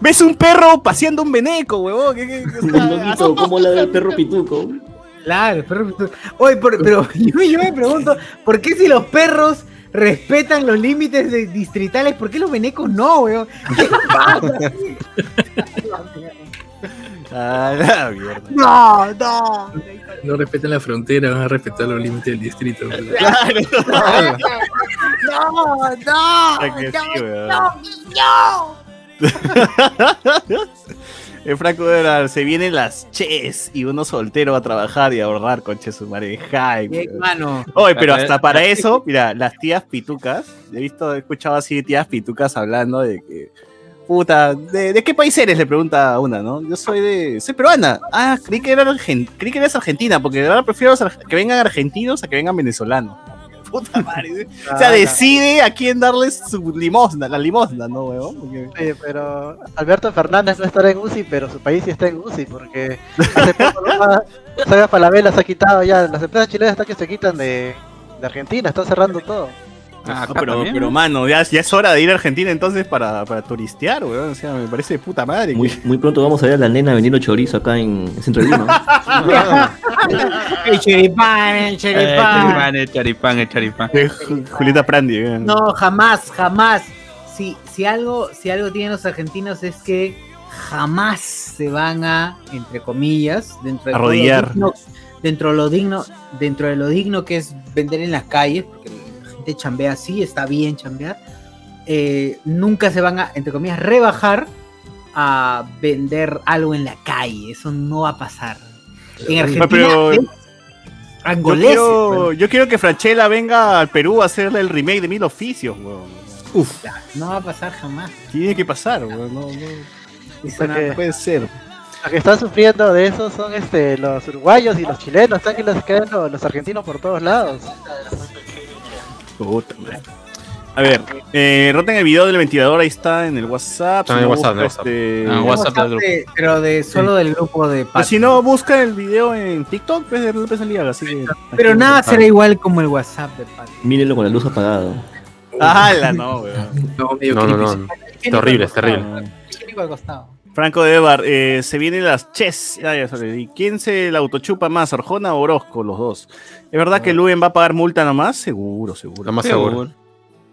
¿Ves un perro paseando un veneco, weón? ¿Qué- qué- qué- ¿cómo ladra el perro pituco? Claro, el perro. Oye, por- pero yo, yo me pregunto, ¿por qué si los perros respetan los límites de- distritales, por qué los venecos no, weón? ¿Qué pasa? Ah, la mierda. No, no. No respetan la frontera, van a respetar los límites del distrito. Claro. No, no. El Franco era, se vienen las ches y uno soltero a trabajar y a ahorrar, conche su madre. Jai, Bien, weón. mano. Oye, pero hasta para eso, mira, las tías pitucas, he visto, he escuchado así tías pitucas hablando de que, puta, ¿de, de qué país eres? Le pregunta una, ¿no? Yo soy de, soy peruana. Ah, creí que, era argen- creí que eras argentina, porque ahora prefiero los ar- que vengan argentinos a que vengan venezolanos. Puta madre. O sea, decide a quién darles su limosna, la limosna, ¿no? Porque- Oye, pero Alberto Fernández no estará en UCI, pero su país sí está en UCI, porque hace poco Saga Falabella se ha quitado ya, las empresas chilenas están que se quitan de, de Argentina, están cerrando todo. Ah, acá pero, también, pero ¿no? mano, ya, ya es hora de ir a Argentina entonces para, para turistear, weón. O sea, me parece de puta madre. Muy, muy pronto vamos a ver a la nena vendiendo chorizo acá en Centro de Lima. El choripán, el Eh, choripán. charipán, el charipán, el charipán. Eh, Ju- Julieta Prandi, weón. No, jamás, jamás. Si, si, algo, si algo tienen los argentinos es que jamás se van a, entre comillas, dentro de todo lo Arrodillar. digno- dentro de lo digno, dentro de lo digno que es vender en las calles, porque gente chambea así, está bien chambear, eh, nunca se van a, entre comillas, rebajar a vender algo en la calle. Eso no va a pasar. En Argentina pero- es Yo quiero, yo quiero que Franchella venga al Perú a hacerle el remake de Mil Oficios, weón. Uf, no va a pasar jamás. Tiene que pasar, weón. No, no, Eso no- Porque puede ser. los que están sufriendo de eso son este los uruguayos y los chilenos, están que los quedan los, los argentinos por todos lados. Puta madre. A ver, eh, roten el video del ventilador, ahí está en el WhatsApp. Está en el WhatsApp, este- Ah, del grupo. de- pero de solo del grupo de Pues Patreon. si no, busca el video en TikTok, pues de repente salía, así que... Pero nada será igual como el WhatsApp de Patreon. Mírenlo con la luz apagada. ¡Hala, no, weón! No, No, no, no. Está horrible, es terrible. Al costado. Franco de Evar, eh, se vienen las chess. Ah, ya. ¿Y quién se la autochupa más, Arjona o Orozco? Los dos. ¿Es verdad que Luen va a pagar multa nomás? Seguro, seguro. Lo más seguro.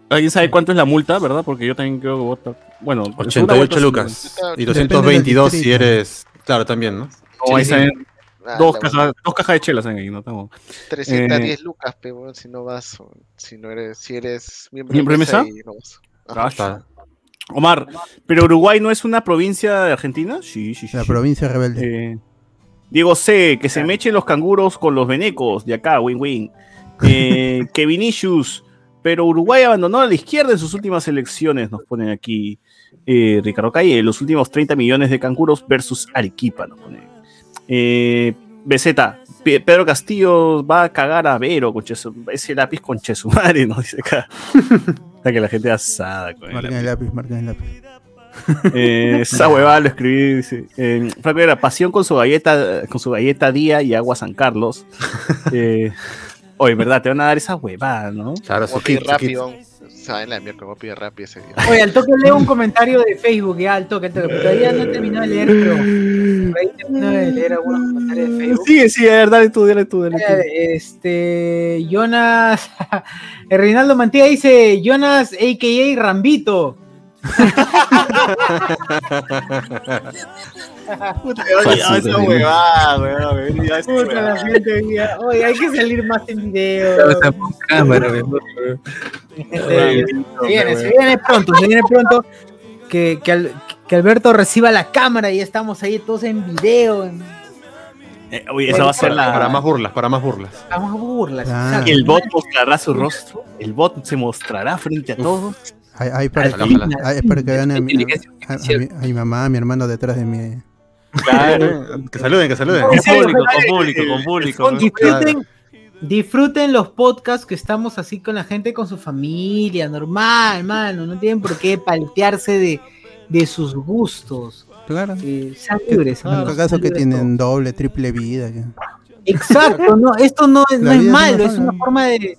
¿Alguien sabe cuánto es la multa, verdad? Porque yo también creo que vota. Bueno, en segunda 88 vuelta lucas. Y del 222 si eres. Claro, también, ¿no? No, ahí salen Ah, dos, cajas, dos cajas de chelas en ahí, no estamos. 310 lucas, pe, weón, si no vas, si no eres, si eres miembro, ¿Miembro de mesa? y no vas. Omar, ¿pero Uruguay no es una provincia de Argentina? Sí, sí, sí. La provincia rebelde. Eh, Diego C, que se mechen los canguros con los venecos de acá, win win. Eh, que Vinicius, pero Uruguay abandonó a la izquierda en sus últimas elecciones, nos ponen aquí eh, Ricardo Calle, los últimos 30 millones de canguros versus Arequipa, nos ponen. Eh, BZ, Pe- Pedro Castillo va a cagar a Vero con ese lápiz con Chesumare, nos dice acá. Está que la gente asada con el Marquen el lápiz, marquen el lápiz. eh, esa huevada lo escribí, dice. Eh, Franco era pasión con su galleta, con su galleta día y agua San Carlos. Eh, oye, verdad, te van a dar esa huevada, ¿no? Claro, su kit, su kit. Saben la mierda, a pedir rápido ese día. Oye, al toque leo un comentario de Facebook, ya, al toque, al toque. Todavía no he terminado de leer, pero por ahí termino de leer algunos comentarios de Facebook. Sigue, sigue, a ver, dale tú, dale tú, dale tú. Eh, Este, Jonas, Reinaldo Mantilla dice, Jonas, a.k.a. Rambito. Puta, que oye, esa huevada, weón, Puta, la gente Oye, hay que salir más en video. cámara. Este, se viene, se viene pronto, se viene pronto. Que, que, Al- que Alberto reciba la cámara y estamos ahí todos en video. En, Eh, oye, esa va a ser Para, la. para más burlas, para más burlas. vamos a burlas. Ah. El bot mostrará su rostro. El bot se mostrará frente a todos. Ahí, ahí para, para que vean a mi, Inteligencia a- a mi- a mi mamá, a mi hermano detrás de mí. Claro. Que saluden, que saluden. Con público, con público, con público. Disfruten, disfruten los podcasts que estamos así con la gente, con su familia, normal, mano. No tienen por qué paltearse de, de sus gustos. Claro. Eh, sean libres. ¿En amigos, caso que tienen doble, triple vida? Exacto, no, esto no, es- no es malo, es una forma de,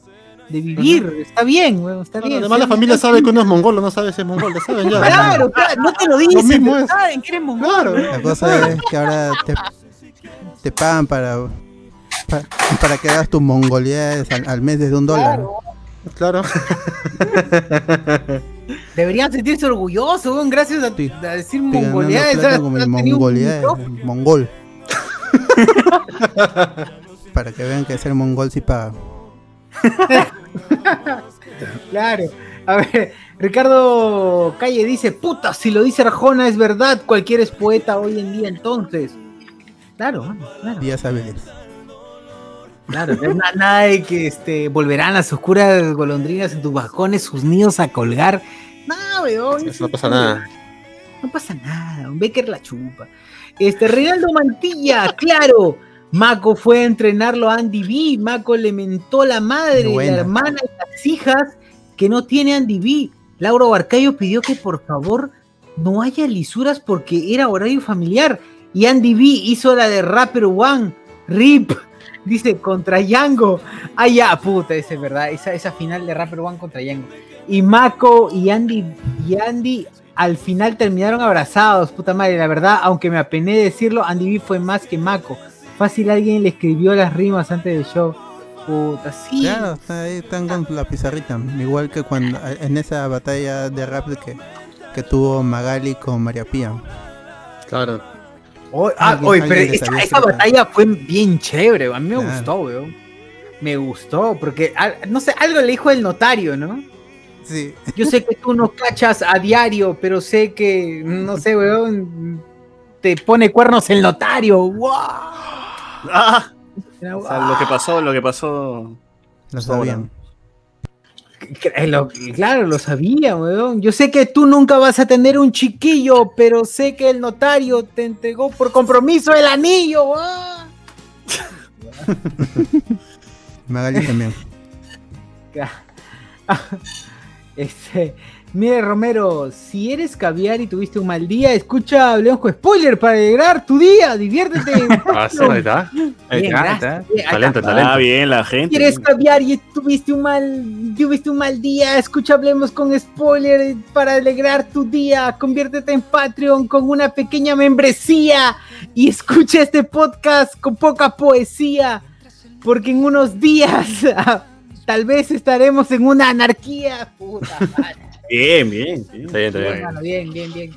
de vivir. Está bien, weón, está bien. además la familia sabe que uno es mongolo, no sabe si es mongol, lo saben ya. Claro, claro, no te lo dicen, mismo pero es. saben que eres mongol. Claro. La cosa es que ahora te, te pagan para, para, para que hagas tus mongolidades al, al mes desde un dólar. Claro. Deberían sentirse orgullosos, weón, gracias a, Sí. a decir mongolidad, micrófono. mongol. para que vean que ser mongol sí paga. Claro. A ver, Ricardo Calle dice, puta, si lo dice Arjona es verdad, cualquiera es poeta hoy en día entonces. Claro, mano, claro, Áviles. claro. Na- Nada de que este, volverán las oscuras golondrinas en tus balcones, sus nidos a colgar. No, weón. Eso no pasa nada. No pasa nada, un Becker la chupa. Este, Reinaldo Mantilla, claro. Mako fue a entrenarlo a Andy B. Mako le mentó la madre, la hermana y las hijas que no tiene Andy B. Lauro Barcayo pidió que por favor no haya lisuras porque era horario familiar. Y Andy B hizo la de Rapper One. RIP. Dice contra Yango. Ah, ya, puta, esa es verdad. Esa, esa final de Rapper One contra Yango. Y Mako y Andy, y Andy al final terminaron abrazados, puta madre. La verdad, aunque me apené de decirlo, Andy B fue más que Mako. Fácil alguien le escribió las rimas antes del show. Puta, sí. Claro, está ahí están con la pizarrita. Igual que cuando en esa batalla de rap que, que tuvo Magali con María Pía. Claro. Oye, ah, Alguien- oye, pero esa, esa batalla fue bien chévere. A mí me Claro. gustó, weón. Me gustó, porque no sé, algo le dijo el notario, ¿no? Sí. Yo sé que tú no cachas a diario, pero sé que, no sé, weón, te pone cuernos el notario. ¡Wow! Ah, Era, o sea, lo que pasó, lo que pasó. Lo sabían. Eh, lo- claro, lo sabía, weón. Yo sé que tú nunca vas a tener un chiquillo, pero sé que el notario te entregó por compromiso el anillo. ¡ah! Magali también. Este, Mire, Romero, si eres caviar y tuviste un mal día, escucha Hablemos con Spoiler para alegrar tu día. Diviértete. Ah, sí, ahí está. Ahí Bien, está, está. Acá. Talento, Ah, talento. bien, la gente. Si eres caviar y tuviste un mal, tuviste un mal día, escucha Hablemos con Spoiler para alegrar tu día. Conviértete en Patreon con una pequeña membresía y escucha este podcast con poca poesía, porque en unos días tal vez estaremos en una anarquía. Puta madre. Bien, bien. bien. Está bien, está bien. Hermano, bien, bien, bien.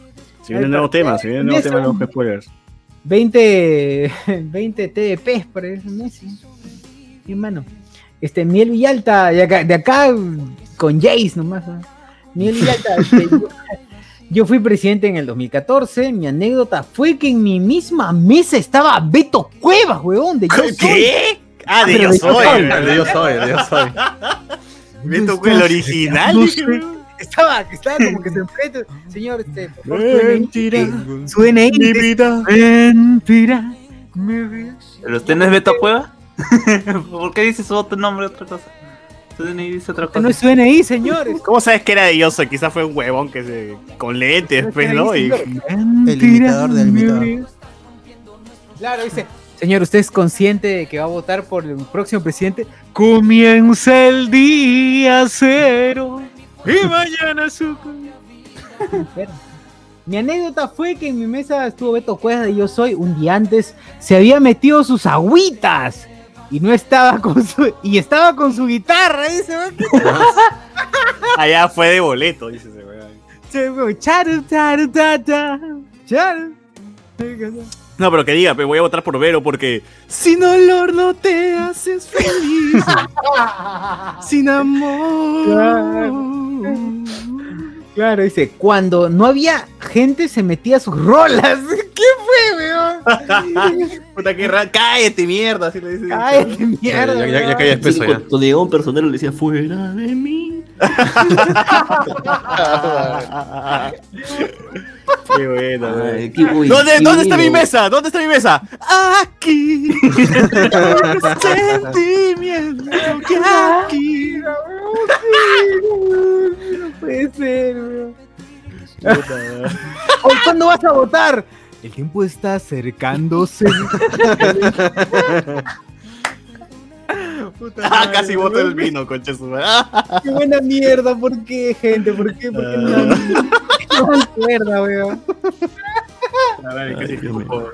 Se viene un nuevo tema, se viene un nuevo Eso. tema de los spoilers. 20, 20 TDPs por eso, Messi. Hermano. Este, Miel Villalta, de acá, de acá con Jace nomás. ¿no? Miel Villalta, este, yo, yo fui presidente en el 2014. Mi anécdota fue que en mi misma mesa estaba Beto Cuevas, huevón, de Yo Soy. ¿Qué? Ah, de yo soy. De yo soy, de yo soy. Me tocó el original. Estaba, estaba como que se enfrenta. Señor, este, Mentira. Su DNI. Mi vida. Mentira. Mi vida. ¿Pero usted no es Beto Cueva? ¿Por qué dice su otro nombre otra cosa? Su DNI dice otra cosa. No es su DNI, señores. ¿Cómo sabes que era de yo soy? Quizás fue un huevón que se. con lentes, pues, ¿no? Y- El imitador del imitador. Claro, dice. Señor, ¿usted es consciente de que va a votar por el próximo presidente? Comienza el día cero y mañana su... Mi anécdota fue que en mi mesa estuvo Beto Cuevas de Yo Soy. Un día antes se había metido sus agüitas y no estaba con su... y estaba con su guitarra. Dice, Allá fue de boleto, dice ese weón. No, pero que diga, pues voy a votar por Vero porque sin olor no te haces feliz. sin amor. Claro, dice, cuando no había gente se metía sus rolas. ¿Qué fue, weón? Puta que cállate mierda, así le dice. Cállate, mierda. Ya, ya, ya weón. caía espeso ya. Cuando llegaba un personero le decía, fuera de mí. Qué bueno, Ay, qué buen ¿Dónde, ¿Dónde está mi mesa? ¿Dónde está mi mesa? Aquí. Sentimiento que aquí. No puede ser. Oye, ¿Cuándo vas a votar? El tiempo está acercándose. Puta Ah, madre, casi weón. el vino, concha su madre. Qué buena mierda, ¿por qué, gente? ¿Por qué? ¿Por qué no? No me acuerdo, weón. Casi fijo.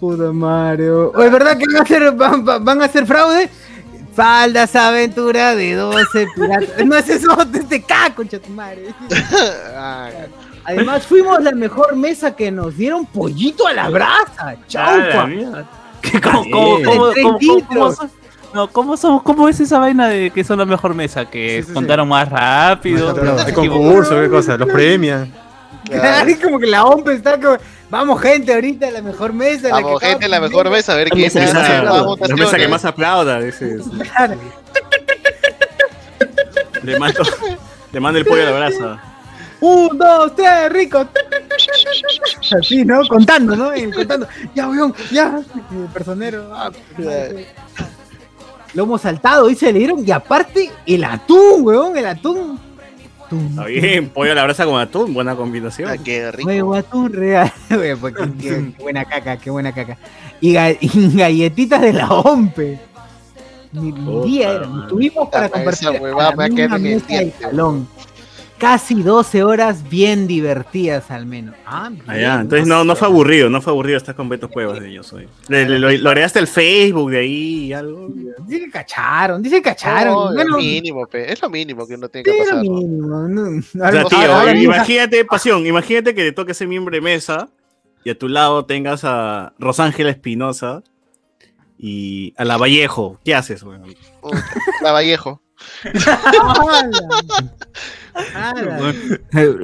Puta Mario. Oye, ¿verdad que van a hacer, van, a hacer fraude? Faldas aventura de 12 piratas. No es eso, es de K, concha tu madre. Ah, Además, fuimos la mejor mesa que nos dieron pollito a la brasa. Ah, la Chaupa. Mierda. ¿Qué- ¿Cómo, cómo, De cómo, tres cómo- cómo- litros. cómo son- no, ¿cómo, somos, ¿Cómo es esa vaina de que son la mejor mesa? Que Sí, sí, sí. contaron más rápido. Hay concurso, qué cosa, los premian. Claro, es como que la OMP está como. Vamos, gente, ahorita la mejor mesa. la Vamos, que gente, la mejor mesa, a ver La quién más más aplauda. La mesa que más aplauda. Claro. Le mando, le mando el pollo a la brasa. Un, dos, tres, rico. Así, ¿no? Contando, ¿no? Y contando. Ya, weón, ya. Y El personero. ah, Lomo saltado, dice, le dieron. Y aparte, el atún, weón, el atún. Atún. Está bien, pollo a la brasa con atún, buena combinación. Ah, qué rico. Nuevo atún real. Pues, qué, qué- qué buena caca, qué buena caca. Y, ga- y galletitas de la OMPE. Mi Puta día. Tuvimos para Esa compartir huevada a la me va a quedar misma en el salón. Casi 12 horas bien divertidas al menos. Ah, bien, Allá, entonces no, no fue aburrido, no fue aburrido estar con Beto Cuevas de yo soy. Le, le- lo, lo agregaste al Facebook de ahí y algo. Dice que cacharon, dice que cacharon. No, es bueno, mínimo, pe. Es lo mínimo que uno tiene que sí, lo pasar. ¿no? mínimo. no, O sea, tío, ahora mismo- imagínate, pasión, imagínate que te toque ser miembro de mesa y a tu lado tengas a Rosángela Espinosa y a la Vallejo. ¿Qué haces, weón? La Vallejo. Pero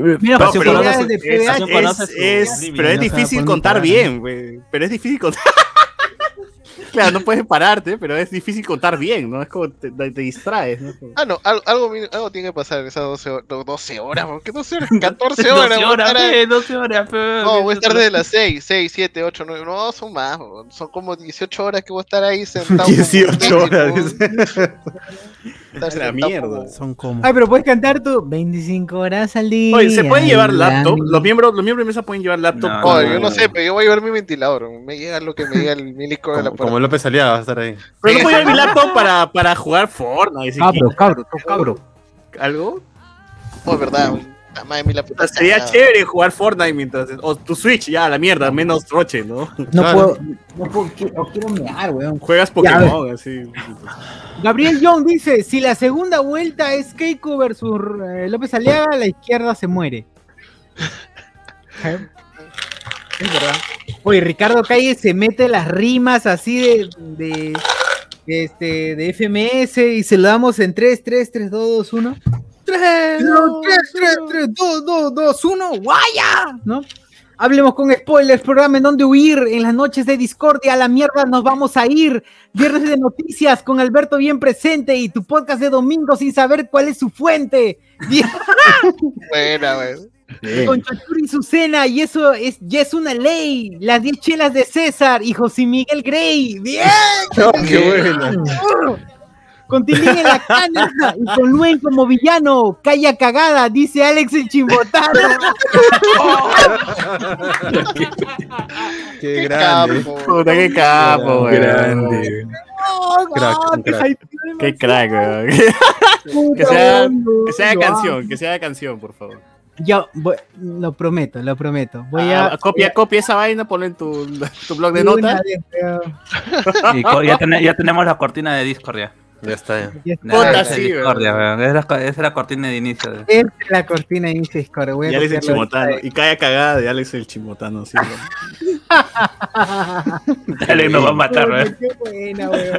es- pero difícil contar bien, güey. Pero es difícil contar. claro, no puedes pararte, pero es difícil contar bien, ¿no? Es como te, te distraes, ¿no? Ah, no, algo, algo, algo tiene que pasar en esas 12 horas. no, 12 horas, ¿por qué 12 horas? 14 horas. 12 voy a horas, pe, 12 horas. No, voy a estar desde las 6, 6, 7, 8, 9. No, son más, son como 18 horas que voy a estar ahí sentado. como un 18 imbécil, horas. La mierda. Son como. Ay, pero puedes cantar tú 25 horas al día. Oye, ¿se pueden llevar la laptop? Los miembros, los miembros de mesa pueden llevar laptop. No, Oye, yo no sé, pero yo voy a llevar mi ventilador. Me llega lo que me diga el milico de la Como, puerta. como López Aliaga va a estar ahí. Pero no puedo llevar mi laptop para, para jugar Fortnite. si Cabro, cabro, tú, cabro. ¿Algo? Oh, es verdad. La de mi la O puta sea, sería chévere jugar Fortnite mientras. O tu Switch, ya, la mierda, menos roche, ¿no? No Claro. puedo, no puedo, quiero, quiero mear, weón. Juegas Ya. Pokémon, así. Gabriel Young dice, si la segunda vuelta es Keiko versus eh, López Aliaga, la izquierda se muere. Es verdad. Oye, Ricardo Calle se mete las rimas así de, de, de este, de FMS y se lo damos en 3, 3, 3, 2, 2, 1. 3, 3, 3, 3, 2, 2, 2, 1, ¡guaya! ¿No? Hablemos con spoilers, programa en donde huir en las noches de discordia, a la mierda nos vamos a ir. Viernes de noticias con Alberto bien presente y tu podcast de domingo sin saber cuál es su fuente. Buena, güey. con Chachuri y su cena y eso es ya es una ley. Las 10 chelas de César y José Miguel Grey. Bien. qué bueno. Con Tilín en la cana y con Luen como villano. Calla cagada, dice Alex el chimbotano. Qué grande. capo. Puta, qué capo, güey. Grande. Crack, Ah, un qué crack. Qué crack, güey. Que sea, weón, que sea canción, que sea canción, por favor. Yo voy- lo prometo, lo prometo. Voy a Ah, copia, copia esa vaina, ponla en tu, tu blog de notas. vez. Y ya, ya tenemos la cortina de Discord ya. Ya está. ya. Esa es sí, Discord, ya, weón. weón. Esa es la es la cortina de inicio. de- Esta es la cortina de Discord. Voy a Y Alex el Chimotano. Y cae cagada de Alex el Chimotano. Sí, güey. Alex nos va a matar, weón.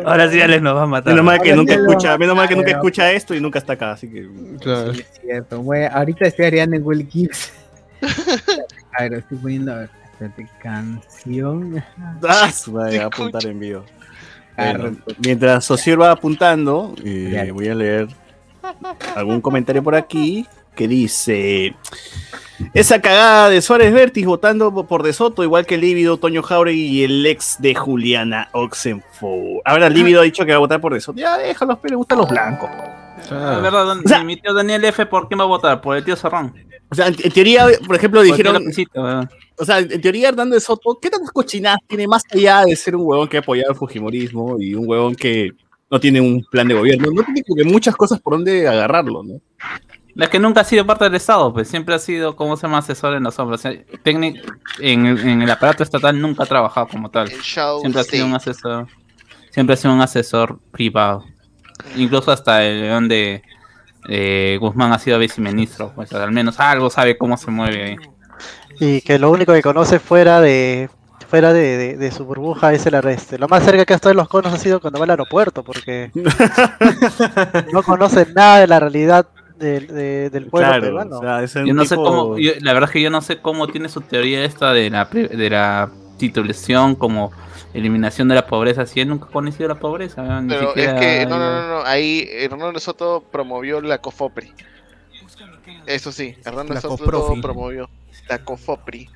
Ahora sí Alex nos va a matar. Menos mal que nunca escucha, menos mal que nunca escucha esto y nunca está acá, así que. Claro. Sí, es cierto. Voy a- ahorita estoy harían en Will Kids. A ver, estoy poniendo. A ver, espérate, canción. Ah, va a apuntar en vivo. Bueno, mientras Socir va apuntando, eh, voy a leer algún comentario por aquí que dice: Esa cagada de Suárez Vértiz votando po- por De Soto, igual que Lívido, Toño Jauregui y el ex de Juliana Oxenford. Ahora Lívido ha dicho que va a votar por De Soto. Ya déjalos, pero le gustan los blancos. Claro. Es verdad, don- O sea- mi tío Daniel F, ¿por qué va a votar? Por el tío Zorrón. O sea, en, en teoría, por ejemplo, dijeron, o sea, en teoría Hernando de Soto, ¿qué tantas cochinadas tiene más allá de ser un huevón que ha apoyado el Fujimorismo y un huevón que no tiene un plan de gobierno? No tiene como que muchas cosas por donde agarrarlo, ¿no? Es que nunca ha sido parte del Estado, pues siempre ha sido, como se llama, asesor en las obras. O sea, en, en el aparato estatal nunca ha trabajado como tal. Siempre ha sido un asesor, siempre ha sido un asesor privado. Incluso hasta el león de eh, Guzmán ha sido viceministro, pues al menos algo sabe cómo se mueve ahí. Y que lo único que conoce fuera de fuera de, de- de su burbuja es el arreste. Lo más cerca que ha estado de los conos ha sido cuando va al aeropuerto, porque no conoce nada de la realidad del, de- del pueblo Claro, peruano. o sea, es un Yo no sé cómo, yo- la verdad es que yo no sé cómo tiene su teoría esta de la de la titulación como eliminación de la pobreza, si él nunca ha conocido la pobreza, ¿no? ni Pero es siquiera que, no, no, no, no, ahí Hernando Soto promovió la COFOPRI. Eso sí, Hernando Soto promovió la COFOPRI,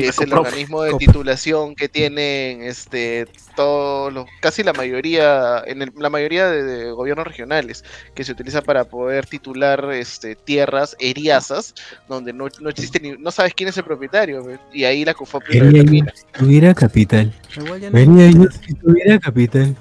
que es el organismo de titulación que tienen este todos los, casi la mayoría, en el- la mayoría de, de gobiernos regionales, que se utiliza para poder titular este tierras eriazas, donde no, no existe ni, no sabes quién es el propietario, y ahí la si tuviera capital. Yo si tuviera capital.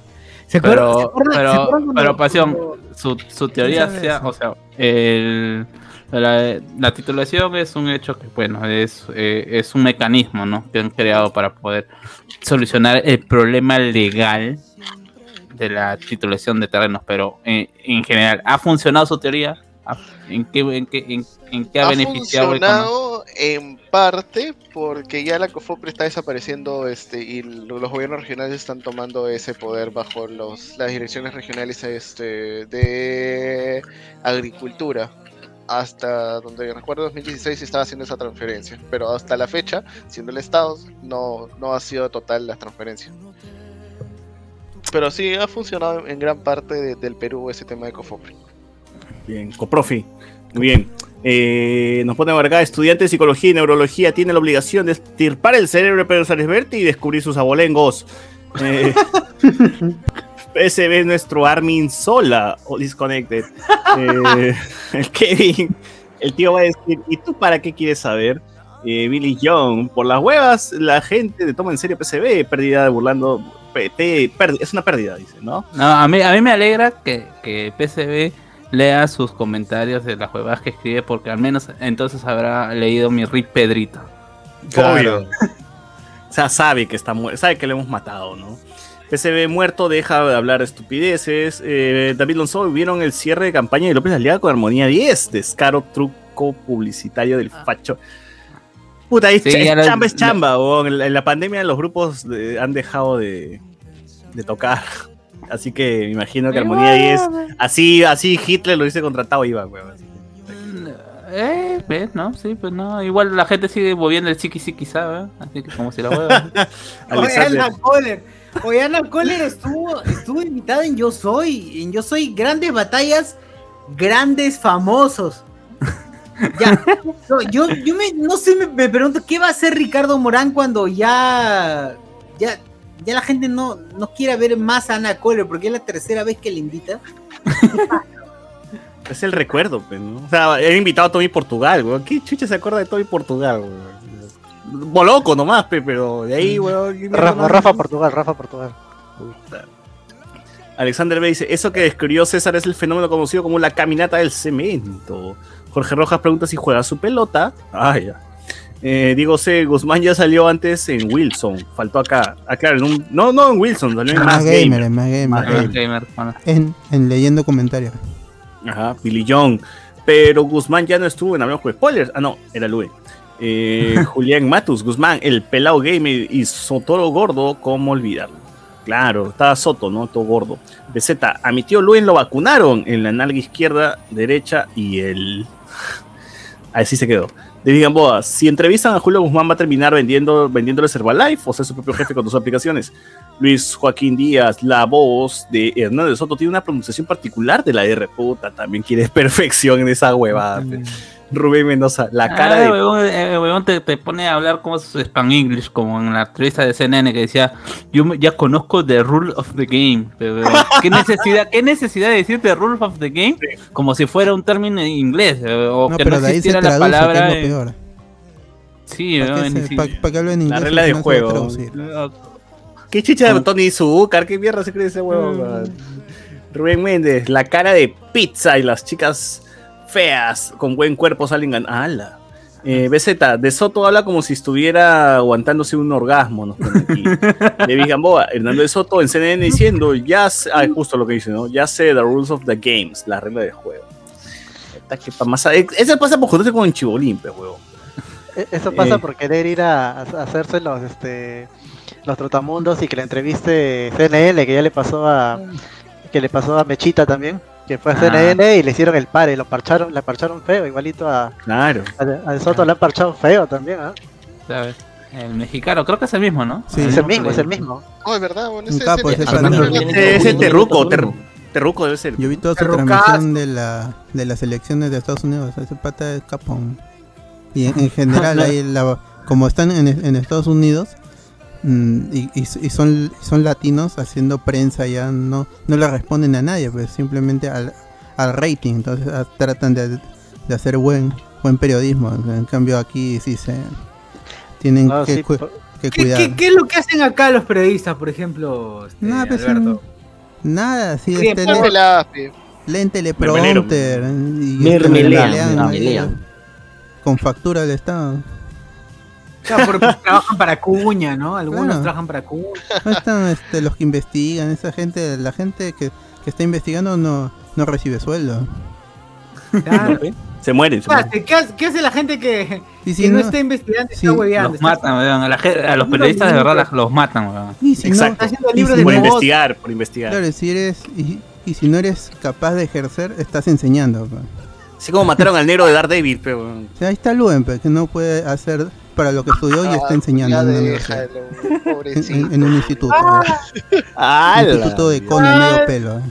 ¿Se acuerdan- se Pero, se pero, acuerdan pero pasión, su, su teoría sea, eso? o sea, el, la, la titulación es un hecho que, bueno, es, eh, es un mecanismo, ¿no? Que han creado para poder solucionar el problema legal de la titulación de terrenos, pero eh, en general, ¿ha funcionado su teoría? ¿Ha- ¿En qué, en qué, en, en qué ha, ha beneficiado? cono- funcionado en parte porque ya la COFOPRI está desapareciendo este y lo- los gobiernos regionales están tomando ese poder bajo los, las direcciones regionales este, de agricultura. Hasta donde recuerdo 2016 se estaba haciendo esa transferencia, pero hasta la fecha, siendo el Estado, no, no ha sido total la transferencia. Pero sí ha funcionado en gran parte de- del Perú ese tema de COFOPRI. Bien, coprofi. Muy bien. Eh, nos ponen acá, estudiante de psicología y neurología tiene la obligación de estirpar el cerebro de Pedro Sárez Berti y descubrir sus abolengos. Eh, PSB es nuestro Armin Sola o Disconnected. Eh, el Kevin, el tío va a decir, ¿y tú para qué quieres saber? Eh, Billy Young, por las huevas, la gente de toma en serio PSB, pérdida de burlando, es una pérdida, dice, ¿no? No, a mí, a mí me alegra que, que PCB lea sus comentarios de las huevadas que escribe, porque al menos entonces habrá leído mi Rip Pedrito. Obvio. O sea, sabe que está muerto, sabe que le hemos matado, ¿no? PCB muerto, deja de hablar estupideces. Eh, David Lonzo, ¿vieron el cierre de campaña de López Aliaga con Armonía 10? Descaro, truco publicitario del facho. Puta, es, Sí, ch- es chamba, es chamba. En, la- en la pandemia los grupos eh, han dejado de, de tocar. Así que me imagino que Armonía 10, así, así Hitler lo hubiese contratado, iba, weón. Eh, ves, ¿no? Sí, pues no. Igual la gente sigue moviendo el chiqui chiqui, ¿sabes? Así que como si la hueva. Oye, Ana Kohler estuvo, estuvo invitada en Yo Soy. En Yo Soy, grandes batallas, grandes famosos. Ya, yo, yo me, no sé, me, pregunto qué va a hacer Ricardo Morán cuando ya, ya, ya la gente no, no quiera ver más a Ana Kohler, porque es la tercera vez que le invita. Es el recuerdo, pues, ¿no? O sea, he invitado a Tommy Portugal, weón. ¿Qué chucha se acuerda de Tommy Portugal, weón? Boloco nomás, pe, pero de ahí, weón. ¿qué mierda Rafa? Rafa Portugal, Rafa Portugal. Alexander B dice, eso que describió César es el fenómeno conocido como la caminata del cemento. Jorge Rojas pregunta si juega su pelota. Ah, ya. Eh, Diego C. Guzmán ya salió antes en Wilson. Faltó acá. Ah, claro, en un- no, no en Wilson, salió en Más Más gamer, Gamer. es más gamer. Más Ah, Gamer. gamer, bueno. En, en leyendo comentarios. Ajá, Billy Young. Pero Guzmán ya no estuvo en Hablamos con Spoilers. Ah, no, era Lue. Eh, Julián Matus, Guzmán, el pelado gamer y Sotoro gordo, ¿cómo olvidarlo? Claro, estaba Soto, ¿no? Todo gordo. BZ, a mi tío Luen lo vacunaron en la nalga izquierda, derecha y el. Así se quedó. De Gamboa, si entrevistan a Julio Guzmán va a terminar vendiendo, vendiéndole Herbalife o ser su propio jefe con tus aplicaciones. Luis Joaquín Díaz, la voz de Hernández Soto, tiene una pronunciación particular de la R. Puta, también quiere perfección en esa huevada. Rubén Mendoza, la cara Ah, de. huevón, eh, huevón te, te pone a hablar como es Spam English, como en la entrevista de CNN que decía, yo me- ya conozco the rule of the game. Pero, ¿qué, necesidad, ¿Qué necesidad de decir the rule of the game? Como si fuera un término en inglés, eh, o No, que pero no de ahí se existiera la traduce, que es palabra. lo peor. Sí, ¿Para huevón, qué, ni se- si- pa- pa' que hablo en inglés? La regla de juego. ¿Qué chicha de Tony Zúcar? ¿Qué mierda se cree ese huevo? Rubén Méndez, la cara de pizza y las chicas feas con buen cuerpo salen gan- ¡Hala! Eh, BZ, De Soto habla como si estuviera aguantándose un orgasmo, nos aquí. David Gamboa, Hernando De Soto en CNN diciendo, ya sé, ah, justo lo que dice, ¿no? Ya sé the rules of the games, la regla del juego. Eso pasa por juntarse con Chibolín, pe, huevo. E- Eso pasa Eh. por querer ir a, a hacerse los, este, los trotamundos y que le entreviste CNN, que ya le pasó a que le pasó a Mechita también, que fue a Ah. CNN y le hicieron el pare, lo parcharon, le parcharon feo, igualito a, Claro. a, a Soto le han parchado feo también, ¿ah? ¿sabes? El mexicano, creo que es el mismo, ¿no? Sí. Es el mismo, es el mismo. Oh, es verdad, bueno, ese- capo, ese- ese terruco, ter- terruco debe ser. Yo vi toda su transmisión de, la, de las elecciones de Estados Unidos. Ese pata es capón. Y en, en general, ahí la- como están en, en Estados Unidos mm, y, y- y son, son latinos haciendo prensa, ya no, no le responden a nadie, pues simplemente al, al rating. Entonces ah, tratan de, de hacer buen, buen periodismo. En cambio, aquí sí se tienen No, que, sí, cu- por- que ¿Qué, cuidar. qué, qué es lo que hacen acá los periodistas, por ejemplo? este, No, pues, Alberto? Nada, sí, este, le- pe. leen teleprompter y mermelean. ahí, con factura del Estado. Claro, porque trabajan para Cuña, ¿no? Algunos Claro. trabajan para Cuña. No están este, los que investigan, esa gente, la gente que, que está investigando no, no recibe sueldo. Claro. Se mueren, se ¿Qué mueren. hace? ¿Qué hace, qué hace la gente que, Y si que no, no- está investigando y sí, está hueveando? Los matan, weón. A, la a los periodistas de verdad los matan, weón. Si Exacto. libros si de Por no- negocio. investigar, por investigar. Claro, si eres, y, y si no eres capaz de ejercer, estás enseñando. pues. Así como mataron al negro de Daredevil, pero. O sea, ahí está Luen, que no puede hacer para lo que estudió y Ah, está enseñando ya en, déjalo, En, pobrecito. en- en un instituto. pues. ¡Hala! Instituto de cono medio pelo. eh.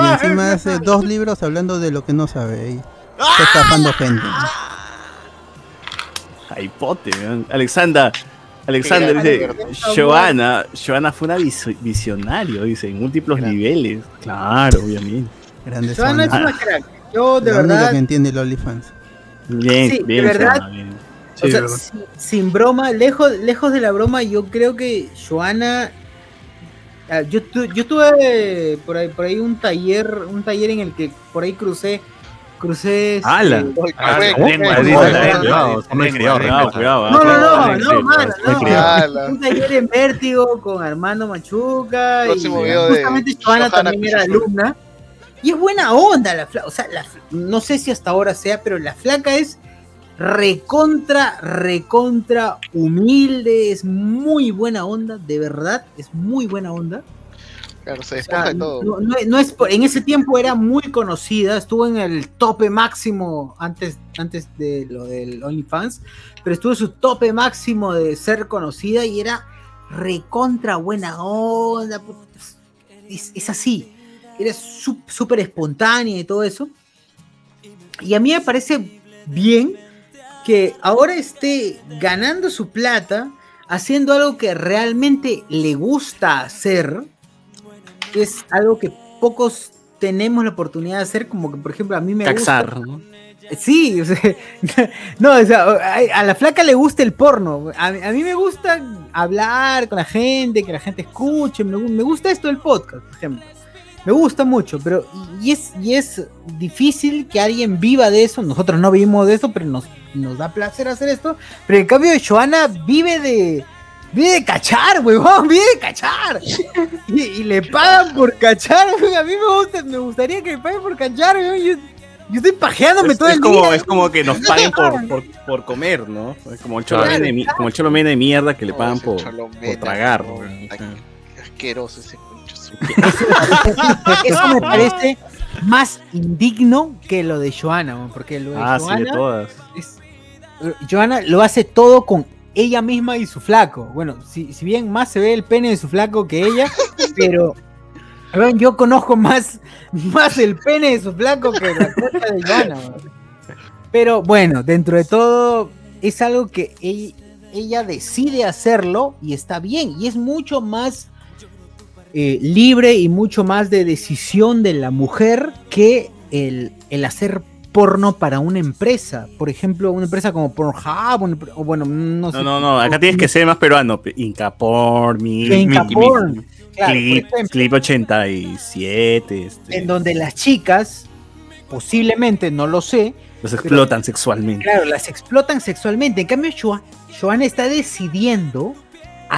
Y encima hace dos libros hablando de lo que no sabe. Y está estafando gente. Jaipote. Alexandra. Alexander dice, Joana, Joana fue una vis- visionario, dice, en múltiples niveles. Claro, obviamente. Grande Joana es una crack. Yo, de La verdad, que entiende el OnlyFans. Bien, Sí, de verdad. Joana, bien. o sea, sin, sin broma, lejos, lejos de la broma, yo creo que Joana. ah, Yo, tu- yo tuve por ahí, por ahí un taller, un taller en el que por ahí crucé, crucé. este, ¡Hala! Ah. No, no, no, no, mano. Un taller en Vértigo con Armando Machuca. Y justamente Joana también era alumna. Y es buena onda la flaca. O sea, la no sé si hasta ahora sea, pero la flaca es recontra, recontra humilde. Es muy buena onda, de verdad. Es muy buena onda. Claro, se O despoja sea, de todo. no, no- no es por- en ese tiempo era muy conocida, estuvo en el tope máximo antes, antes de lo del OnlyFans, pero estuvo en su tope máximo de ser conocida y era recontra buena onda. es así, era súper espontánea y todo eso. Y a mí me parece bien que ahora esté ganando su plata haciendo algo que realmente le gusta hacer es algo que pocos tenemos la oportunidad de hacer, como que por ejemplo a mí me Caxar, gusta. ¿no? Sí, o sea, no, o sea, a, la flaca le gusta el porno. A, mí- a mí me gusta hablar con la gente, que la gente escuche. Me, me gusta esto del podcast, por ejemplo. Me gusta mucho, pero y es, y es difícil que alguien viva de eso. Nosotros no vivimos de eso, pero nos, nos da placer hacer esto. Pero en cambio, Joana vive de. Vive de cachar, huevón, vive de cachar. Y, y le pagan por cachar. A mí me gusta, me gustaría que me paguen por cachar, huevón. Yo, yo estoy pajeándome Es, todo es el como, día. es como que nos paguen por, por, por comer, ¿no? Es como el cholo Claro, de mi- como el cholo mene de mierda que le pagan por, por tragar. ay, Asqueroso ese Eso me parece más indigno que lo de Joana, porque lo de Ah, sí, de Joana todas. es- Joana lo hace todo con ella misma y su flaco. Bueno, si, si bien más se ve el pene de su flaco que ella, pero weón, yo conozco más, más el pene de su flaco que la cosa de Joana. Pero bueno, dentro de todo es algo que ella, ella decide hacerlo y está bien. Y es mucho más eh, libre y mucho más de decisión de la mujer que el, el hacer porno para una empresa. Por ejemplo, una empresa como Pornhub, una o bueno, no sé. No, no, no, acá tienes que ser más peruano. pe- Incaporn, mi, Incaporn, mi- claro, clip, ejemplo. clip 87. Este, En donde las chicas, posiblemente, no lo sé, los explotan sexualmente. Claro, las explotan sexualmente. En cambio, Joan, Joan está decidiendo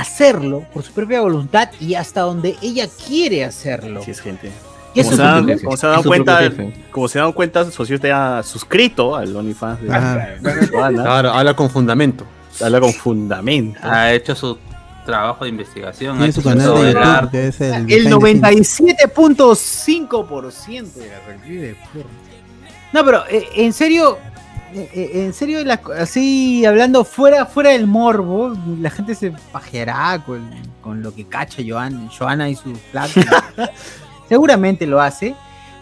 hacerlo por su propia voluntad y hasta donde ella quiere hacerlo. Así es, gente. Y Como se, dan, un- como se dan es su cuenta, como se dan cuenta, Socio está suscrito al OnlyFans de de Joana. Claro, habla con fundamento. Habla con fundamento. Ha hecho su trabajo de investigación. ha Tiene hecho su canal de el YouTube, que es el. El behind the scenes. 97.5% de la review de porno. No, pero eh, en serio, en serio, co- así hablando fuera, fuera del morbo, la gente se pajeará con, con lo que cacha Joan, Joana y su flaco. Seguramente lo hace,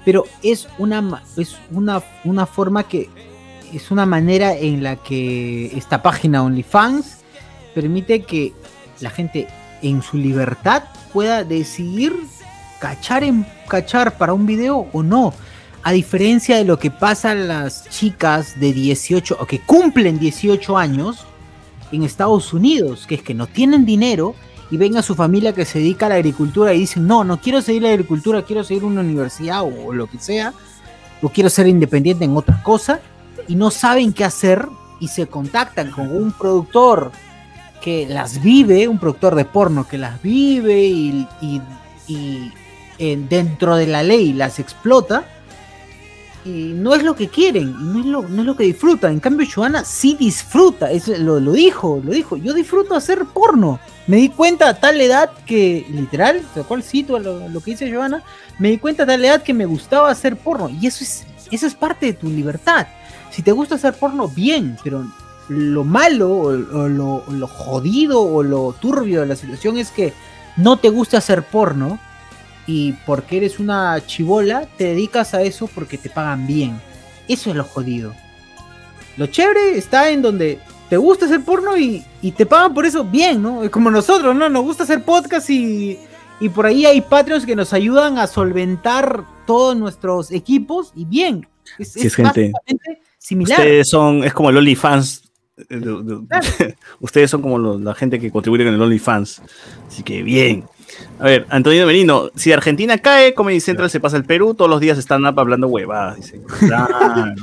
pero es una, es una, una forma que es una manera en la que esta página OnlyFans permite que la gente en su libertad pueda decidir cachar en cachar para un video o no. A diferencia de lo que pasa a las chicas de 18 o que cumplen 18 años en Estados Unidos, que es que no tienen dinero y ven a su familia que se dedica a la agricultura y dicen, no, no quiero seguir la agricultura, quiero seguir una universidad o, lo que sea, o quiero ser independiente en otra cosa, y no saben qué hacer y se contactan con un productor que las vive, un productor de porno que las vive y, y- y, eh, dentro de la ley las explota y no es lo que quieren, no es lo, no es lo que disfrutan. En cambio, Joana sí disfruta, es, lo, lo dijo, lo dijo. Yo disfruto hacer porno. Me di cuenta a tal edad que, literal, tal cual cito lo, lo que dice Joana, me di cuenta a tal edad que me gustaba hacer porno. Y eso es, eso es parte de tu libertad. Si te gusta hacer porno, bien, pero lo malo o, o lo, lo jodido o lo turbio de la situación es que no te gusta hacer porno y porque eres una chivola te dedicas a eso porque te pagan bien. Eso es lo jodido. Lo chévere está en donde te gusta hacer porno y, y te pagan por eso bien, ¿no? Como nosotros, ¿no? Nos gusta hacer podcast y, y por ahí hay Patreons que nos ayudan a solventar todos nuestros equipos y bien. Es, Sí, es gente. similar. Ustedes son, es como el OnlyFans. eh, de- Ustedes son como la gente que contribuye con el OnlyFans. Así que bien. A ver, Antonio Merino, si Argentina cae, Comedy Central se pasa al Perú, todos los días están up hablando huevadas. Dice. Claro.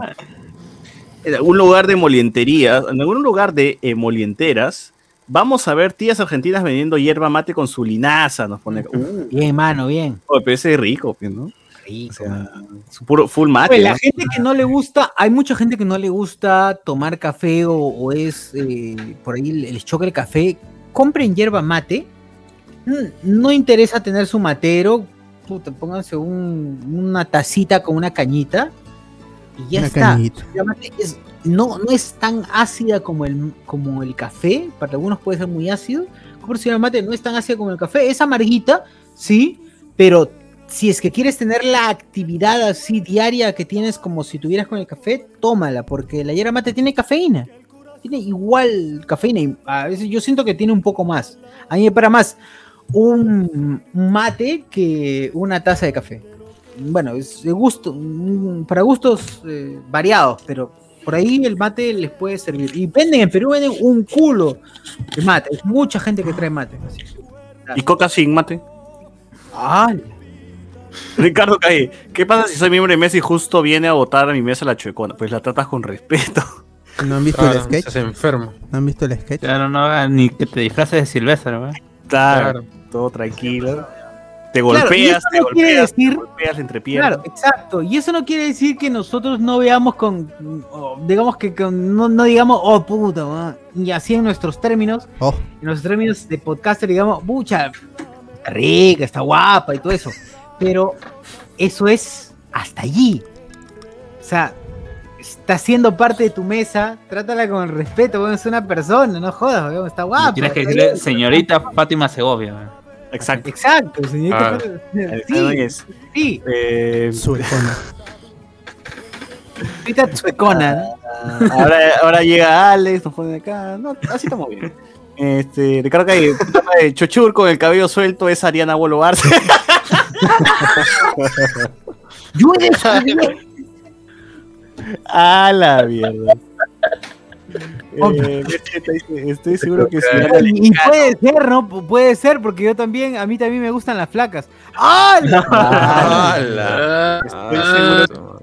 en algún lugar de molienterías, en algún lugar de eh, molienteras, vamos a ver tías argentinas vendiendo hierba mate con su linaza. Nos pone. Uh, Bien, mano, bien. oh, pero ese es rico, pues, ¿no? Rico. O sea, su puro full mate. Pues la ¿no? gente que no le gusta, hay mucha gente que no le gusta tomar café o, o es eh, por ahí les choca el café. Compren hierba mate. No interesa tener su matero. Puta, pónganse un- una tacita con una cañita. Y ya Una está. cañita. Es- no, no es tan ácida como el, como el café. Para algunos puede ser muy ácido. Como si la mate no es tan ácida como el café. Es amarguita, sí, pero si es que quieres tener la actividad así diaria que tienes como si tuvieras con el café, tómala, porque la hierba mate tiene cafeína. Tiene igual cafeína y a veces yo siento que tiene un poco más. A mí me para más un mate que una taza de café. Bueno, es de gusto, mm, para gustos eh, variados, pero por ahí el mate les puede servir. Y venden en Perú, venden un culo de mate. Es mucha gente que trae mate. así. Y coca sin mate. Ah, Ricardo Calle, ¿qué pasa si soy miembro de mesa y justo viene a votar a mi mesa la chuecona? Pues la tratas con respeto. ¿No han visto Claro, el sketch? se enfermo. ¿No han visto el sketch? Claro, no ni que te disfraces de Silvestre, ¿verdad? Claro, Claro. todo tranquilo. Te golpeas, te no golpeas, te decir- golpeas la entrepierna. Claro, exacto. Y eso no quiere decir que nosotros no veamos con, digamos que con- no, no digamos, oh puta, ma", y así en nuestros términos, Oh, en nuestros términos de podcaster, digamos, mucha, está rica, está guapa y todo eso. Pero eso es hasta allí. O sea, está siendo parte de tu mesa, trátala con respeto, es una persona, no jodas, weón, está guapa. Tienes que decirle señorita Fátima Segovia. Exacto. Exacto, señorita. Ah. Sí, Es, sí, eh, suecona. ahorita suecona, ¿no? ahora, ahora llega Alex, nos pone acá. No, así estamos bien. Este, Ricardo Calle, madre, Chochur con el cabello suelto es Ariana Bolo Arce. Yo he descubierto- A la mierda. Eh, estoy seguro que si gana el Y puede ser, ¿no? Pu- Puede ser, porque yo también, a mí también me gustan las flacas. ¡Hala! ¡Hala! Estoy seguro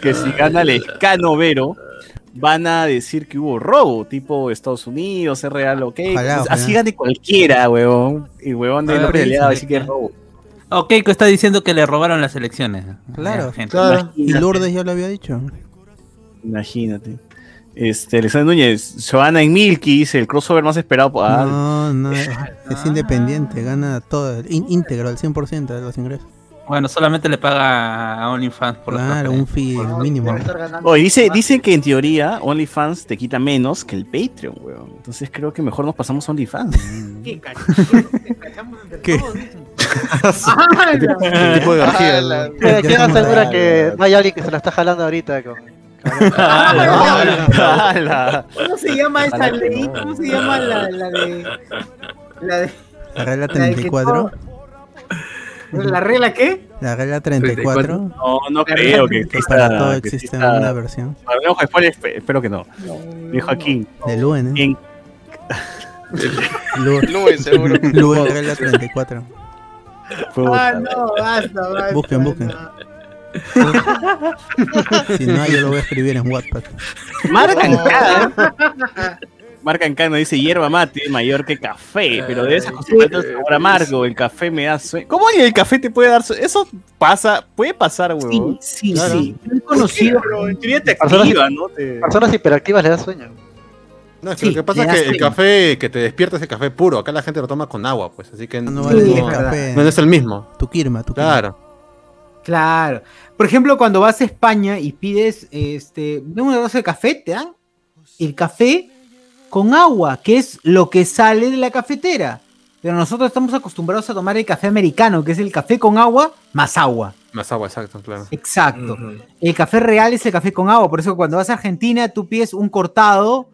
que si gana el escano Vero, van a decir que hubo robo, tipo Estados Unidos, es real, ok. Ojalá, ojalá. así gane cualquiera, huevón. Y huevón de la realidad va a sí. decir que es robo. Ok, que está diciendo que le robaron las elecciones. Claro. Gente. Claro. Y Lourdes ya lo había dicho. Imagínate. Este, Alexander Núñez, Joana en Milky dice el crossover más esperado. por- Ah, No, no, es, es independiente, gana todo, in- íntegro, al 100% de los ingresos. Bueno, solamente le paga a OnlyFans por Claro, un fee mínimo. Oye, dice, dicen que en teoría OnlyFans te quita menos que el Patreon, weón. Entonces creo que mejor nos pasamos a OnlyFans. ¿Qué cachamos? cachamos entre ¿Qué? ¿Qué tipo de orgía? la- ¿Quién quién asegura que no hay alguien que se la está jalando ahorita con... ¿Cómo se llama esa ley? ¿Cómo se llama la, la de. La de. La regla La de que 34, ¿La regla qué? la regla 34, No, no creo que que para todo exista. que existe exista- una versión Hablemos de spoilers, espe- espero que no. Dijo aquí. de Luen, ¿eh? En, Lu- Nube, seguro. Luen, regla 34. Ah, no, basta, basta. Busquen, busquen. Si no, yo lo voy a escribir en Wattpad. Marca en cada. Marca en cada dice hierba mate mayor que café, pero de esas cosas sabor amargo, el café me da sueño. ¿Cómo ni el café te puede dar sueño? Eso pasa, puede pasar, Sí, huevón. sí, Claro. sí. He conocido. Pero en teoría te Personas- ¿no? Te- Personas hiperactivas les da sueño. No, es que Sí, lo que pasa es que el café que te despierta es el café puro. Acá la gente lo toma con agua, pues. Así que No, no, no vale es el café. no es el mismo. Tu kirma, tu kirma. Claro. Claro. Por ejemplo, cuando vas a España y pides este, una taza de café, te dan el café con agua, que es lo que sale de la cafetera. Pero nosotros estamos acostumbrados a tomar el café americano, que es el café con agua más agua. Más agua, exacto, claro. Exacto. El café real es el café con agua. Por eso cuando vas a Argentina, tú pides un cortado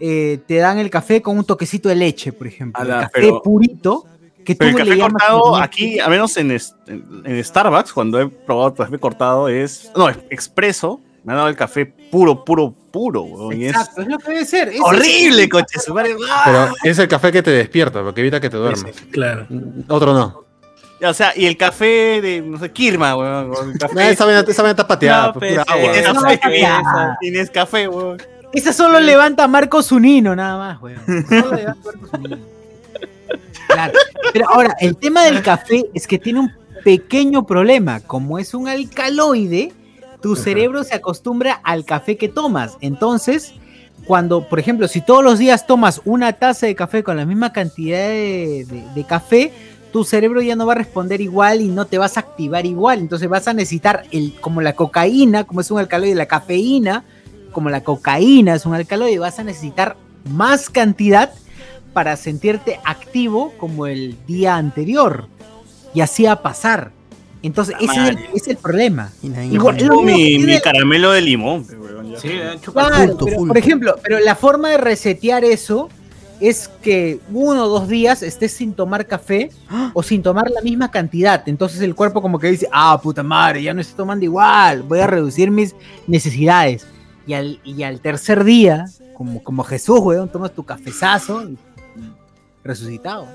eh, te dan el café con un toquecito de leche, por ejemplo. Ala, el café pero- purito, que tú Pero el le café llamas cortado aquí, al menos en, es- en- en Starbucks, cuando he probado café cortado, es. No, es expreso. Me han dado el café puro, puro, puro, weón. y es Exacto, es lo que debe ser. es- horrible, es- coche. madre. Pero es el café que te despierta, porque evita que te duermas. Claro. Otro no. O sea, y el café de, no sé, Kirma, weón. o el café- Ah, esa vaina está pateada, No, pues, pura agua. No, café, weón. Esa solo levanta Marco Zunino, nada más, weón. Solo levanta Marco Zunino. Claro. Pero ahora, el tema del café es que tiene un pequeño problema. Como es un alcaloide, tu cerebro se acostumbra al café que tomas. Entonces, cuando, por ejemplo, si todos los días tomas una taza de café con la misma cantidad de, de- de café, tu cerebro ya no va a responder igual y no te vas a activar igual. Entonces vas a necesitar el, como la cocaína, como es un alcaloide, la cafeína, como la cocaína es un alcaloide, vas a necesitar más cantidad para sentirte activo como el día anterior. Y así va a pasar. Entonces, ese es, el, ese es el problema. Igual, que mi, caramelo de limón. weón, ya. Claro, pero, por ejemplo, pero la forma de resetear eso es que uno o dos días estés sin tomar café o sin tomar la misma cantidad. Entonces el cuerpo como que dice, ah, puta madre, ya no estoy tomando igual, voy a reducir mis necesidades. Y al, y al tercer día, como, como Jesús, weón, tomas tu cafezazo y, y resucitado.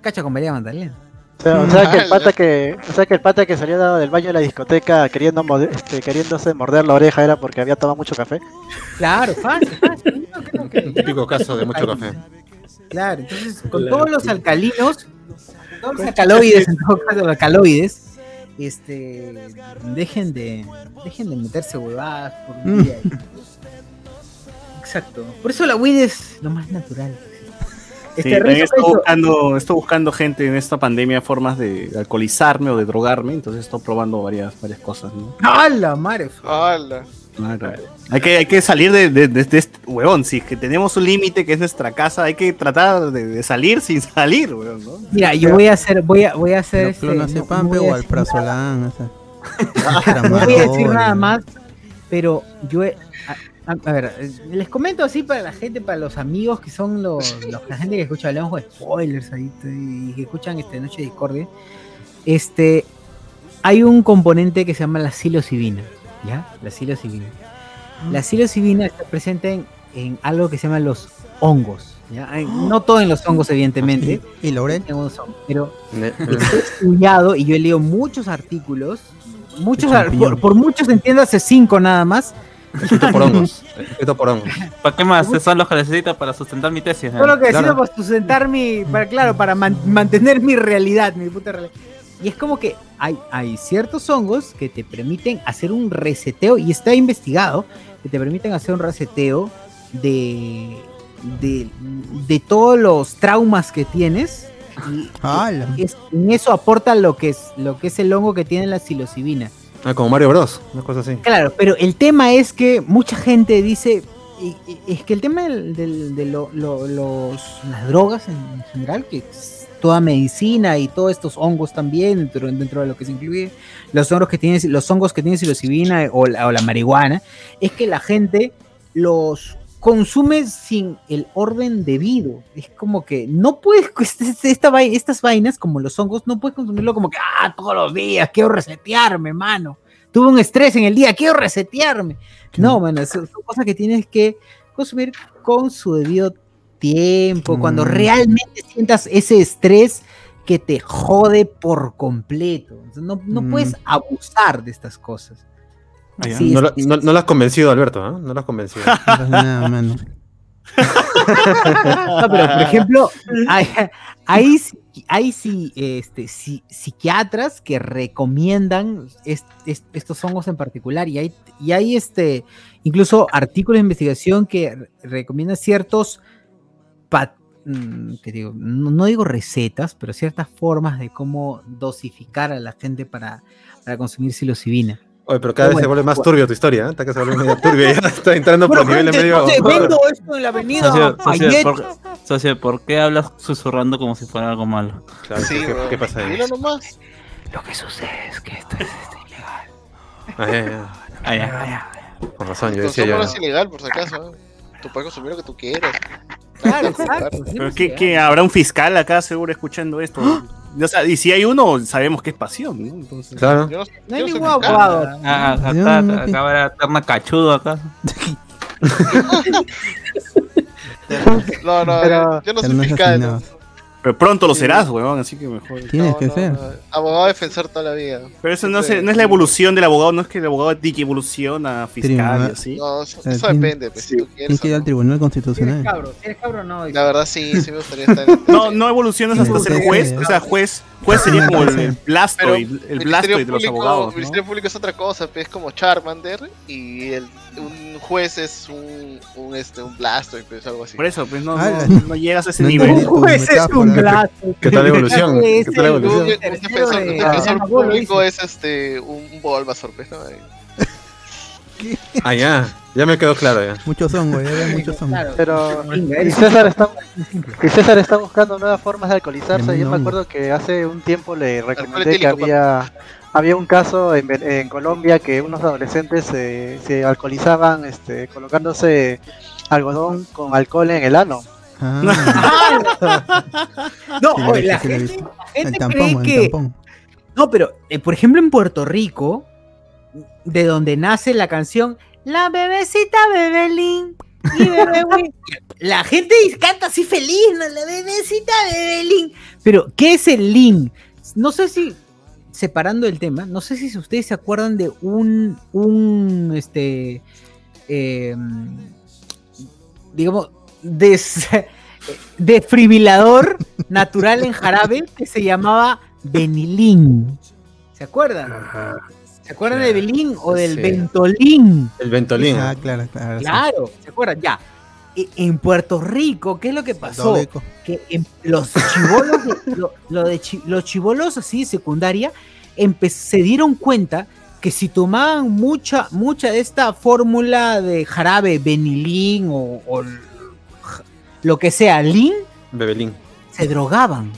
Cacha con María Magdalena. O sea, o sea que el pata que, o sea que el pata que salió dado del baño de la discoteca queriendo este, queriéndose morder la oreja era porque había tomado mucho café. Claro, fácil, fácil. Que- Típico caso de mucho café. Claro, entonces con todos los alcalinos, todos los alcaloides, en todo caso, los alcaloides, este, dejen de, dejen de meterse huevadas por un Mm. día. Exacto. Por eso la weed es lo más natural. Sí, Este, estoy buscando, estoy buscando gente en esta pandemia formas de alcoholizarme o de drogarme, entonces estoy probando varias, varias cosas. ¿no? ¡Ah, la madre! ¡Hala! Hay que, hay que salir de, de- de- de este huevón, si es que tenemos un límite que es nuestra casa, hay que tratar de, de salir sin salir, huevón, ¿no? Mira, yo voy a hacer, voy a, voy a hacer Pero este, no- no pe, voy a o sea. No voy a decir nada más, pero yo he- a, ver, eh, les comento así para la gente, para los amigos que son los, los- la gente que escucha, hablamos de spoilers ahí y que escuchan este Noche de Discordia. Este, hay un componente que se llama la psilocibina, ¿ya? La psilocibina. La psilocibina está presente en, en algo que se llama los hongos, ¿ya? No todo en los hongos, evidentemente. ¿Y Laurel? en unos hongos, pero Está estudiado y yo he leído muchos artículos, muchos, por, por muchos entiéndase cinco nada más. Escrito por hongos. Escrito por hongos. ¿Para qué más? Son los que necesito para sustentar mi tesis. ¿eh? Todo lo que Claro. para sustentar mi, para, claro, para man- mantener mi realidad, mi puta realidad. Y es como que hay, hay ciertos hongos que te permiten hacer un reseteo, y está investigado, que te permiten hacer un reseteo de, de, de todos los traumas que tienes. Y en eso aporta lo que es, lo que es el hongo que tiene la psilocibina. Ah, como Mario Bros. Una cosa así. Claro, pero el tema es que mucha gente dice, y- y- es que el tema del- del- de lo- lo- los, las drogas en, en general, que toda medicina y todos estos hongos también, dentro, dentro de lo que se incluye, los hongos que tienen, los hongos que tienen psilocibina o la, o la marihuana, es que la gente los consume sin el orden debido. Es como que no puedes, este- esta, estas vainas como los hongos, no puedes consumirlo como que, ah, todos los días, quiero resetearme, mano. Tuve un estrés en el día, quiero resetearme. No, mano, son, son cosas que tienes que consumir con su debido tiempo, cuando Mm. realmente sientas ese estrés que te jode por completo. No, no Mm. puedes abusar de estas cosas. Ah, no, es, lo- es- no, no lo has convencido, Alberto, ¿ah? No lo has convencido. No pasa nada, mano. No, pero por ejemplo, hay, hay, hay sí, este, psi- psiquiatras que recomiendan est- est- estos hongos en particular y hay, y hay este, incluso artículos de investigación que re- recomiendan ciertos, que digo, no, no digo recetas, pero ciertas formas de cómo dosificar a la gente para, para consumir psilocibina. Oye, pero cada vez se vuelve más bueno. turbio tu historia, ¿eh? Está que se vuelve medio turbio. Ya está entrando por niveles medio. entonces, vendo esto en la avenida Socio, socio, Fayette. ¿por, socio, ¿por qué hablas susurrando como si fuera algo malo? Claro, Sí, ¿qué, pasa ahí? Nomás. Lo que sucede es que esto es ilegal. Ah, ya, ya. Ah, ya, ah, ya. Con razón, yo decía yo. no es ilegal, por si acaso. ¿eh? Tú puedes consumir lo que tú quieras. Claro, exacto. Pero ¿qué, qué? habrá un fiscal acá seguro escuchando esto. O sea, y si hay uno, sabemos que es pasión, ¿no? Entonces, Claro. Yo no, hay ningún abogado. Ah, acá, no- acá habrá eterna cachudo acá. No, no, Pero- yo no soy fiscal. no. Pero pronto lo serás, weón, así que mejor. Tienes No, que no, ser. no. Abogado defensor toda la vida. Pero eso no, Sí. se- no es la evolución del abogado, no es que el abogado dique evoluciona a fiscal así. No, eso, eso depende, pues, si tú quieres. Tienes que ir al no. Tribunal Si eres Constitucional. cabro, si eres cabro, no. La verdad sí, sí me gustaría estar en No, no evolucionas hasta Sí, ser sí, juez. sí. O sea, juez, juez sería como el, el blasto, Pero y- el Ministerio blasto de los Público- abogados. ¿no? Ministerio Público es otra cosa, pues, es como Charmander y el, un juez es un, un, este, un Blastoise, pues, algo así. Por eso, pues no, Ah, no, no llegas a ese no nivel. tu Pues es un blato. ¿Qué tal la evolución? ¿Qué tal la Un, evolución? un defensor, un defensor público es este, un, un Bulbasaur, pues, ¿no? Ahí. Ah, ya. Ya me quedó claro ya. Muchos son, güey. ya Muchos son. Claro. Pero y César está y César está buscando nuevas formas de alcoholizarse. Yo me acuerdo que hace un tiempo le recomendé que había había un caso en, Colombia que unos adolescentes se, se alcoholizaban este, colocándose algodón con alcohol en el ano. Ah, No, sí, oye, la gente, El tampón, cree el que. tampón. No, pero eh, por ejemplo en Puerto Rico, de donde nace la canción La bebecita Bebelín y Bebé Win", La gente canta así feliz, ¿no? La bebecita Bebelín. Pero, ¿qué es el lin? No sé si, separando el tema, no sé si ustedes se acuerdan de un, un, este, eh, digamos, des, desfibrilador natural en jarabe que se llamaba Benilín. ¿Se acuerdan? ¿Se acuerdan de Belín o del Sí. Ventolín? El Ventolín. Ah, claro, claro. sí. Claro, ¿se acuerdan? Ya. E- En Puerto Rico, ¿qué es lo que pasó? Que en- los chivolos, de- lo- lo de chi- los chivolos así de secundaria, empe- se dieron cuenta que si tomaban mucha, mucha de esta fórmula de jarabe, benilín o, lo que sea, lin, Bebelín. se drogaban.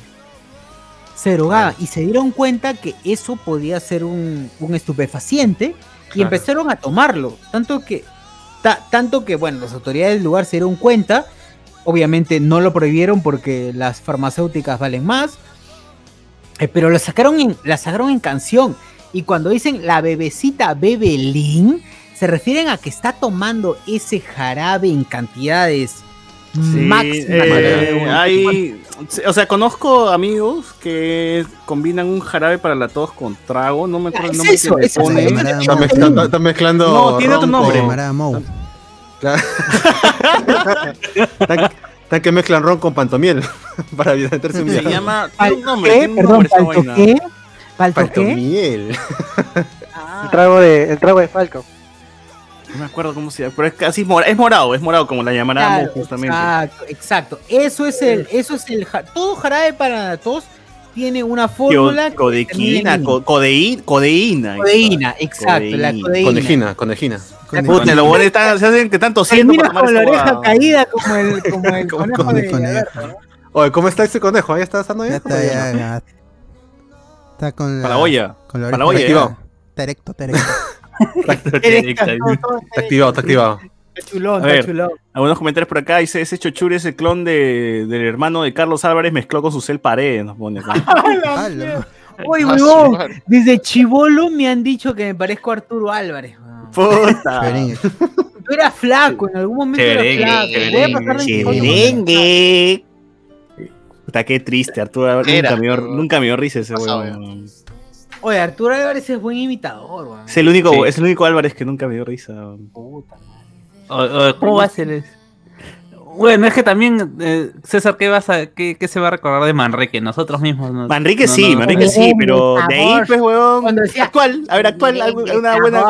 Se drogaban y se dieron cuenta que eso podía ser un, un estupefaciente y empezaron a tomarlo. Tanto que, ta- tanto que, bueno, las autoridades del lugar se dieron cuenta. Obviamente no lo prohibieron porque las farmacéuticas valen más. eh, pero la sacaron, en, la sacaron en canción. Y cuando dicen la bebecita Bebelín, se refieren a que está tomando ese jarabe en cantidades Sí, eh, hay, o sea, conozco amigos que combinan un jarabe para la tos con trago, no me acuerdo el Es nombre eso, que le es eso. ponen. Camarada Está mezclando, está mezclando No, tiene otro nombre. Claro. Están- están que mezclan ron con pantomiel para meterse un Se llama, tiene un ¿Palto nombre, qué? Perdón, ¿palto qué? ¿Palto qué? Pantomiel. Ah, El trago de el trago de Falco. No me acuerdo cómo se llama, pero es casi mora- es morado, es morado como la llamará claro, justamente. Exacto, exacto. Eso es el, eso es el, todo jarabe para la tos tiene una fórmula. Codequina, co- codeí- codeína. Codeína, exacto, la Codeína. codeína. Conejina, conejina. Con Puta, lo bueno están, se hacen que están tosiendo para tomar con la oreja huevada. caída como el, como el Como conejo de conejo. Alberto, ¿no? Oye, ¿cómo está ese conejo? ¿Ya está Ya ya? está, ya, ya. Está con la. Para la olla. Con la Para la oreja olla. Está erecto, está erecto. Está activado, está activado. Está chulón, A está ver. chulón. Algunos comentarios por acá. Dice, ese chochuri es el clon de, del hermano de Carlos Álvarez mezcló con su cel pared. Nos pone. Ala. Uy, Ah, huevón, desde chivolo me han dicho que me parezco a Arturo Álvarez. weón. Puta. Yo era flaco, en algún momento Cheverengue, era flaco. Puta, qué triste. Arturo Álvarez nunca me dio, risa ese huevón. Oye, Arturo Álvarez es buen imitador, weón. Es el único, Sí. es el único Álvarez que nunca me dio risa. Puta madre. ¿Cómo va a ser eso? Bueno, es que también, eh, César, ¿qué, vas a, qué, qué se va a recordar de Manrique? Nosotros mismos. no- Manrique no, sí, no- Manrique sí, pero de ahí, pues. Cuando decía- Actual, a ver, actual, algo- una buena,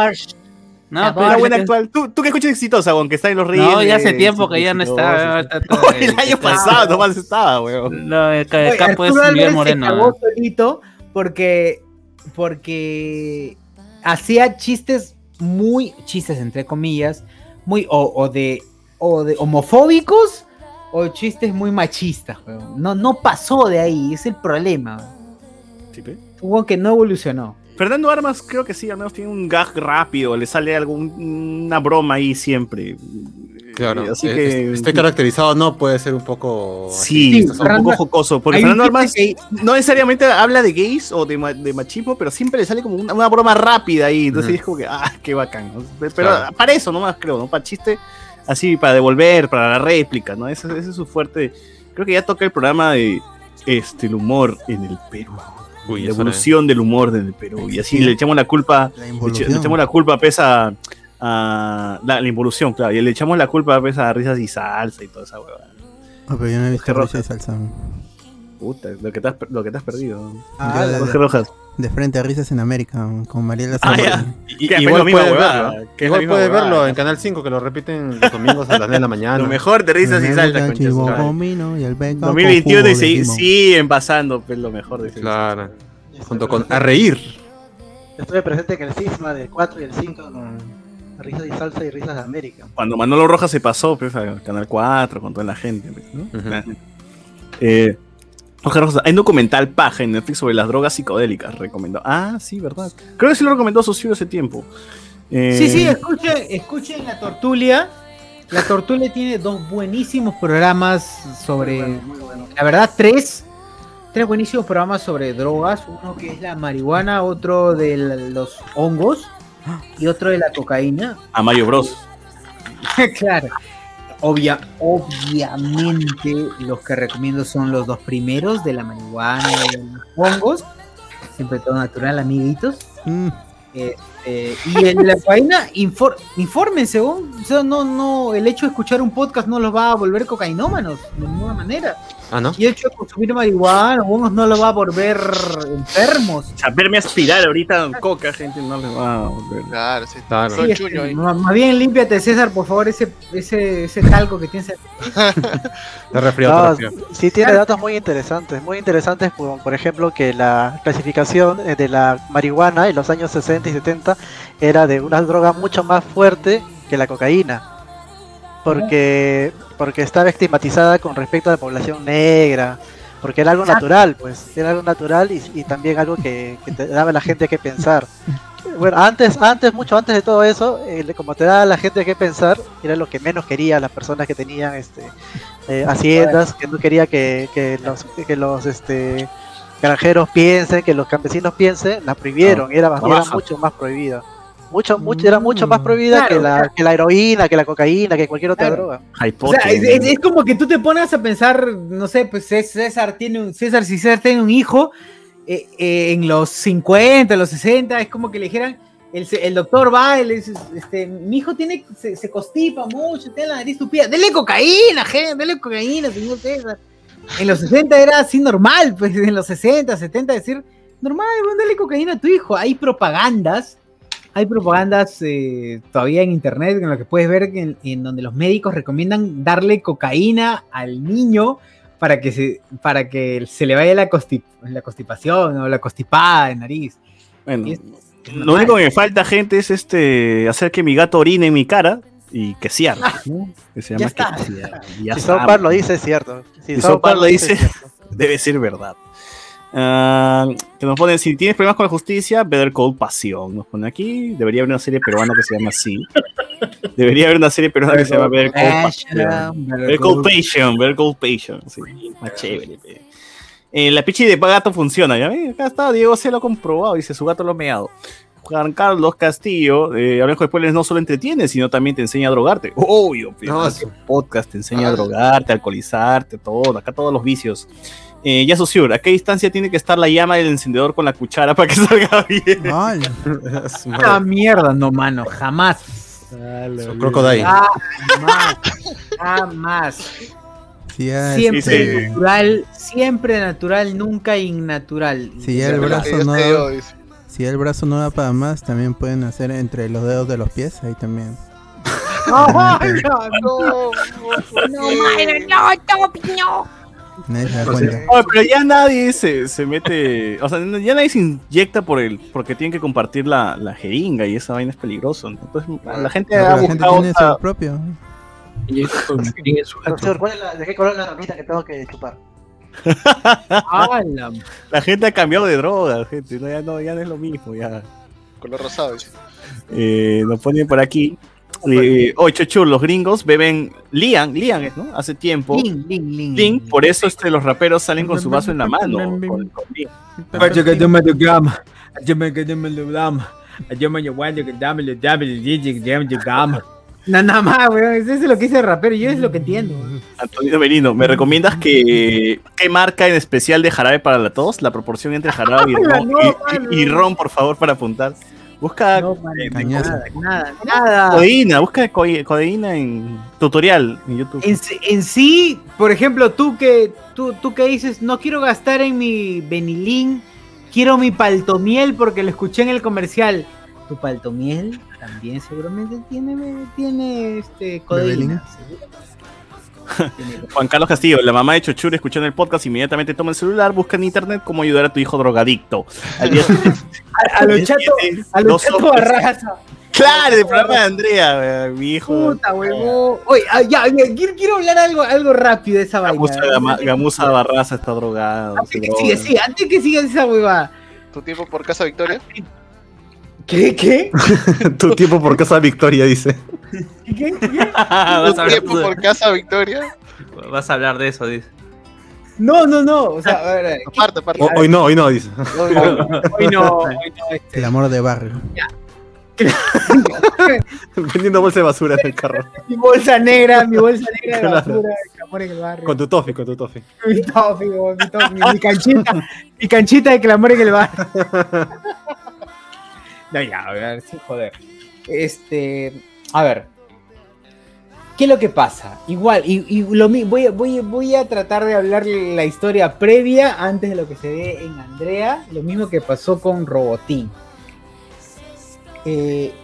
No, pero una buena que- actual. ¿Tú, tú qué escuchas exitosa, aunque está en los ríos. No, ya hace tiempo que ya no está. está- está- el año está- pasado nomás estaba, weón. No, el, campo es Arturo Miguel Álvarez Moreno. se cagó solito porque, porque hacía chistes muy, chistes entre comillas, muy o, o de, o de homofóbicos o chistes muy machistas. weón. No, no pasó de ahí, es el problema. Sí. Hubo que no evolucionó. Fernando Armas creo que sí, al menos tiene un gag rápido, le sale alguna broma ahí siempre. Claro, así eh, que esté caracterizado o no, puede ser un poco. Sí, es un poco jocoso. Porque Fernando Armas no necesariamente habla de gays o de, ma- de machismo, pero siempre le sale como una, una broma rápida ahí. Entonces Ujú. es como que, ah, qué bacán. Pero Claro. para eso nomás creo, ¿no? Para chiste, así, para devolver, para la réplica, ¿no? Ese, ese es su fuerte. Creo que ya toca el programa de este, el humor en el Perú. Uy, la evolución del humor en el Perú. Y así le echamos la culpa. Involución. le echamos la culpa pesa a la, la involución, claro. Y le echamos la culpa pesa a risas y salsa y toda esa huevada. Ah, pero yo no he visto Jorge Risa y Salsa. Puta, lo que te has, lo que te has perdido. Ah, Ya, de- Jorge Rojas. De frente a Risas en América, con Mariela Ah, Zamora. ya. Y- Que es igual huevada, verlo. que Igual huevada. verlo en Canal 5, que lo repiten los domingos a las 9 de la mañana. Lo mejor de risas y El salsa, Beca, concha su Chivo madre. Comino y el Beca 2021 y limón. siguen pasando, pues lo mejor de Claro. Junto con A Reír. Estuve presente en el cisma del 4 y el 5 con Risas y Salsa y Risas de América. Cuando Manolo Rojas se pasó, pues, a Canal 4, con toda la gente. pues, ¿no? Eh, Rojas, hay un documental paja en Netflix sobre las drogas psicodélicas, recomendó. Ah, sí, verdad. Creo que sí lo recomendó Socio hace tiempo. Eh, Sí, sí, escuchen, escuchen la tortulia. La tortulia tiene dos buenísimos programas sobre. La verdad, tres. Tres buenísimos programas sobre drogas. Uno que es la marihuana, otro de los hongos y otro de la cocaína. A Mario Bros. claro. Obvia, obviamente los que recomiendo son los dos primeros de la marihuana y de los hongos. Siempre todo natural, amiguitos. Mm. Este, y el de la cocaína, infor, infórmense, ¿no? O sea, no, no, el hecho de escuchar un podcast no los va a volver cocainómanos de ninguna manera. Ah, ¿no? Y el hecho de consumir marihuana o hongos no los va a volver enfermos. O sea, verme aspirar ahorita en coca, gente, no le va a volver. Claro, sí. Claro. Sí, chuño este, ahí. más bien límpiate, César, por favor, ese, ese, ese talco que tienes. Está resfriado, No, sí tiene datos muy interesantes, muy interesantes, por, por ejemplo, que la clasificación eh, de la marihuana en los años 60 y 70 era de una droga mucho más fuerte que la cocaína, porque, porque estaba estigmatizada con respecto a la población negra, porque era algo natural, pues, era algo natural y, y también algo que, que te daba a la gente que pensar. Bueno, antes, antes, mucho antes de todo eso, eh, como te daba a la gente que pensar, era lo que menos quería las personas que tenían este eh, haciendas, que no quería que, que los, que los este, granjeros piensen, que los campesinos piensen, la prohibieron, era, era mucho más prohibida. Mucho, mucho, era mucho más prohibida Claro, que, la, claro. que la heroína, que la cocaína, que cualquier otra Claro. droga. O sea, es, es- es como que tú te pones a pensar, no sé, pues Cés- César tiene un, César, si César tiene un hijo eh, eh, en los 50, los 60, es como que le dijeran, el, el doctor va y le dice, este, mi hijo tiene, se, se constipa mucho, tiene la nariz tupida, dele cocaína, gente, dele cocaína, señor César. En los 60 era así normal, pues en los 60, 70 decir, normal, bueno, dale cocaína a tu hijo. Hay propagandas, hay propagandas eh, todavía en internet en lo que puedes ver en, en donde los médicos recomiendan darle cocaína al niño para que se, para que se le vaya la, constip- la constipación o la constipada de nariz. Bueno, Y es- es lo único que me falta, gente, es este hacer que mi gato orine en mi cara y que cierre. ¿no? Que se Ya está. que si Park lo dice, es cierto. Si Si Park lo dice, debe ser verdad. Ah, que nos ponen, si tienes problemas con la justicia, Better Call Pasión. Nos pone aquí, debería haber una serie peruana que se llama así. Debería haber una serie peruana que se llama Better Call Pasión. Better Call Passion, Better Call Passion. Sí, más chévere. Eh, la pichi de gato funciona, ¿ya ven? Acá está, Diego se lo ha comprobado, dice su gato lo ha meado. Juan Carlos Castillo, eh, Hablando de Spoilers no solo entretiene, sino también te enseña a drogarte. Obvio, No, este podcast te enseña a drogarte, a alcoholizarte, todo, acá todos los vicios. Eh, ya Susur, ¿a qué distancia tiene que estar la llama del encendedor con la cuchara para que salga bien? Ah, mierda, no, mano, jamás. Crocodile. Jamás, jamás. Si ya, Siempre este, natural, siempre natural, nunca innatural. si ya el brazo no da, si el brazo no da para más, también pueden hacer entre los dedos de los pies, ahí también. Ay, no, no, No, madre, no, no, Nadie se da O sea, cuenta. oye, pero ya nadie se, se mete, o sea, ya nadie se inyecta por el, porque tienen que compartir la, la jeringa y esa vaina es peligroso. ¿no? Entonces la gente Pero ha la gente tiene otra- su propio. Profesor, ¿cuál es la- ¿de qué color es la ramita que tengo que chupar? La gente ha cambiado de droga, gente, no, ya, no, ya no es lo mismo, ya. Color rosado. dice. Eh, nos ponen por aquí. Eh, Oye, Chochur, los gringos beben Lian, Lian ¿no? Hace tiempo. Lin, lin, lin. Lin, por eso este, los raperos salen con su vaso en la mano. nada más, weón. Eso es lo que dice el rapero. Yo es lo que entiendo. Antonio Merino, ¿me recomiendas que qué marca en especial de jarabe para la tos? La proporción entre jarabe y ron, y ron, por favor, para apuntar. Busca No, eh, nada, nada, nada. codeína, busca co- codeína en tutorial en YouTube. En, sí- en sí, por ejemplo, tú que, tú, tú que dices, no quiero gastar en mi Benilín, quiero mi paltomiel porque lo escuché en el comercial. Tu paltomiel también seguramente tiene, tiene este, codeína. seguro. Juan Carlos Castillo, la mamá de Chochur escuchando el podcast, inmediatamente toma el celular, busca en internet cómo ayudar a tu hijo drogadicto. Al día A, los chatos, a barraza. Claro, el programa de Andrea, mi hijo. Puta, huevón. Oye, ah, ya, ya, quiero, quiero hablar algo, algo rápido de esa vaina. Gamuza, Gama- Gamuza Barraza está drogado. se Antes que siga, sí, antes que siga esa huevada. ¿Tu tiempo por Casa Victoria? ¿Qué? ¿Qué? tu tiempo por casa Victoria, dice. ¿Qué? ¿Qué? ¿Tu vas, a tiempo hablar, por Casa Victoria? vas a hablar de eso, dice. No, no, no. O sea, a ver, Aparte, aparte. Hoy no, hoy no, dice. hoy no, hoy no, hoy no, este, El amor de barrio. Vendiendo bolsa de basura en el carro. mi bolsa negra, mi bolsa negra de Claro. basura, el amor en el barrio. Con tu tofi, con tu tofi. Mi tofi, mi, tofi, mi, mi canchita, mi canchita de clamor en el barrio. No, ya, a ver, sin joder. Este, a ver. ¿Qué es lo que pasa? Igual, y, lo voy, voy, voy a tratar de hablar la historia previa antes de lo que se ve en Andrea, lo mismo que pasó con Robotín. Eh,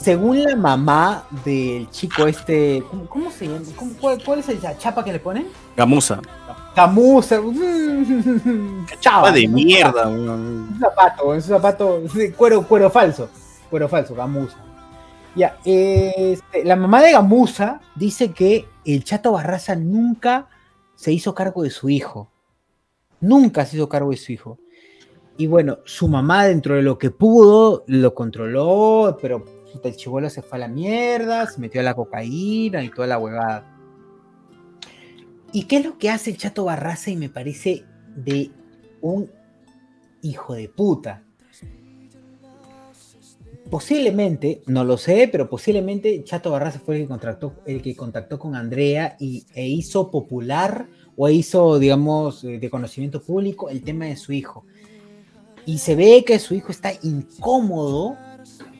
según la mamá del chico este, ¿cómo, se llama? ¿Cómo- cuál, cuál es la chapa que le ponen? Gamuza. Camusa. Chava. Ah, de mierda. Un zapato, un zapato, sí, cuero, cuero falso. Cuero falso, gamuza. Ya, este, la mamá de Gamuza dice que el Chato Barraza nunca se hizo cargo de su hijo. Nunca se hizo cargo de su hijo. Y bueno, su mamá dentro de lo que pudo, lo controló, pero el chivolo se fue a la mierda, se metió a la cocaína y toda la huevada. ¿Y qué es lo que hace el Chato Barraza? Y me parece de un hijo de puta. Posiblemente, no lo sé, pero posiblemente Chato Barraza fue el que contactó, el que contactó con Andrea y, e hizo popular o hizo, digamos, eh, de conocimiento público el tema de su hijo. Y se ve que su hijo está incómodo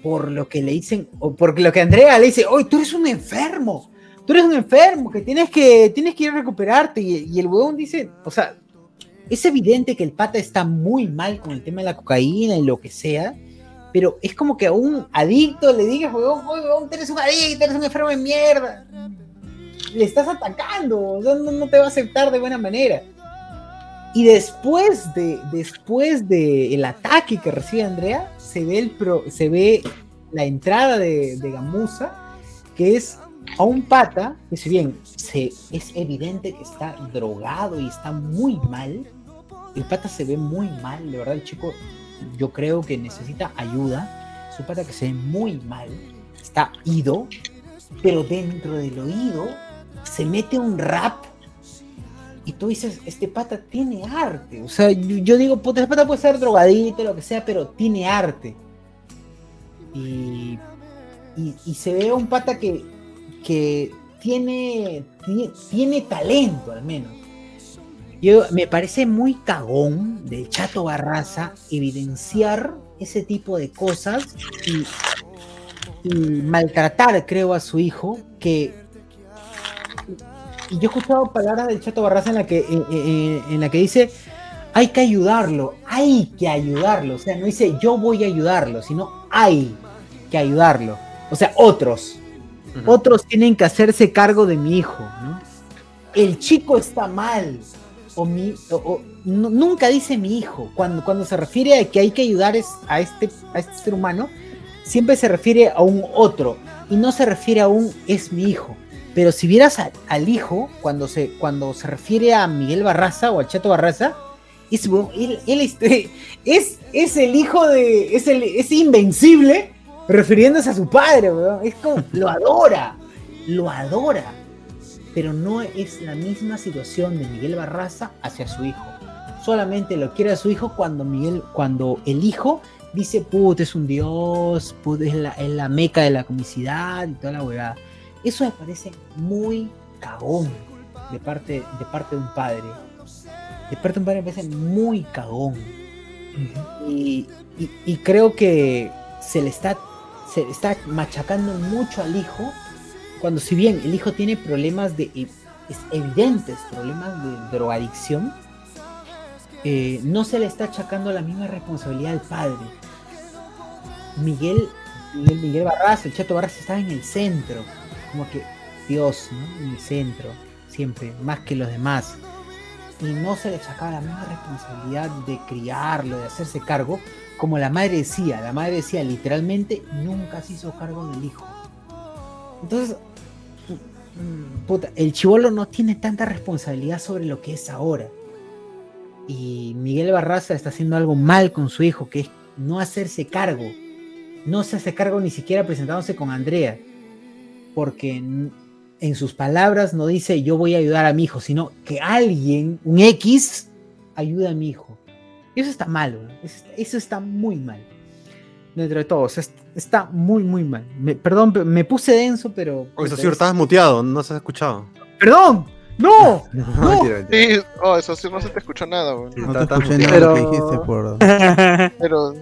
por lo que le dicen, o porque lo que Andrea le dice, oye, tú eres un enfermo, tú eres un enfermo, que tienes que, tienes que ir a recuperarte. Y, el huevón dice, o sea, es evidente que el pata está muy mal con el tema de la cocaína y lo que sea, pero es como que a un adicto le digas, huevón, huevón, eres un adicto, eres un enfermo de mierda. Le estás atacando, no, te va a aceptar de buena manera. Y después de después de el ataque que recibe Andrea, se ve el pro- se ve la entrada de, Gamuza, que es a un pata, que si bien se, es evidente que está drogado y está muy mal, el pata se ve muy mal, de verdad el chico yo creo que necesita ayuda, es un pata que se ve muy mal, está ido, pero dentro del oído se mete un rap y tú dices, este pata tiene arte. O sea, yo, yo digo, este pata puede ser drogadito, lo que sea, pero tiene arte. Y, y, y se ve un pata que, que tiene, tiene, talento, al menos. Yo, me parece muy cagón del Chato Barraza evidenciar ese tipo de cosas y, maltratar, creo, a su hijo, que y yo he escuchado palabras del Chato Barraza en la que, en, en- en la que dice, hay que ayudarlo, hay que ayudarlo. O sea, no dice yo voy a ayudarlo, sino hay que ayudarlo. O sea, otros. Otros tienen que hacerse cargo de mi hijo, ¿no? El chico está mal. O mi, o- o- nu- nunca dice mi hijo. Cuando, cuando se refiere a que hay que ayudar es- a, este, a este ser humano, siempre se refiere a un otro. Y no se refiere a un es mi hijo. Pero si vieras a- al hijo, cuando se, cuando se refiere a Miguel Barraza o al Chato Barraza, es, él, él este, es, es el hijo de. Es, el, es invencible, refiriéndose a su padre, weón. Es como, lo adora, lo adora. Pero no es la misma situación de Miguel Barraza hacia su hijo. Solamente lo quiere a su hijo cuando Miguel, cuando el hijo dice, puta, es un dios, puta, es la, es la meca de la comicidad y toda la huevada. Eso me parece muy cagón de parte, de parte de un padre. De parte de un padre me parece muy cagón. Y, y- y creo que se le está, se está machacando mucho al hijo, cuando si bien el hijo tiene problemas de e- es evidentes problemas de drogadicción, eh, no se le está achacando la misma responsabilidad al padre. Miguel, Miguel, Miguel Barraza, el Chato Barraza estaba en el centro, como que Dios, ¿no? En el centro, siempre, más que los demás. Y no se le achacaba la misma responsabilidad de criarlo, de hacerse cargo, como la madre decía. La madre decía literalmente, nunca se hizo cargo del hijo. Entonces, puta, el chivolo no tiene tanta responsabilidad sobre lo que es ahora. Y Miguel Barraza está haciendo algo mal con su hijo, que es no hacerse cargo. No se hace cargo ni siquiera presentándose con Andrea. Porque en sus palabras no dice yo voy a ayudar a mi hijo, sino que alguien, un X, ayuda a mi hijo. Y eso está mal, weón. eso, está- muy mal. Dentro de todo, o sea, est- está muy, muy mal. Me- perdón, pe- me puse denso, pero... Oye, es- estabas muteado, no se ha escuchado. ¡Perdón! ¡No! No, mentira, mentira. Sí, oh, eso sí no se te escuchó nada, weón. No Está- te escuché nada Pero- lo que dijiste por... Pero,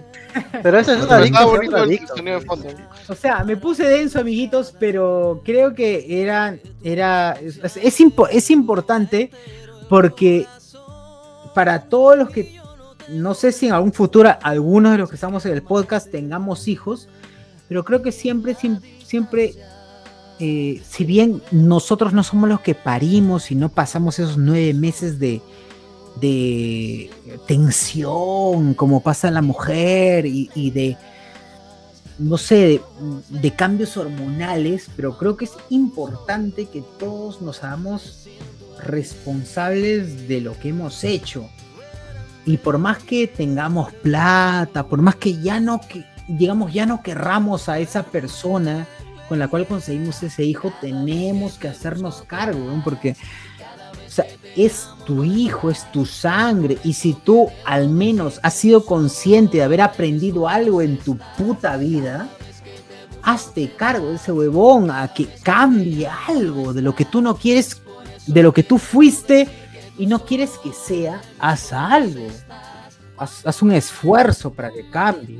Pero eso es una estaba adicción, bonito una el adicción. sonido de fondo. O sea, me puse denso, amiguitos, pero creo que era, era, es, es impo- es importante porque para todos los que, no sé si en algún futuro algunos de los que estamos en el podcast tengamos hijos, pero creo que siempre, siem- siempre, eh, si bien nosotros no somos los que parimos y no pasamos esos nueve meses de, tensión, como pasa la mujer, y, de, no sé, de cambios hormonales, pero creo que es importante que todos nos hagamos responsables de lo que hemos hecho. Y por más que tengamos plata, por más que ya no, que, digamos, ya no querramos a esa persona con la cual conseguimos ese hijo, tenemos que hacernos cargo, ¿no? porque o sea, es tu hijo, es tu sangre. Y si tú al menos has sido consciente de haber aprendido algo en tu puta vida, hazte cargo de ese huevón a que cambie algo de lo que tú no quieres, de lo que tú fuiste y no quieres que sea, haz algo. Haz, haz un esfuerzo para que cambie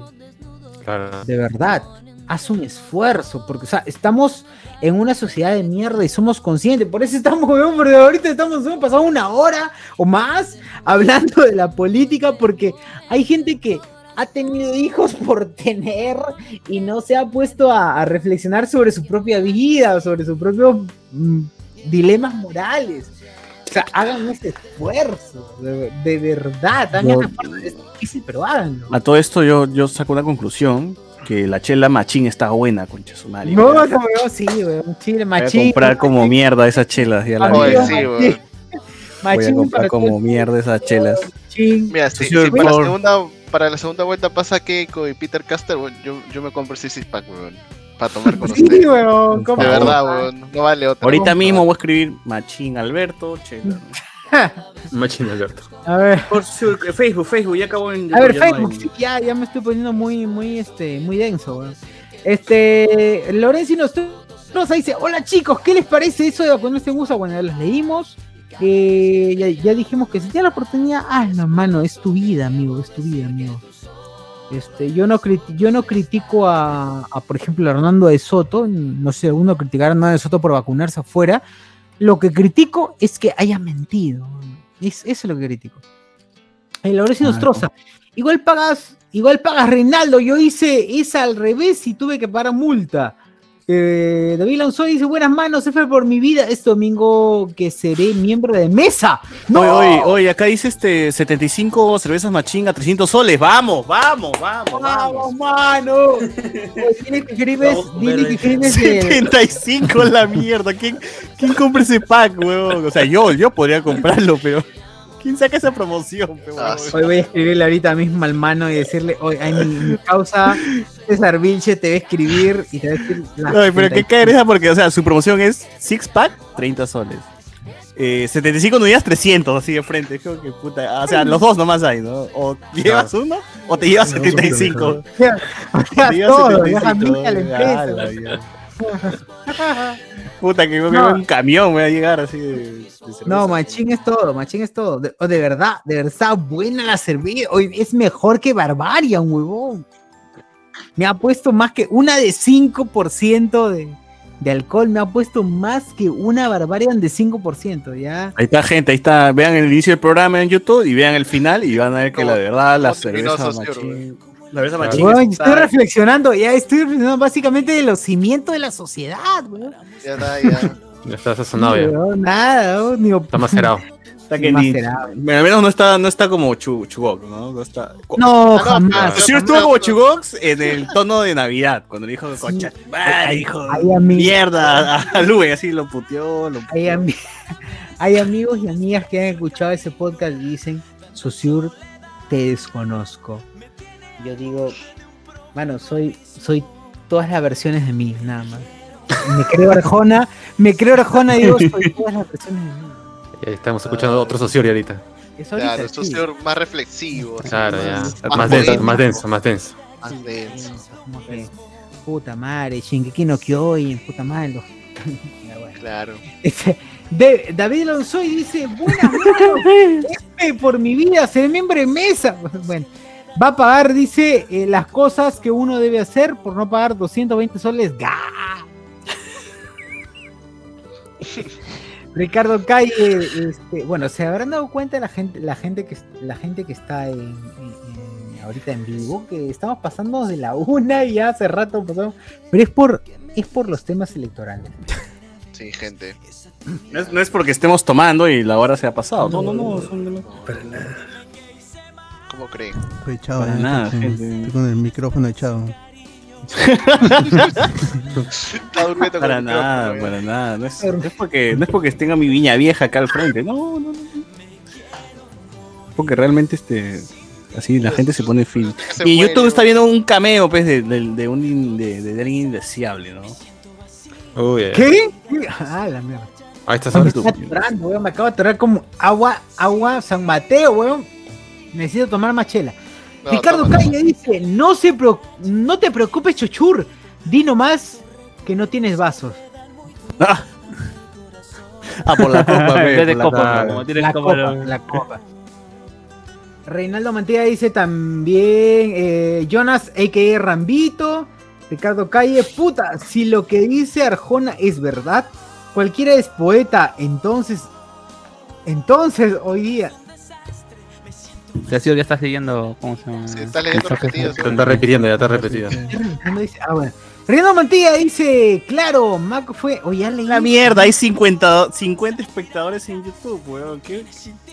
Claro. de verdad, haz un esfuerzo, porque o sea, estamos en una sociedad de mierda y somos conscientes, por eso estamos, porque ahorita estamos, hemos pasado una hora o más hablando de la política, porque hay gente que ha tenido hijos por tener y no se ha puesto a, a reflexionar sobre su propia vida, sobre sus propios mm, dilemas morales. O sea, hagan ese esfuerzo, de, de verdad, hagan Yo- ese esfuerzo. Es difícil, pero háganlo. A todo esto yo, yo saco una conclusión, que la chela machín está buena, concha su madre. No, no, weón, sí, weón, chile, Voy a machín. comprar como mierda esas chelas. Ya la sí, weón. Voy a Machín comprar como mierda esas chelas. machín. Mira, si, si para, la segunda, para la segunda vuelta pasa Keiko y Peter Caster, yo, yo me compro ese six pack, weón. Para tomar con Sí, weón, ¿cómo De no? verdad, weón. No vale otra. Ahorita mismo voy a escribir machín Alberto, chela. Machín Alberto. A ver, Por su- Facebook, Facebook, ya acabó en. a ver, no Facebook, sí, ya, ya me estoy poniendo muy, muy, este, muy denso, weón. Este, Lorenzo Nostroza dice, hola chicos, ¿qué les parece eso de vacunarse en USA? Bueno, ya los leímos. Eh, ya, ya dijimos que si tienes la oportunidad, hazlo, mano, es tu vida, amigo, es tu vida, amigo. Este, yo no yo no critico a, a, por ejemplo, a Hernando de Soto, no sé, uno criticar a Hernando de Soto por vacunarse afuera. Lo que critico es que haya mentido. Es, eso es lo que critico. El Lorenzo Claro. Nostroza. Igual pagas, igual pagas Reinaldo. Yo hice esa al revés y tuve que pagar multa. Eh, David Lanzó dice: Buenas manos, F por mi vida. Este domingo que seré miembro de mesa. ¡No! Oye, oye, oye, acá dice este 75 cervezas machín a 300 soles. Vamos, vamos, vamos, ¡Vamos, vamos. mano! Oye, Dile que escribes, dile que escribes de- 75 la mierda. ¿Quién, ¿Quién compra ese pack, weón? O sea, yo, yo podría comprarlo, pero. ¿Quién saca esa promoción? huevón? Hoy voy a escribirle ahorita mismo al mano y decirle, hoy ay, mi, mi causa César Vilche te va a escribir y te va a decir Ay, pero qué 35. cae risa porque, o sea, su promoción es six pack, 30 soles. Eh, 75 unidades, 300, así de frente. Es como que puta. O sea, los dos nomás hay, ¿no? O llevas uno o te llevas 75. Ya, Te llevas todo, 75, ya mí a la empresa. Puta, que, No. un camión voy a llegar así de. de cerveza. No, machín es todo, machín es todo. De, o de verdad, de verdad, está buena la cerveza. Hoy es mejor que Barbarian, huevón. Me ha puesto más que una de 5% de, de alcohol. Me ha puesto más que una Barbarian de 5%, ya. Ahí está, gente, ahí está. Vean el inicio del programa en YouTube y vean el final y van a ver que la verdad, la ¿Cómo terminó cerveza machín. La cerveza Claro. está- estoy reflexionando, ya estoy reflexionando básicamente de los cimientos de la sociedad, huevón. Ya está, ya. Ya está sazonado ya. Nada, op- Está macerado. Está que ni- al menos no está, no está como Chu- Chugok, ¿no? No está. No, Ah, no, jamás. pero- Sí estuvo como Chugox en el tono de Navidad, cuando dijo concha, madre, hijo mierda, a, a Lue, así lo puteó, lo Hay, ami- hay amigos y amigas que han escuchado ese podcast y dicen, Susur, te desconozco. Yo digo, bueno, soy, soy todas las versiones de mí, nada más. Me creo Arjona, me creo Arjona y digo, soy todas las versiones de mí. Ahí estamos escuchando otro socio ahorita. Es ahorita, Claro, sí. es más reflexivo. Claro, ya. más Más denso, más denso, más denso. Más denso. Como que, puta madre, Shingeki no Kyojin, puta madre. los- Ya, bueno. Claro. Este, de- David Alonsoy dice, buenas manos, por mi vida, ser miembro de mesa. Bueno, va a pagar, dice, eh, las cosas que uno debe hacer por no pagar 220 soles. ¡Ga! Ricardo Calle, este, bueno, se habrán dado cuenta la gente, la gente que la gente que está en, en- en- ahorita en vivo, que estamos pasando de la una y ya hace rato pasamos, pero es por, es por los temas electorales. Sí, gente. No es, no es porque estemos tomando y la hora se ha pasado. No, no, no. son de- ¿Cómo creen? Estoy echado, Para eh, nada, estoy, gente. estoy con el micrófono echado. Está Para nada, micrófono, para nada. No es, no es porque, no es porque tenga mi viña vieja acá al frente. No, no, no. Porque realmente este. Así la gente se pone fin. Y muere, YouTube está viendo un cameo, pues, de, de, de un de, de alguien indeseable, ¿no? Uy, eh. ¿Qué? Ah, la mierda. Ahí está weón, me acabo de atorar como agua, agua San Mateo, weón. Necesito tomar más chela. No, Ricardo Calle dice, no, se preo- no te preocupes, Chochur. Di nomás que no tienes vasos. Ah, Ah, por la copa, En vez de por la copa, copa. como tiene La copa, copa, lo- la copa. Reinaldo Mantilla dice también, eh, Jonas, a.k.a. Rambito. Ricardo Calle, puta, si lo que dice Arjona es verdad, cualquiera es poeta, entonces, entonces hoy día, Ya estás leyendo, ¿cómo se llama? Sí, está leyendo repetido, Te está repitiendo, ya está repetido. Ah, bueno. Ricardo Mantilla dice, claro, Mac fue, o ya leí. La mierda, hay 50, 50 espectadores en YouTube, weón. ¿Qué,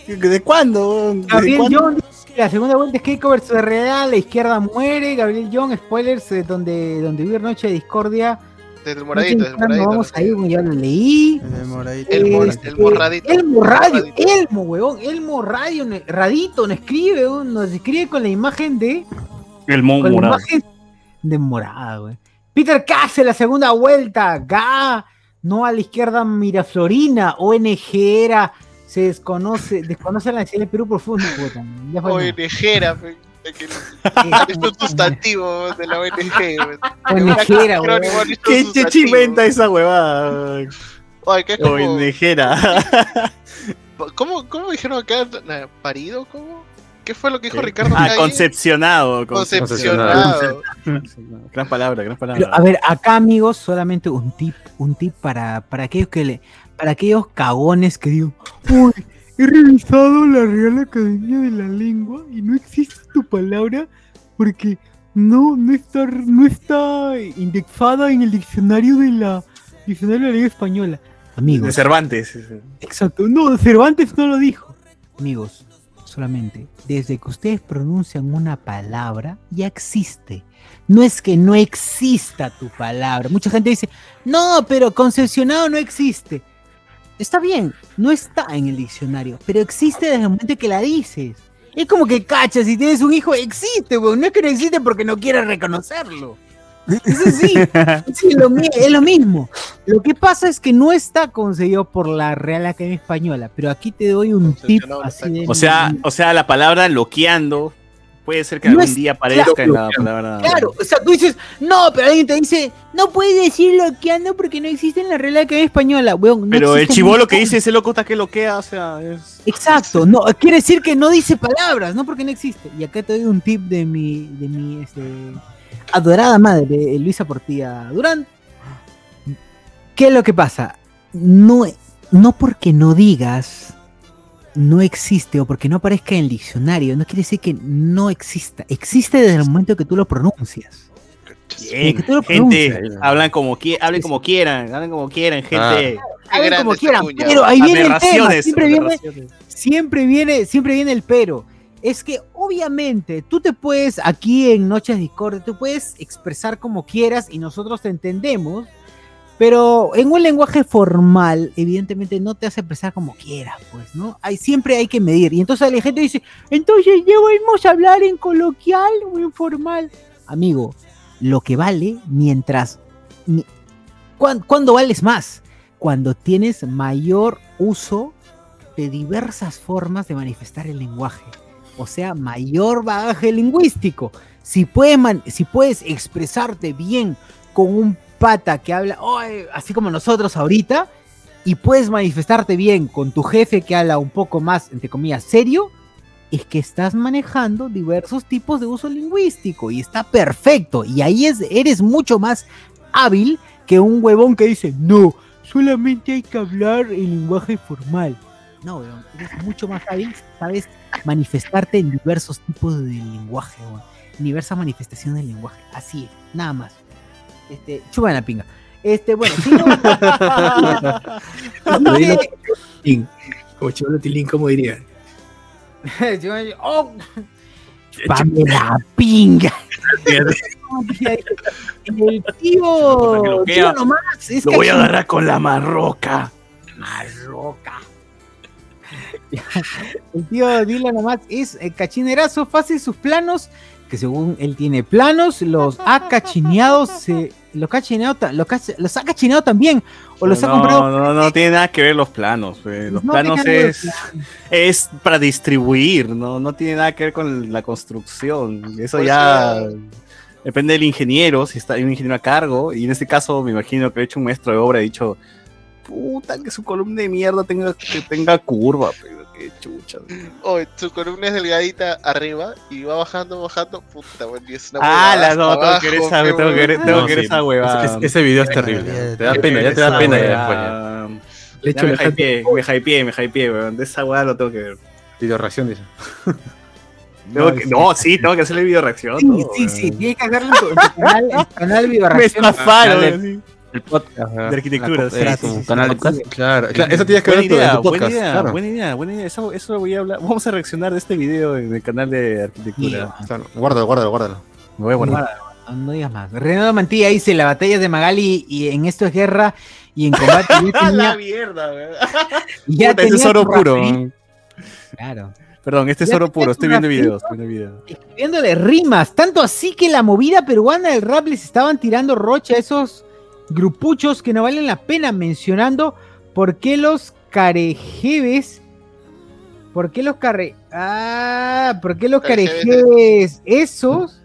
qué- ¿De cuándo? Gabriel cuándo? John dice, la segunda vuelta es que covers de real, la izquierda muere, Gabriel John, spoilers, eh, donde, donde vivir Noche de Discordia. Desde el moradito, desde el moradito. vamos a ir, güey, ya lo leí. El moradito. El mor- Este, el morradito. Elmo Radio, Morradito. Elmo, weón, Elmo Radio, ne- Radito, nos escribe, weón, nos escribe con la imagen de, El mon con la morado. imagen de morada, güey. Peter Case, la segunda vuelta, Ga, no a la izquierda Miraflorina, ONG era, se desconoce, desconoce la necesidad del Perú profundo, no. ONG, pe, que- es un sustantivo de la ONG. weón. ONG era, weón. ¿Qué sustantivo. cheche inventa esa huevada? Oye, que es como-. ¿Cómo, ¿Cómo dijeron acá? ¿Parido? ¿Cómo? ¿Qué fue lo que dijo Ricardo Ah, Calle? concepcionado. Concepcionado. Gran palabra, gran Pero, palabra. a ver, acá amigos, solamente un tip, un tip para, para aquellos que le, para aquellos cagones que digo, uy, he revisado la Real Academia de la Lengua y no existe tu palabra porque no, no está, no está indexada en el diccionario de la diccionario de la lengua española. De Amigos, Cervantes. exacto, no, Cervantes no lo dijo. Amigos, solamente desde que ustedes pronuncian una palabra, ya existe. No es que no exista tu palabra. Mucha gente dice, no, pero concesionado no existe. Está bien, no está en el diccionario, pero existe desde el momento que la dices. Es como que cachas, si tienes un hijo, existe, weón. No es que no existe porque no quieras reconocerlo. Eso sí, sí, lo mi- es lo mismo. Lo que pasa es que no está conseguido por la Real Academia Española, pero aquí te doy un tip así de... O sea, o sea, la palabra loqueando puede ser que No algún es- día aparezca claro, en la palabra. Claro, o sea, tú dices, no, pero alguien te dice, no puedes decir loqueando porque no existe en la Real Academia Española, weón. no Pero el chivolo que dice ese loco está que loquea, o sea, es. Exacto, no, quiere decir que no dice palabras, no porque no existe. Y acá te doy un tip de mi, de mi este, adorada madre, Luisa Portilla Durán. ¿Qué es lo que pasa? No, no porque no digas no existe o porque no aparezca en el diccionario, no quiere decir que no exista. Existe desde el momento que tú lo pronuncias. Bien, que tú lo gente, pronuncias. hablan como qui- hablen como quieran, hablen como quieran, gente. Hagan como quieran, pero ahí viene el tema, siempre viene, siempre viene, siempre viene el pero. Es que obviamente tú te puedes, aquí en Noches Discord, tú puedes expresar como quieras y nosotros te entendemos, pero en un lenguaje formal, evidentemente no te hace expresar como quieras, pues, ¿no? Hay, siempre hay que medir. Y entonces la gente dice, entonces debemos hablar en coloquial o en formal. Amigo, lo que vale mientras... mi- ¿cuán- ¿Cuándo vales más? Cuando tienes mayor uso de diversas formas de manifestar el lenguaje. O sea, mayor bagaje lingüístico. Si puedes, man- si puedes expresarte bien con un pata que habla así como nosotros ahorita, y puedes manifestarte bien con tu jefe que habla un poco más, entre comillas, serio, es que estás manejando diversos tipos de uso lingüístico y está perfecto. Y ahí es, eres mucho más hábil que un huevón que dice, no, solamente hay que hablar en lenguaje formal. No, weón, eres mucho más hábil, sabes manifestarte en diversos tipos de lenguaje, weón. En diversas manifestaciones del lenguaje. Así es, nada más. Este, chupa la pinga. Este, bueno, si no- Tilín. Como chivolo tilín, como diría. oh, Chupame la pinga. El tío, lo tío nomás, es Lo voy a agarrar con la marroca. Marroca. El tío Dilo nomás es eh, cachinerazo, fácil sus planos, que según él tiene planos, los ha cachineado, se, los, cachineado los, cach- los ha cachineado también, o los ha no, comprado. No, no tiene nada que ver los planos. pues. Los No planos es, es para distribuir, ¿no? no tiene nada que ver con la construcción. Eso Por ya eso- depende del ingeniero, si está hay un ingeniero a cargo. Y en este caso me imagino que ha hecho un maestro de obra y ha dicho, puta, que su columna de mierda tenga, que tenga curva, pero qué chucha. Oh, su columna es delgadita arriba y va bajando, bajando. Puta, bueno, es una Ah, huevada la no, tengo abajo, que ver esa, tengo que ver, huevada. tengo No, que ver sí. esa huevada. Ese- ese video es terrible. Te da pena, ya te da pena ya huevada. después ya. Le Ya echo me hypeé, me hypeé, me hypeé, weón. De esa weá lo tengo que ver. Video reacción dice. Tengo que- no, sí, tengo que hacerle video reacción. Sí, sí, sí, tienes que en tu, tu canal, en tu canal video Me reacción. estafaron. El podcast. De arquitectura, sí, Eh, sí, tu sí, sí. canal de podcast. Claro, claro, eso tienes que Buena ver idea, tu buena podcast. idea, claro. buena idea, buena idea. Eso, eso voy a hablar. Vamos a reaccionar de este video en el canal de arquitectura. Claro, Guárdalo, guárdalo, guárdalo. Me voy a guardar. No, no digas más. Renato Mantilla dice la batalla de Magali y en esto es guerra y en combate ya la tenía, mierda, weón. ya Puta, ese tenía es oro puro. Claro. Perdón, este es oro tenía puro. Estoy viendo videos, estoy viendo videos. escribiéndole rimas, tanto así que la movida peruana del rap les estaban tirando rocha a esos grupuchos que no valen la pena mencionando por qué los carejebes ¿Por qué los carre... Ah, ¿por qué los carejeves esos?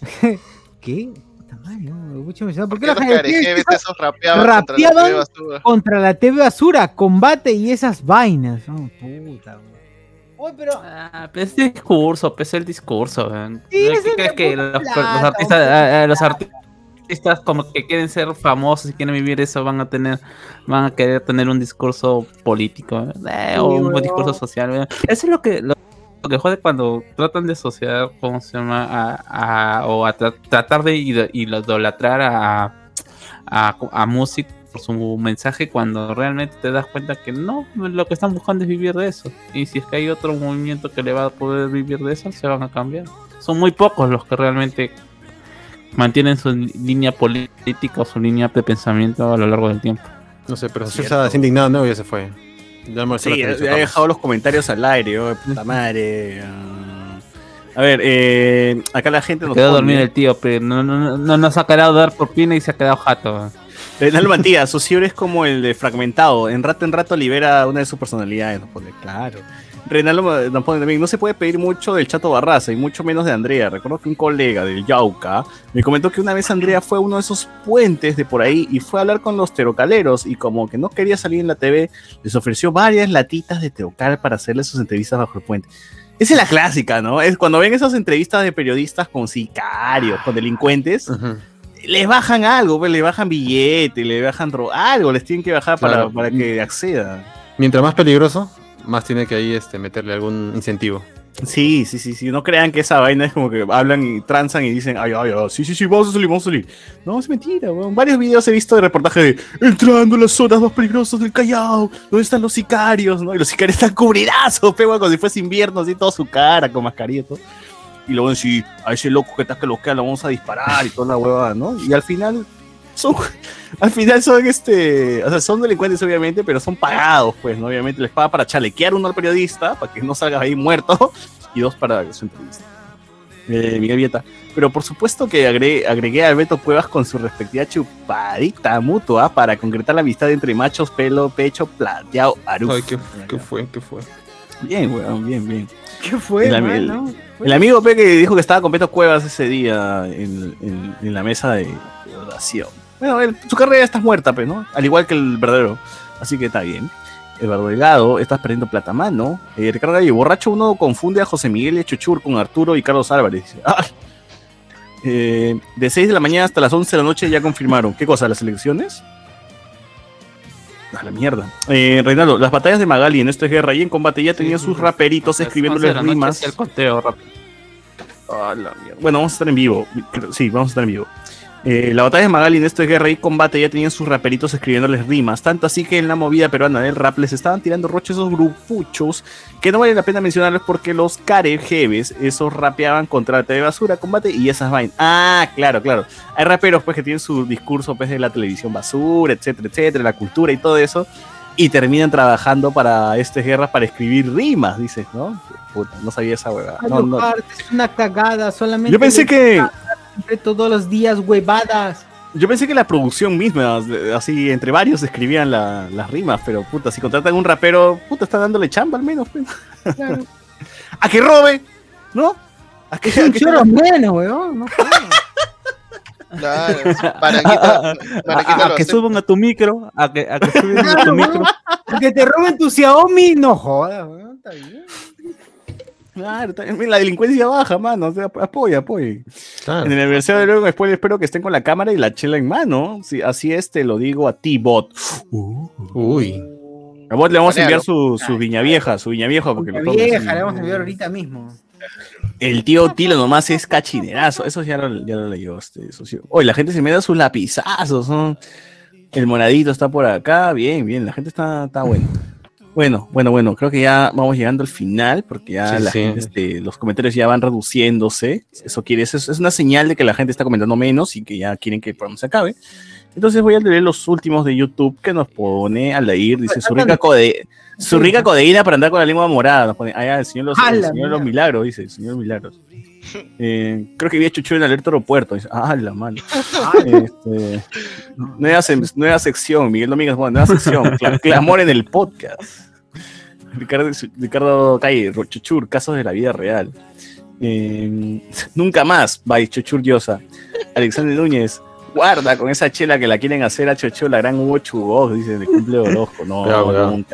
¿Qué? Puta madre, no, me escucho mencionar. ¿Por qué los Los carejeves carejeves esos rapeaban, rapeaban contra la TV basura. contra la TV basura, combate y esas vainas? Oh, puta. Uy, pero Ah, pero es discurso, pues el discurso. weón. Sí, ¿Qué es el crees de que los, plata, los artistas, ah, ah, los artistas como que quieren ser famosos y quieren vivir eso van a tener, van a querer tener un discurso político eh, o un discurso social. weón. Eso es lo que lo, lo que jode cuando tratan de asociar, ¿cómo se llama? A, a- o a tra- tratar de ido- idolatrar a, a, a música por su mensaje cuando realmente te das cuenta que no, lo que están buscando es vivir de eso. Y si es que hay otro movimiento que le va a poder vivir de eso, se van a cambiar. Son muy pocos los que realmente mantienen su línea política o su línea de pensamiento a lo largo del tiempo. No sé, pero. César está indignado, no, ya se fue. Ya molestó Sí, televisión, dejado los comentarios al aire, oh, puta madre. ah. A ver, eh, acá la gente nos Quedó pone- dormido el tío, pero no, no, no, no nos ha quedado dar por pina y se ha quedado jato. Reinaldo Matías, su es como el de fragmentado. En rato en rato libera una de sus personalidades. Nos pone, claro. Reinaldo nos pone también, no se puede pedir mucho del Chato Barraza y mucho menos de Andrea. Recuerdo que un colega del Yauca me comentó que una vez Andrea fue a uno de esos puentes de por ahí y fue a hablar con los terocaleros y como que no quería salir en la TV, les ofreció varias latitas de terocal para hacerle sus entrevistas bajo el puente. Esa es la clásica, ¿no? Es cuando ven esas entrevistas de periodistas con sicarios, con delincuentes, les bajan algo, pues, le bajan billete, le bajan algo, les tienen que bajar para, Claro. para que acceda. Mientras más peligroso, más tiene que ahí este, meterle algún incentivo. Sí, sí, sí, sí. No crean que esa vaina es como que hablan y transan y dicen, ay, ay, ay, sí, sí, sí, vamos a salir, vamos a salir. No, es mentira, weón. Varios videos he visto de reportaje de entrando a las zonas más peligrosas del Callao, ¿dónde están los sicarios? ¿no? Y los sicarios están cubridazos, pe, weón, como si fuese invierno, así, toda su cara, con mascarilla y todo. Y luego sí, a ese loco que está que lo queda lo vamos a disparar y toda la huevada, ¿no? Y al final son, al final son este, o sea, son delincuentes obviamente, pero son pagados, pues, ¿no? Obviamente les paga para chalequear uno al periodista, para que no salga ahí muerto, y dos para su entrevista. Eh, Miguel Vieta. Pero por supuesto que agregué, agregué a Alberto Cuevas con su respectiva chupadita mutua para concretar la amistad entre machos, pelo, pecho, plateado, aruf. Ay, ¿qué, qué fue? ¿Qué fue? Bien, weón, bien, bien. ¿Qué fue, El, amigo P que dijo que estaba con Beto Cuevas ese día en, en- en la mesa de oración. Bueno, él- su carrera ya está muerta, pues, ¿no? Al igual que el verdadero. Así que está bien. Eduardo Delgado, estás perdiendo plata mano. Eh, Ricardo Gallo, borracho uno confunde a José Miguel Echuchur con Arturo y Carlos Álvarez. "Ah". Eh, de 6 de la mañana hasta las 11 de la noche ya confirmaron. ¿Qué cosa? ¿Las elecciones? A la mierda. Eh, Reinaldo, las batallas de Magali en esta guerra y en combate ya tenían sus raperitos escribiéndoles rimas. El conteo rápido. Ah, la mierda. Bueno, vamos a estar en vivo. Sí, vamos a estar en vivo. Eh, la batalla de Magali en esto de guerra y combate ya tenían sus raperitos escribiéndoles rimas. Tanto así que en la movida peruana del rap les estaban tirando roches esos grupuchos que no vale la pena mencionarlos porque los carejeves, esos rapeaban contra la TV basura, combate y esas vainas. Ah, claro, claro. Hay raperos pues que tienen su discurso pues de la televisión basura, etcétera, etcétera, la cultura y todo eso. Y terminan trabajando para estas guerras para escribir rimas, dices, ¿no? Puta, no sabía esa huevada. No, no. Es una cagada, solamente. Yo pensé que- Siempre todos los días, huevadas. Yo pensé que la producción misma, así entre varios escribían la- las rimas, pero puta, si contratan un rapero, puta, está dándole chamba al menos. pues. Claro. a que robe, ¿no? A que, Es un a que- chorro menos, weón. No Claro, Maranguita, Maranguita a, lo que hace. suban a tu micro, a que, a que suban a tu Claro, micro. weón. Que te roben tu Xiaomi, no jodas, weón. Está bien. Claro, la delincuencia baja, mano. o sea, apoya, apoya. Claro. En el aniversario de luego, spoiler, espero que estén con la cámara y la chela en mano. Sí, así es, te lo digo a ti, bot. Uy. A bot le vamos a enviar su, su viña vieja, su viña vieja, porque tome, vieja, la vamos a enviar ahorita mismo. El tío Tilo nomás es cachinerazo. Eso ya lo, ya lo leyó este socio. Oye, la gente se me da sus lapizazos. ¿no? El moradito está por acá. Bien, bien. La gente está, está bueno. Bueno, bueno, bueno. Creo que ya vamos llegando al final porque ya Sí, la sí. gente, este, los comentarios ya van reduciéndose. Eso quiere, eso es, es una señal de que la gente está comentando menos y que ya quieren que el programa se acabe. Entonces voy a leer los últimos de YouTube que nos pone Aldair. Dice su rica, code, su rica codeína para andar con la lengua morada. Nos pone, ah, el señor, los, A el señor los milagros, dice, el señor milagros. Eh, creo que vi a Chuchu en alerta aeropuerto. Dice, ah, la mano. Este, nueva, nueva sección, Miguel Domínguez, bueno, nueva sección. cla- clamor en el podcast. Ricardo, Ricardo Calle, Chuchur, casos de la vida real. Eh, nunca más, by Chuchur Llosa. Alexander Núñez, guarda con esa chela que la quieren hacer a Chocho, la gran Hugo Chugos, dice, de cumple Orozco. No,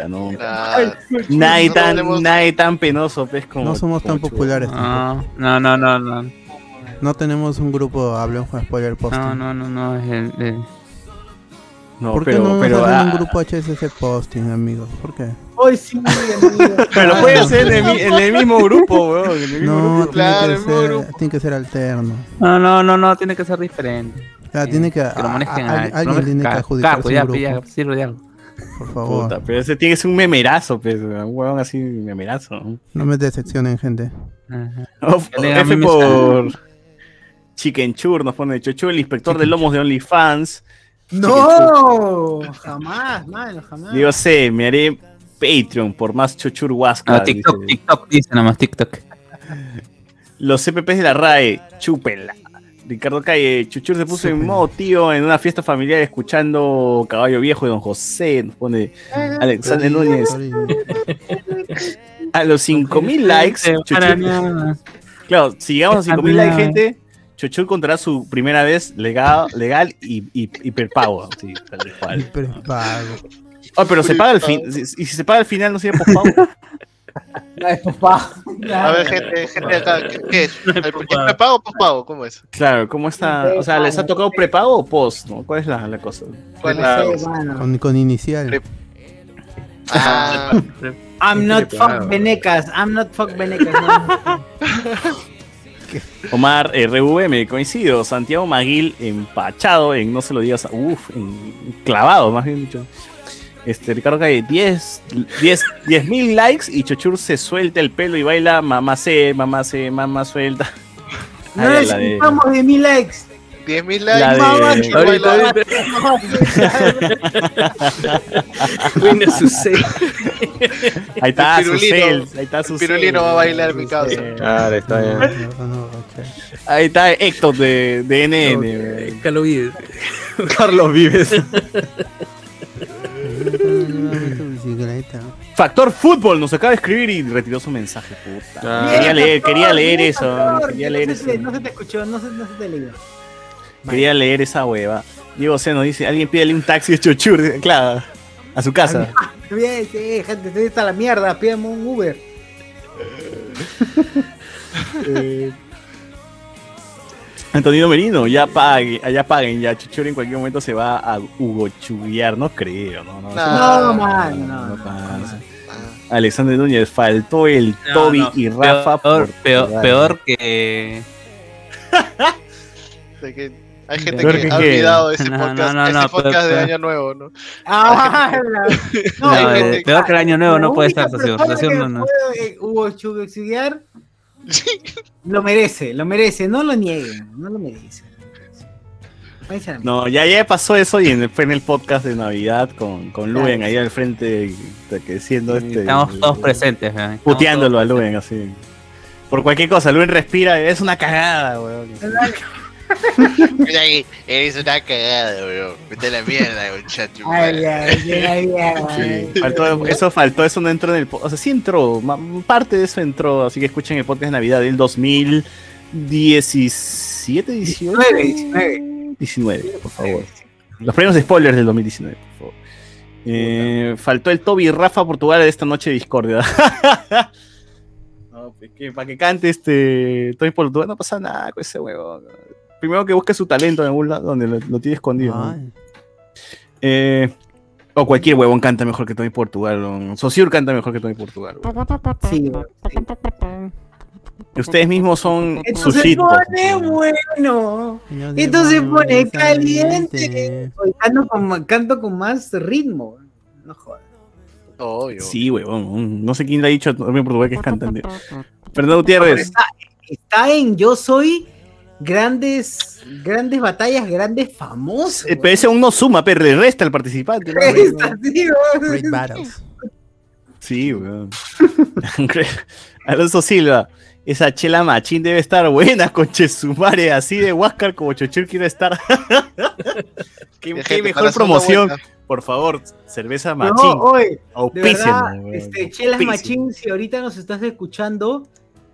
nunca. Claro. Nadie No tan, hablemos- nadie tan penoso, pues, como. No somos tan Chugos. populares. No, no, no, no, no. No tenemos un grupo Hablemos con Spoiler Posting. No, no, no, no. es el- el- No, ¿Por qué pero, no nos pero, hacen ah, un grupo HSC Posting, amigos? ¿Por qué? Hoy sí, amigo. pero puede hacer en el, en el mismo grupo, weón. En el mismo No, grupo. tiene, Claro, que el mismo ser, grupo. tiene que ser alterno. No, no, no, no, tiene que ser diferente. Sí, tiene que, que lo a- manejen a- a- alguien tiene que adjudicarse Capo, ya, ya, sirve de algo. por favor. Puta, pero ese tiene que ser un memerazo, pues, un huevón así, memerazo. ¿no? Me decepcionen, gente. Of- F por Chicken Chur nos pone Chocho, el inspector de lomos de OnlyFans. No, jamás, mano, jamás. Digo, sé, me haré Patreon por más chochur huasca. No, TikTok, dice. TikTok, dice nomás TikTok. Los CPPs de la RAE, chúpenla. Ricardo Calle, Chuchur se puso en modo tío en una fiesta familiar escuchando Caballo Viejo de Don José. Nos pone Alexander Núñez. A los 5000 likes, Chuchur- Claro, si llegamos a 5000 likes, gente, Chuchur contará su primera vez legal, legal y, y, y prepago. Sí, tal cual. Prepago. Oh, pero se paga al fin. Y si se paga al final, no sería pospago. No, es papá. A ver, gente, gente ¿qué, qué es? ¿El ¿Es prepago o pospago? ¿Cómo es? Claro, ¿cómo está? O sea, ¿les ha tocado prepago o post? ¿no? ¿Cuál es la, la cosa? ¿Cuál es? mano. Con, con inicial. Ah, I'm not fuck venecas, I'm not fuck venecas. no. Omar RVM, coincido. Santiago Maguil empachado en No se lo digas. a- Uf, en- clavado, más bien dicho. Este, Ricardo Calle, 10 10 mil likes y Chochur se suelta el pelo y baila mamá se, mamá se, mamá suelta. No de- necesitamos de mil likes. 10.000 La likes. de- mamá, Ahorita, su sello. Ahí está su ahí está su pirulino cel, va a bailar, mi causa. Claro, está bien. Ahí está Héctor de, de NN. Carlos Vives. Carlos Vives. Factor Fútbol nos acaba de escribir y retiró su mensaje, puta. Ah. Quería leer, Factor, quería leer eso, Factor, quería no leer se eso. No se te escuchó, no se, no se te leyó. Quería leer esa hueva. Diego Seno dice, alguien pídele un taxi de Chochur, claro, a su casa. Bien, sí, gente, estoy hasta la mierda, pídame un Uber. Eh, Antonio Merino, ya pague, ya paguen, ya Chochur en cualquier momento se va a Hugo Chuguear, no creo, no, no. eso No, man, no. no pasa. Alexander Núñez, faltó el No, Toby no, y Rafa peor, peor, que. Hay gente Peor que, que ha olvidado ese No, podcast, no, no, ese no, podcast peor- de. Año Nuevo, ¿no? Ah, No, gente- peor que el año nuevo no puede estar, socio. no, no. eh, Hugo Chuguexiar lo merece, lo merece, no lo nieguen, no lo merece. No, ya, ya pasó eso y en- fue en el podcast de Navidad con, con Luen ahí al frente, que siendo este. Estamos todos presentes. eh. Estamos Puteándolo a Luen así. Por cualquier cosa, Luen respira, es una cagada, weón. Mira ahí, eres una cagada, bro. Vete a la mierda, ay, ay. Sí, faltó- eso faltó, eso no entró en el podcast. O sea, sí entró, parte de eso entró, así que escuchen el podcast de Navidad del 2017, 18. 19, 19, por favor. Los premios de spoilers del 2019, por favor. Eh, faltó el Toby Rafa Portugal de esta noche de discordia. no, pues, que, para que cante este Toby Portugal no pasa nada con ese huevo. Primero que busque su talento en algún lado donde lo, lo tiene escondido. Eh, o cualquier huevón canta mejor que Tony Portugal. o Sociur canta mejor que Tony Portugal. huevón. Sí, Ustedes mismos son Esto se pone bueno. Esto se pone caliente. Canto con, canto con más ritmo. No jodas. Obvio. Sí, huevón. No sé quién le ha dicho a Tony Portugal que es cantante. Fernando Gutiérrez. Está, está en Yo Soy grandes, grandes batallas, grandes famosos. Eh, Pero ese aún no suma, pero le resta al participante. ¿no? Resta, sí, weón. Great Battles. Sí, weón. Alonso Silva. Esa chela machín debe estar buena con Chesumare, así de Huáscar como Chochur quiere estar. qué, mejor promoción. Por favor, cerveza No, machín. oye, de verdad, weón. este, Chelas. Machín, si ahorita nos estás escuchando,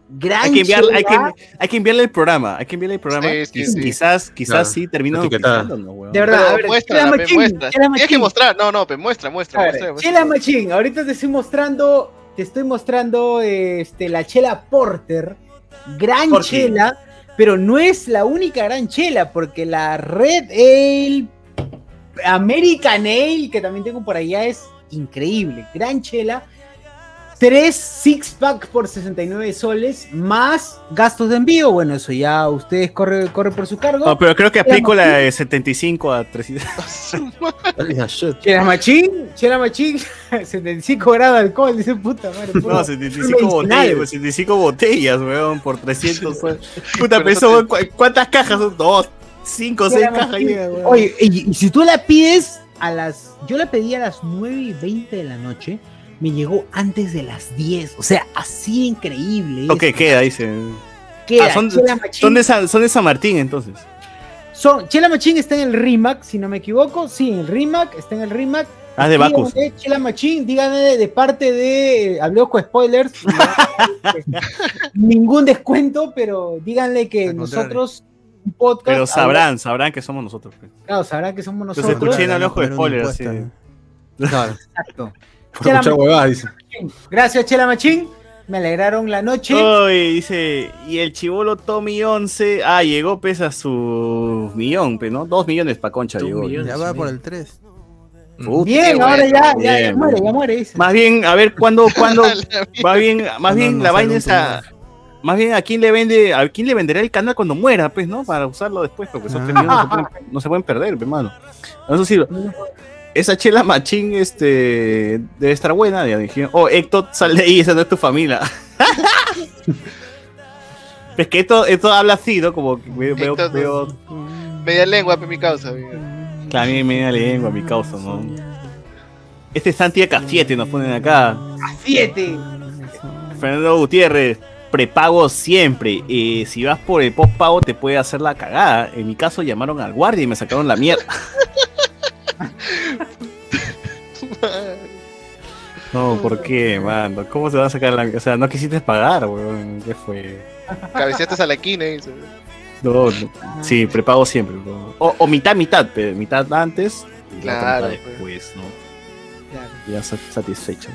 gran Hay que, enviarle, hay, que, hay que enviarle el programa. Hay que enviarle el programa. Sí, sí, sí. Quizás, quizás Claro. sí termino weón. De verdad, a ver, muestra, Machín, muestra. Chela Tienes que mostrar, no, no, muestra, muestra, A ver, muestra. muestra. Chela Machín, ahorita te estoy mostrando, te estoy mostrando este, la chela Porter, gran chela, pero no es la única gran chela, porque la Red Ale, American Ale, que también tengo por allá, es increíble, gran chela. Tres six pack por 69 soles, más gastos de envío. Bueno, eso ya ustedes corre, corre por su cargo. No, pero creo que aplico la de 75 a 300. Chela Machín, Chela Machín, 75 grados de alcohol, dice puta madre. No, puro- 75 puro botellas, medicinal. pues, 75 botellas, weón, por 300. weón. Puta, Pero pero eso eso, ¿cu- ¿cuántas cajas son? Dos, Cinco seis cajas weón. Oye, y, y si tú la pides a las. Yo la pedí a las 9 y 20 de la noche. Me llegó antes de las 10. O sea, así de increíble. Ok, queda, dice. Queda, Ah, son, Chela Machín. son de San, son de San Martín, entonces. Son, Chela Machín está en el RIMAC, si no me equivoco. Sí, en el RIMAC, está en el RIMAC. Ah, de Bacus. Chela Machín, díganle de, de parte de Hablemos con Spoilers. Ningún descuento, pero díganle que Al contrario. nosotros, un podcast. Pero sabrán, sabrán que somos nosotros. pues. Claro, sabrán que somos Entonces nosotros. escuché en el ojo de spoiler, así. Claro. Exacto. Por escuchar huevadas, dice. Gracias, Chela Machín. Me alegraron la noche. Dice, y el chivolo Tommy 11, ah, llegó, pesa su millón, pe, ¿no? Dos millones pa' concha llegó. Ya va por el 3. Puta, Bien, qué ahora bueno, ya, ya, ya bien, muere, bien. ya muere. dice. Más bien, a ver, ¿cuándo, cuándo, más bien, más No, bien, no la sale vaina es a, más bien, ¿a quién le vende, a quién le venderá el canal cuando muera, pues, no? Para usarlo después, porque esos Ah. millones no se pueden, no se pueden perder, pe, mano. Eso sí, esa chela machín, este, debe estar buena, ya dijeron, oh, Héctor, sal de ahí, esa no es tu familia. es que esto, esto habla así, ¿no? Como que veo, veo, Héctor, veo Media lengua, mi causa. amigo. Claro, a mí me da lengua, mi causa, ¿no? Este es Santi K7 nos ponen acá. Siete. Fernando Gutiérrez, prepago siempre. Eh, si vas por el postpago te puede hacer la cagada. En mi caso llamaron al guardia y me sacaron la mierda. No, ¿por qué, mano? ¿Cómo se va a sacar la? O sea, no quisiste pagar, weón. ¿Qué fue? Cabeceaste a la esquina. dice. No, no. Sí, prepago siempre. weón. O, o mitad, mitad, pero mitad antes y la otra Claro, mitad pues. después, ¿no? Ya sa- satisfecho.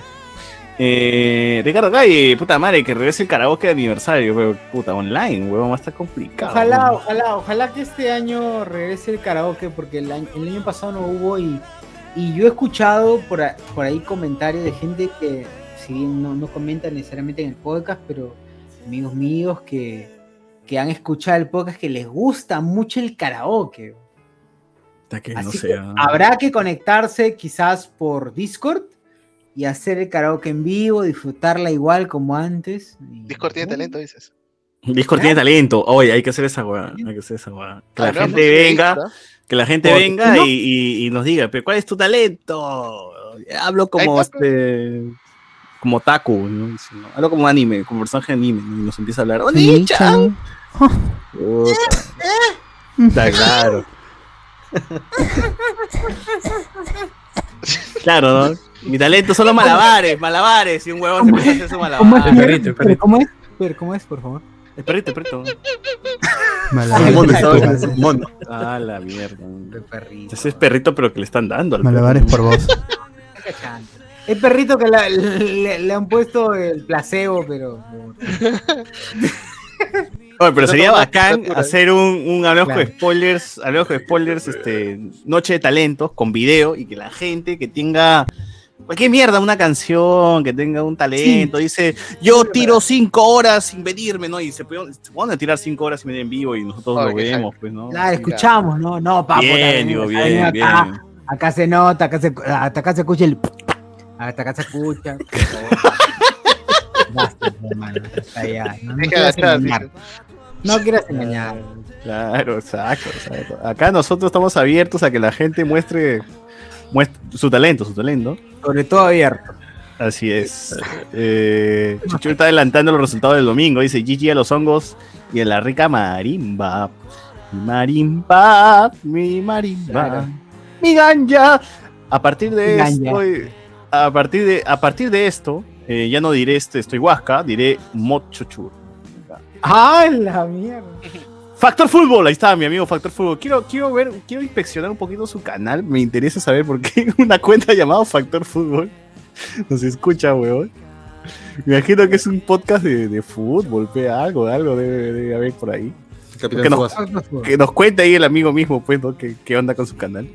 Eh, Ricardo Calle, puta madre, que regrese el karaoke de aniversario, weón. Puta, online, weón, va a estar complicado. Ojalá, weón. ojalá, ojalá que este año regrese el karaoke, porque el año, el año pasado no hubo y, y yo he escuchado por, a- por ahí comentarios de gente que, si bien no, no comenta necesariamente en el podcast, pero amigos míos que, que han escuchado el podcast que les gusta mucho el karaoke. Hasta que no Así sea. que habrá que conectarse quizás por Discord y hacer el karaoke en vivo, disfrutarla igual como antes. y- Discord tiene talento, dices. Discord tiene talento. Oye, hay que hacer esa weá. Hay que hacer esa weá. Que la Ah, gente venga. Que la gente Porque venga no- y, y- y nos diga, pero ¿cuál es tu talento? Hablo como este. Como Taku, ¿no? Hablo como anime, como personaje anime, ¿no? Y nos empieza a hablar. ¡Oni-chan! Está claro. Claro, ¿no? Mi talento son los malabares, malabares. Y un huevón se empieza a hacer su ¿Cómo es? ¿Cómo es? ¿Cómo es, por favor? El perrito, el perrito. Malabares, Mono. Ah, la mierda. El perrito. Ese es perrito, pero que le están dando al Malabares por voz. El perrito que la- le, le han puesto el placebo, pero. Oye, pero sería bacán hacer un, un Claro. con spoilers, con spoilers, este, noche de talentos con video y que la gente que tenga cualquier mierda, una canción, que tenga un talento, dice, yo tiro cinco horas sin venirme, ¿no? Y se, pueden- a tirar cinco horas sin venir en vivo y nosotros Oye, lo vemos, pues, ¿no? La escuchamos, ¿no? No, papo. Bien, también, digo, bien, acá, bien. Acá se nota, acá se, hasta acá se escucha el. Hasta acá se escucha. por favor. Basta, hermano, hasta allá. No, no Hay que quieras agachar, engañar. dice. No quieras engañar. Claro, exacto, exacto. Acá nosotros estamos abiertos a que la gente muestre, muestre su talento, su talento. Sobre todo abierto. Así es. Eh, Chuchu está adelantando los resultados del domingo. Dice GG a los hongos y a la rica marimba. Marimba, mi marimba, mi ganja. A partir de esto, a partir de, a partir de esto, eh, ya no diré este estoy huasca, diré mochuchur. ¡Ah, la mierda! Factor Fútbol, ahí está mi amigo Factor Fútbol. Quiero, quiero ver, quiero inspeccionar un poquito su canal. Me interesa saber por qué una cuenta llamada Factor Fútbol nos escucha, weón. Me imagino que es un podcast de, de fútbol, pe, algo, algo debe, debe haber por ahí. Capitán Que no- Subasa. Que nos cuente ahí el amigo mismo, pues, ¿no? ¿Qué, qué onda con su canal?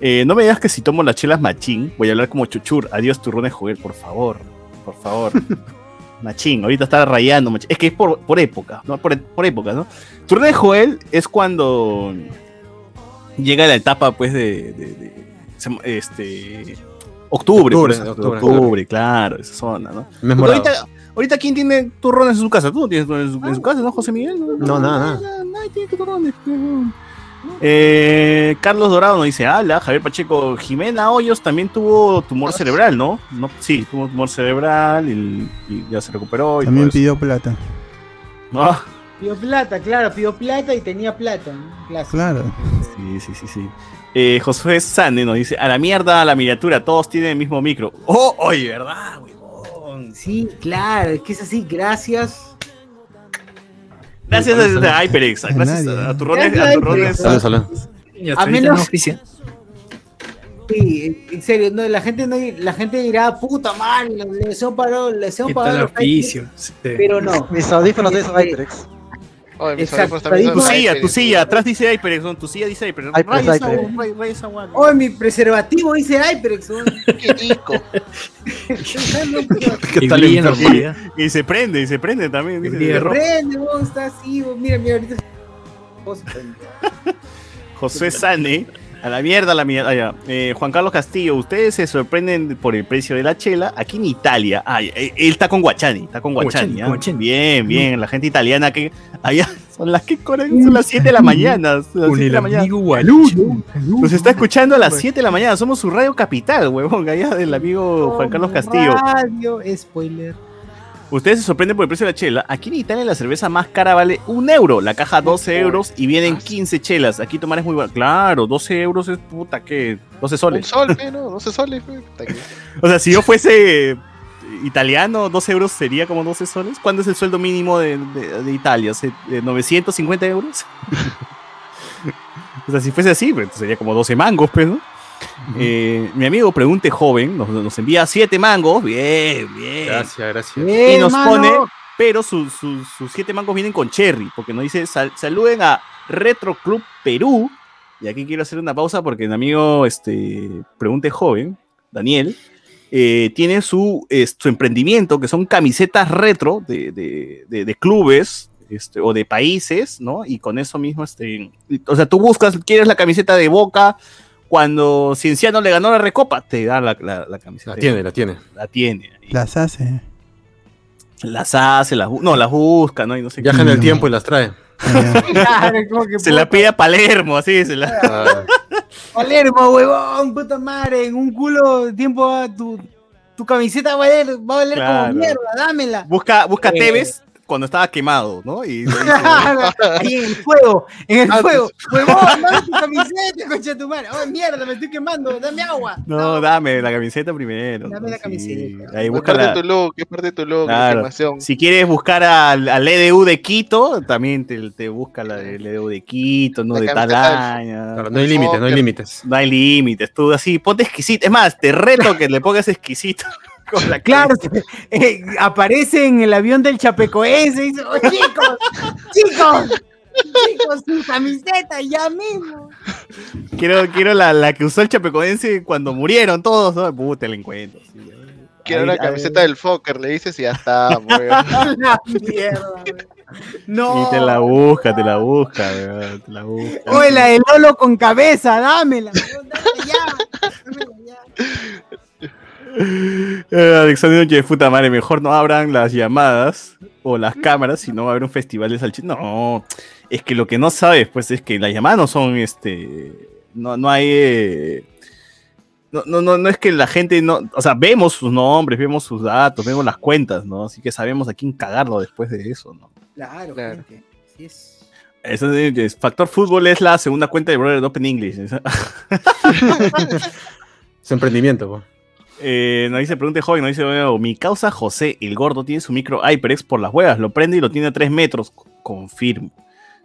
Eh, no me digas que si tomo las chelas machín, voy a hablar como chuchur. Adiós, turrones Joel, por favor. Por favor. machín, ahorita está rayando. machín. Es que es por, por época, ¿no? Por, por época, ¿no? Turrones Joel es cuando llega la etapa, pues, de. de- de- este. Octubre, Octubre, pues, octubre, octubre, claro, esa zona, ¿no? Ahorita, ahorita, ¿quién tiene turrones en su casa? Tú no tienes turrones en su, en su casa, ¿no, José Miguel? No, nada, nada. Nadie tiene turrones. pero- Eh, Carlos Dorado nos dice, ala, Javier Pacheco, Jimena Hoyos también tuvo tumor cerebral, ¿no? no sí, tuvo tumor cerebral y, y ya se recuperó. Y También eso. pidió plata. Ah, Pidió plata, claro, pidió plata y tenía plata. Claro. sí, sí, sí, sí. Eh, Josué Sane nos dice, a la mierda, a la miniatura, todos tienen el mismo micro. Oh, oye, ¿verdad? huevón? Sí, claro, es que es así, gracias. Gracias a, a HyperX, gracias a turrones, a a turrones. Y hasta A menos-. Sí, en serio, no, la gente no, la gente dirá, puta madre, le deseo paro, le deseo. Sí. pero no. Mis audífonos de HyperX. Mis Exacto, Tu silla, tu silla, atrás dice HyperX, ¿no? tu silla dice esa hueá. Oh, mi preservativo dice HyperX. weón. Qué rico. ¿Qué tal. Y se prende, y se prende también. rojo. Prende, weón, está así, weón. mira, mira, ahorita. José Sane, a la mierda, a la mierda. ah, ya. Eh, Juan Carlos Castillo, ustedes se sorprenden por el precio de la chela. Aquí en Italia, ah, él está con Guachani, está con Guachani. Guachani, ¿ah? Guachani. Bien, bien, la gente italiana que allá son las que corren, son las 7 de la mañana. son las Con 7 de el la mañana. amigo Gualucho. Nos está escuchando a las 7 de la mañana, somos su radio capital, huevón, allá del amigo Juan Carlos Castillo. Radio, spoiler. Ustedes se sorprenden por el precio de la chela. Aquí en Italia la cerveza más cara vale un euro. La caja 12 euros y vienen 15 chelas. Aquí tomar es muy barato. Claro, 12 euros es puta que 12 Un soles. sol, pe, ¿no? 12 soles. Puta que- O sea, si yo fuese italiano, 12 euros sería como 12 soles. ¿Cuándo es el sueldo mínimo de, de- de Italia? ¿Se- de ¿950 euros? o sea, si fuese así, pues sería como 12 mangos, pues, ¿no? Eh, mi amigo Pregunte Joven nos, nos envía 7 mangos. Bien, bien. Gracias, gracias. Y nos mano. pone, pero sus sus- sus siete mangos vienen con cherry, porque nos dice, "Sal- saluden a Retro Club Perú. Y aquí quiero hacer una pausa porque mi amigo, este, pregunte joven, Daniel, eh, tiene su, eh, su emprendimiento, que son camisetas retro de, de- de- de clubes este, o de países, ¿no? Y con eso mismo, este, o sea, tú buscas, quieres la camiseta de Boca, cuando Cienciano le ganó la recopa, te da la, la- la camiseta. La tiene, la tiene. La tiene. Las hace. Las hace, las no, las busca, ¿no? Y no sé Viaja en el tiempo y las trae. Claro, que Se la pide a Palermo, así se la. Ah, Palermo, huevón, puta madre, en un culo de tiempo ah, tu, tu camiseta va a valer, va a valer Claro. como mierda, dámela. Busca, busca Eh. Tevez cuando estaba quemado, ¿no? Y Ahí en el fuego, en el Ah, fuego. Huevón, dame tu camiseta, concha de tu madre. Oh, mierda, me estoy quemando, dame agua. no, dame la camiseta primero. Dame la Sí, camiseta. Ahí busca la- tu look, es parte de tu la Claro. información. Si quieres buscar al, al EDU de Quito, también te, te busca la del EDU de Quito, ¿no? La de camiseta tal del- año. claro, no hay límites, no hay límites. No hay límites, tú así, ponte exquisito. Es más, te reto que le pongas exquisito. Con la Claro, eh, aparece en el avión del Chapecoense y dice, oh, chicos, chicos, chicos, su camiseta, ya mismo. Quiero, quiero la, la que usó el chapecoense cuando murieron todos, ¿no? Puta, la encuentro. sí. Quiero la camiseta del Fokker, le dices y ya está, weón. La mierda. No. Y te la busca, te la busca, weón, te la busca. Oye, la del Lolo con cabeza, dámela ya. dámela ya. Eh, Alexander Noche, puta madre, mejor no abran las llamadas o las cámaras si no va a haber un festival de salchichas. No, es que lo que no sabes, pues, es que las llamadas no son, este, no, no hay, eh, no, no, no, no es que la gente no, o sea, vemos sus nombres, vemos sus datos, vemos las cuentas, ¿no? Así que sabemos a quién cagarlo después de eso, ¿no? Claro, Claro. gente. Sí es. Eso es- es- Factor Fútbol es la segunda cuenta de Brother Open English. Es emprendimiento, po. Eh, nos dice, pregunte joven, nos dice, "Bueno, mi causa José, el gordo, tiene su micro HyperX por las huevas, lo prende y lo tiene a 3 metros. Confirmo.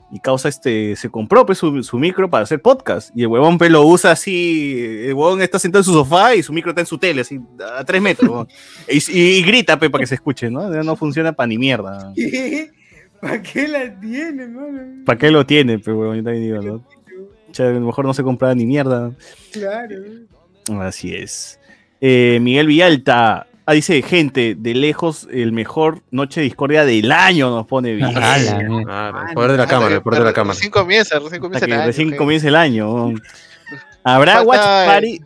Mi causa este, se compró pues, su, su micro para hacer podcast. Y el huevón pues, lo usa así. El huevón está sentado en su sofá y su micro está en su tele, así, a 3 metros. y, y grita pues, para que se escuche, ¿no? No funciona para ni mierda. ¿Para qué la tiene, mano? ¿Para qué lo tiene, pues, huevón? Yo también digo, ¿no? A lo mejor no se compraba ni mierda. Claro. Así es. Eh, Miguel Villalta. Ah, dice, gente, de lejos, el mejor Noche de Discordia del año nos pone bien. Claro, el poder de la cámara, el poder de la cámara. Recién comienza, recién comienza el año, recién pe. comienza el año. ¿Habrá Falta Watch el- Party?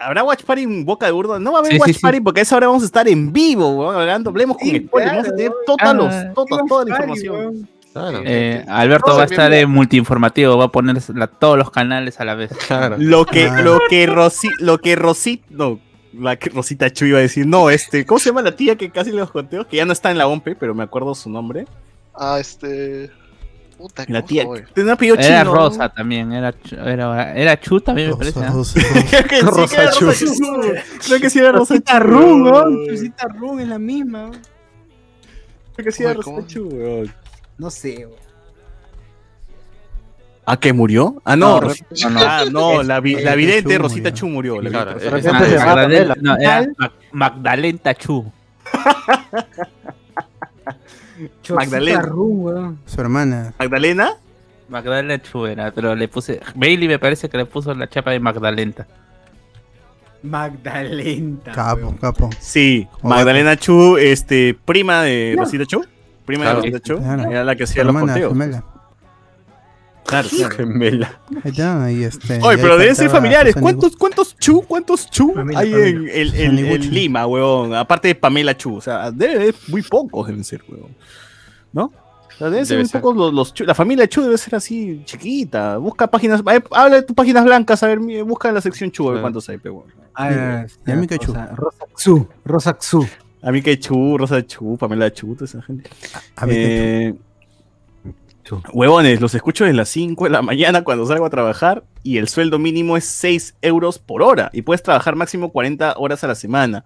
¿Habrá Watch Party en Boca de Burdo? No va a haber Sí, Watch sí, sí. Party porque a esa hora vamos a estar en vivo, weón, hablando, hablemos con Sí, spoilers, vamos a tener todos Ah, los, todos- Watch toda la Party, información. weón. Claro. Eh, Alberto No, va a estar en multiinformativo, va a poner la- todos los canales a la vez. Claro. Lo que, Ah. lo que Rosi, lo que Rosita, no, la que Rosita Chu iba a decir, no, este, ¿cómo se llama la tía que casi los conteos? Que ya no está en la OMPE, pero me acuerdo su nombre. Ah, este. Puta, La ¿cómo tía, tenía apellido Era. Rosa también, era, Chu- era, era Chu también me parece. Rosa. Creo que sí, Rosa Chu. Rosa Chu. Creo que sí era Rosa Rosita Chu, Run. ¿no? Rosita Run es la misma. Creo que sí era Rosa. Chu, weón. No sé, weón. ¿Ah, que murió? Ah, no, No, Rosita no, no. Ah, no, la, vi- la Rosita vidente Chu Rosita murió. Chu murió. la Claro, eh, Magdalena, no, era Mag- Magdalena Chu. Magdalena. Su hermana. ¿Magdalena? Magdalena Chu era, pero le puse. Bailey me parece que le puso la chapa de Magdalena. Magdalenta. Capo, weón. capo. Sí. Magdalena Chu, este, prima de Rosita Chu. Prima Claro. de Chu. Claro. Era la que hacía los conteos. gemela. Claro, claro. Gemela. Ahí está, este. Oye, y pero deben ser familiares. ¿Cuántos, cuántos Chu, cuántos Chu Familia, hay familia. en, el- en. Lima, weón? Aparte de Pamela Chu. O sea, debe, muy pocos deben ser, weón. ¿No? O sea, deben ser Debe muy pocos los, los Chu. La familia Chu debe ser así, chiquita. Busca páginas. eh, habla de tus páginas blancas, a ver, busca en la sección Chu, a ver cuántos hay, weón. Ah, Y- y a mí que Chu. Rosa- Rosa Xu. Rosa Xu. A mí que Chu, Rosa Chu, Pamela Chu, toda esa gente. A ver, Eh, Huevones, los escucho desde las 5 de la mañana cuando salgo a trabajar y el sueldo mínimo es 6 euros por hora y puedes trabajar máximo 40 horas a la semana.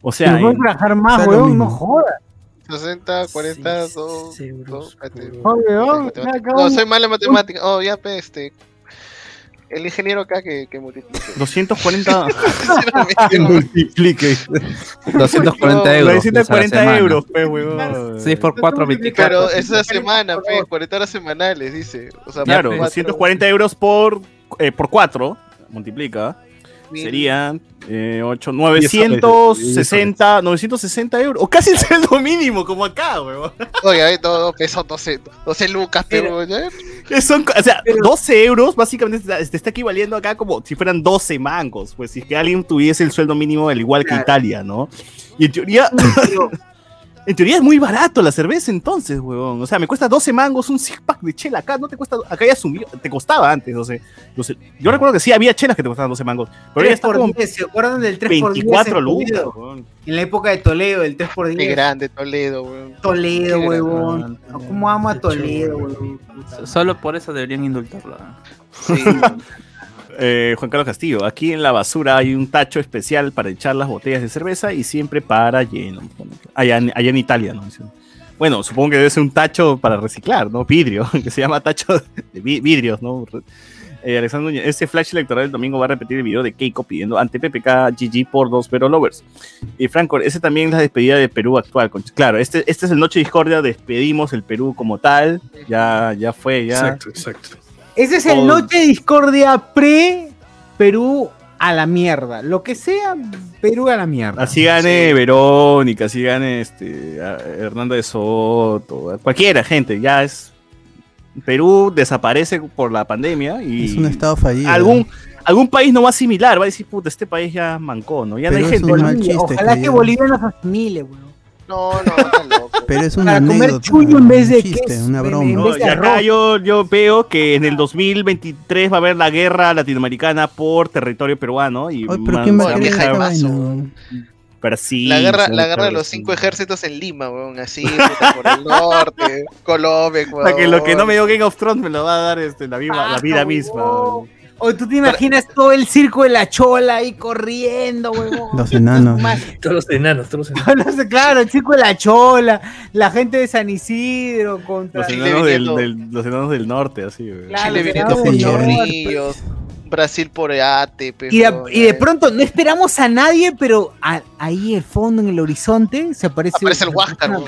O sea, puedes en- trabajar más, mismo. no jodas. 60, 40, Seis 2. euros espérate. por- Oh, weón, Matemática. acá No, un- soy mala en matemática. Oh, ya, pues, este. El ingeniero acá que, que multiplique. 240, Que multiplique. 240 No, euros. 940 euros, pe, huevón. 6 por 4, 24. Pero esa semana, pe, 40 horas semanales, dice. O sea, Claro, por cuatro, 240 euros por, eh, por 4, multiplica, mil. serían eh, 8, Diez soles, 960, 960 euros, o casi el sueldo mínimo, como acá, huevón. Oye, a ver, no, no, peso 12, 12 lucas, pero. Que Son, o sea, 12 euros básicamente te está, equivaliendo acá como si fueran 12 mangos. Pues si es que alguien tuviese el sueldo mínimo al igual que Claro. Italia, ¿no? Y en teoría, en teoría es muy barato la cerveza entonces, huevón. O sea, me cuesta 12 mangos un six pack de chela acá, no te cuesta, acá ya subió, te costaba antes, no sé. no sé. Yo recuerdo que sí había chelas que te costaban 12 mangos, pero ya 3 está por como 10, ¿se acuerdan del 3 por 10? 24 en lucas, huevón. En la época de Toledo, el 3 por Qué 10. grande Toledo, weón. Toledo, Qué huevón. grande. ¿Cómo amo a Qué Toledo, huevón? Solo por eso deberían indultarlo. Sí. Eh, Juan Carlos Castillo, aquí en la basura hay un tacho especial para echar las botellas de cerveza y siempre para lleno. Allá, allá en Italia, ¿no? Bueno, supongo que debe ser un tacho para reciclar, ¿no? Vidrio, que se llama tacho de vi- vidrios, ¿no? Eh, este flash electoral del domingo va a repetir el video de Keiko pidiendo ante PPK GG por dos pero lovers. Y Franco, ese también es la despedida de Perú actual. concha. Claro, este, este es el Noche Discordia, despedimos el Perú como tal. Ya, ya fue, ya. Exacto, exacto. Ese es el Noche Discordia pre-Perú a la mierda. Lo que sea, Perú a la mierda. Así gane Verónica, así gane este, a- Hernando de Soto, cualquiera, gente, ya es. Perú desaparece por la pandemia y Es un estado fallido. algún, algún país no va a asimilar, va a decir, puta, este país ya mancó, ¿no? Ya no hay gente. un ¿no? mal chiste. Ojalá que ya- Bolivia nos asimile, weón. No, no, está loco. Pero es una Para comer chuño en vez de chiste, queso, una broma. No, y acá yo, yo veo que en el 2023 va a haber la guerra latinoamericana por territorio peruano. Y Oye, pero ¿quién va a querer weón. Brasil. La guerra, la guerra de los cinco ejércitos en Lima, weón. Así, puta, por el norte, Colombia, O sea, que lo que no me dio Game of Thrones me lo va a dar este, la, viva- la Ah, vida huevón. misma. O tú te imaginas todo el circo de la chola ahí corriendo, huevón. Los enanos. Más- Todos los enanos, todos los enanos. claro, el circo de la chola, la gente de San Isidro contra. Los enanos, del, los enanos del norte, así, güey. Claro, Chile viniendo Brasil por Ate, pe, Y y de pronto no esperamos a nadie, pero a- ahí el fondo, en el horizonte, se aparece. aparece el Huáscar.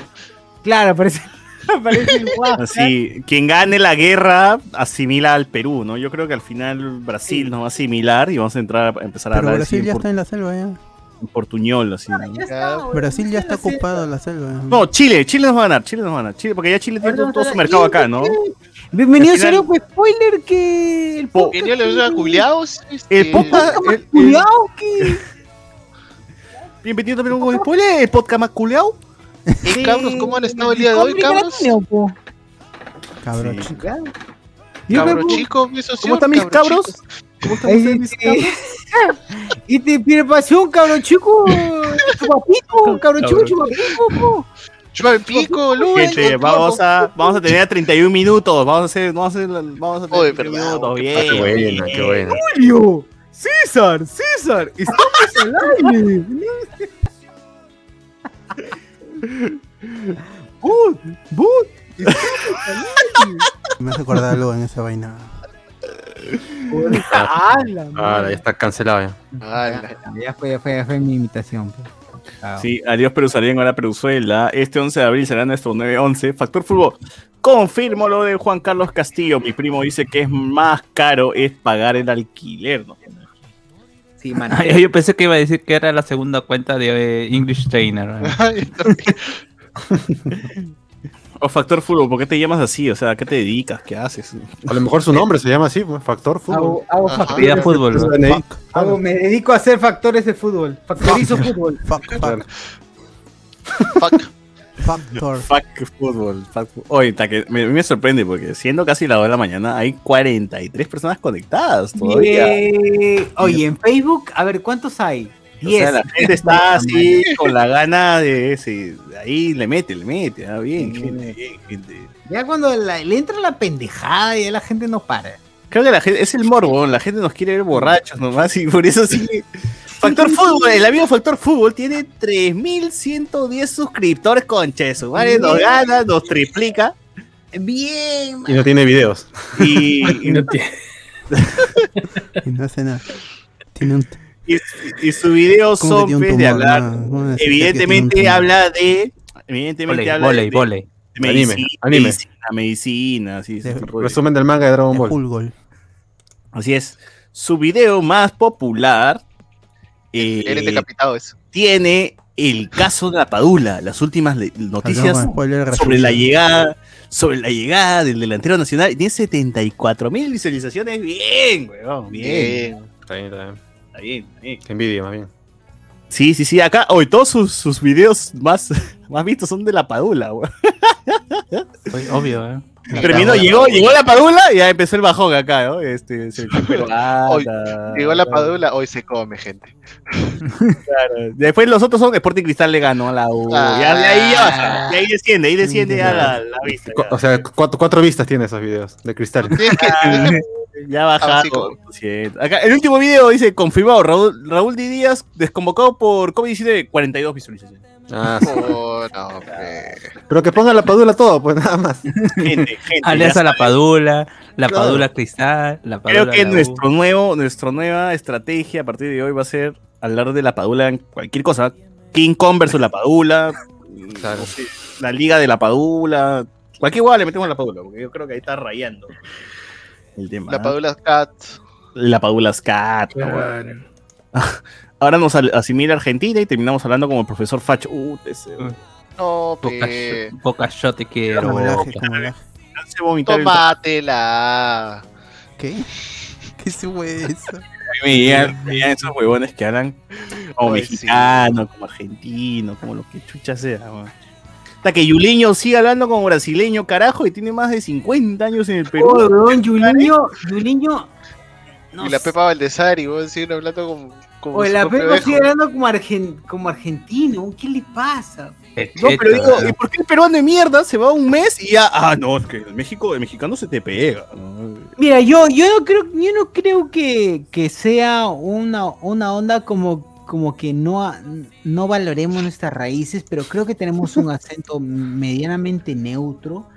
Claro, aparece. Así, quien gane la guerra asimila al Perú, ¿no? Yo creo que al final Brasil nos va a asimilar y vamos a entrar a empezar a Pero hablar Brasil ya está en la selva ya. por- portuñol, así. ¿no? Ya está, Ya, weón. Brasil ya está Sí, ocupado la selva. No, Chile, Chile nos va a ganar, Chile nos va a ganar, Chile, porque ya Chile tiene todo, todo su mercado acá, ¿no? Bienvenido, final- señor, pues, spoiler que el Po- Venía los a culiados. El podcast, culiao que bienvenido también a un spoiler, el podcast más culeado. Eh, cabros, ¿cómo han estado el día de hoy, cabros? Latina, po. Cabro Sí. chico. Claro. Yo Cabro me- chico, mi socio, ¿Cómo están mis cabro cabros? ¿Cómo están mis sí. cabros? Y te pide pasión, cabrón chico. Chupapito, cabrón chico, chupapito. po. Chupa el pico, Luis. Gente, vamos a, vamos a tener 31 minutos. Vamos a hacer, vamos a hacer, vamos a tener Oye, 31 verdad, minutos. Bien, Ah, qué buena, bien. qué buena. Julio, César, César, estamos al aire. Bot, bot, Me hace acordar algo en esa vaina. Ah, Ah, ya está cancelado ya. Ala. Ya fue, ya fue, ya fue mi imitación. pues. Ah. Sí, adiós Perusalén, ahora Peruzuela. Este 11 de abril será nuestro 9-11. Factor Fútbol. Confirmo lo de Juan Carlos Castillo. Mi primo dice que es más caro es pagar el alquiler. ¿no? Sí, mano. Ay, Yo pensé que iba a decir que era la segunda cuenta de eh, English Trainer. O Factor Fútbol, ¿por qué te llamas así? O sea, ¿a qué te dedicas? ¿Qué haces? A lo mejor su nombre se llama así, Factor Fútbol. Hago, hago Ajá. factores Vida de fútbol. Su ¿no? DNI. Hago- me dedico a hacer factores de fútbol. Factorizo fútbol. Fuck, fuck, Fuck. Factor. Fuck Fútbol. Oye, que me, me sorprende porque siendo casi la hora de la mañana hay 43 personas conectadas todavía. Eh, oye, en Facebook, a ver, ¿cuántos hay? O sea, 10. la gente está así con la gana de ese, ahí le mete, le mete, ah, bien, gente, bien, gente. Ya cuando la- le entra la pendejada, ya la gente no para. Creo que la gente, es el morbo, la gente nos quiere ver borrachos nomás y por eso sí. Factor Fútbol, el amigo Factor Fútbol tiene 3110 suscriptores con Cheso, ¿vale? Nos gana, nos triplica Bien. Y no tiene videos. y, Y no tiene- Y no hace nada. Tiene un. y, y su video ¿Cómo que son pues, de hablar. No, ¿cómo decir que tiene un Evidentemente habla de. Evidentemente Voley, habla voley, de, voley. de Anime, medicina, anime. medicina, medicina, sí, De- Resumen del manga de Dragon De Ball. Así es. Su video más popular eh, decapitado eso. tiene el caso de la Padula, las últimas noticias sobre la llegada, sobre la llegada del delantero nacional. y Tiene 74 mil visualizaciones. Bien, weón, bien. Bien. Está bien, está bien. Está bien, está bien. Qué envidia, más bien. Sí, sí, sí. Acá, hoy todos sus, sus videos más, más vistos son de la Padula, Obvio, ¿eh? Terminó, llegó, llegó la Padula y ya empezó el bajón acá, ¿no? Este, se Hoy Llegó la padula, hoy se come, gente. Claro. Después los otros son Sporting Cristal le ganó a la U. Ya de ahí ya baja. De ahí desciende, ahí desciende ya la, la vista. O sea, cuatro, cuatro vistas tiene esos videos de cristal. Ya, ya baja. Así como- Acá, el último video dice confirmado, Raúl, Raúl Di Díaz desconvocado por COVID-19, 42 visualizaciones. Ah. Oh, no. Pero que ponga la padula todo, pues nada más. Gente, gente. Alianza la. Padula, la Claro. Padula Cristal, la Padula Creo que nuestro nuevo, nuestra nueva estrategia a partir de hoy va a ser hablar de la Padula en cualquier cosa. King Kong versus la Padula, Claro. la Liga de la Padula, cualquier hueá le metemos la Padula, porque yo creo que ahí está rayando el tema. La padula Cat. La Padula Scat. ¿no? Claro. Ahora nos asimila Argentina y terminamos hablando como el profesor Fach. Uh, ese, No, pe. yo- Boca yo te quiero. Como laje, Boca. como laje. hace vomitar el- Tómatela. ¿Qué? ¿Qué se fue eso? esos huevones que hablan como sí. mexicano, como argentino, como lo que chucha sea. weón. Hasta que Yuliño sigue hablando como brasileño, carajo, y tiene más de 50 años en el Perú. Oh, weón, Juliño, Juliño. No y la sé. Pepa Valdesari, vos siguen hablando como. como su la Pepa sigue hablando como, argen- como argentino. ¿Qué le pasa? No, pero digo, ¿y por qué el peruano de mierda se va un mes y ya? Ah, no, es que el México, el mexicano se te pega. ¿no? Mira, yo, yo no creo, yo no creo que, que sea una, una onda como, como que no, no valoremos nuestras raíces, pero creo que tenemos un acento medianamente neutro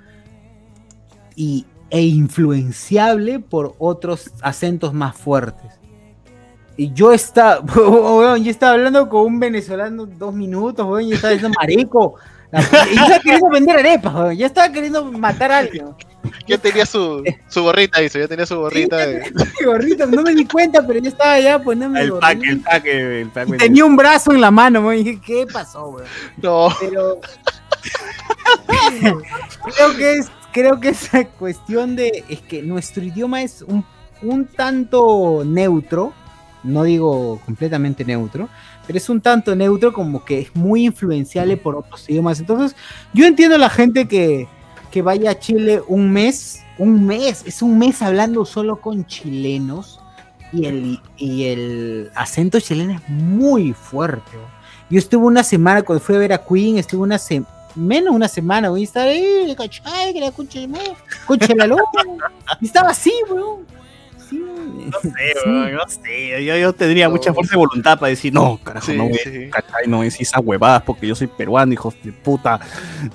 y, e influenciable por otros acentos más fuertes. Y yo estaba, weón, yo estaba hablando con un venezolano dos minutos, weón, y estaba diciendo marico. La- Y yo estaba queriendo vender arepas, weón, yo estaba queriendo matar a alguien. Ya tenía su, su gorrita, dice. Ya tenía su gorrita. de- Qué gorrito, no me di cuenta, pero yo estaba ya poniendo El pack, el pack, el pack. Y tenía un brazo en la mano, weón, y dije, ¿qué pasó, weón? No. Pero creo que es, creo que esa cuestión de es que nuestro idioma es un, un tanto neutro, no digo completamente neutro, pero es un tanto neutro como que es muy influenciable por otros idiomas. Entonces, yo entiendo a la gente que, que vaya a Chile un mes, un mes, es un mes hablando solo con chilenos y el, y el acento chileno es muy fuerte. Yo estuve una semana cuando fui a ver a Queen, estuve una semana, menos una semana, weón, y estaba ahí, ¿cachai? Que la la y estaba así, weón. Sí, No sé, weón, no sé. Yo, yo tendría mucha fuerza de voluntad para decir, no, carajo, Sí, no voy sí. a cachai, no decir esas huevadas porque yo soy peruano, hijos de puta.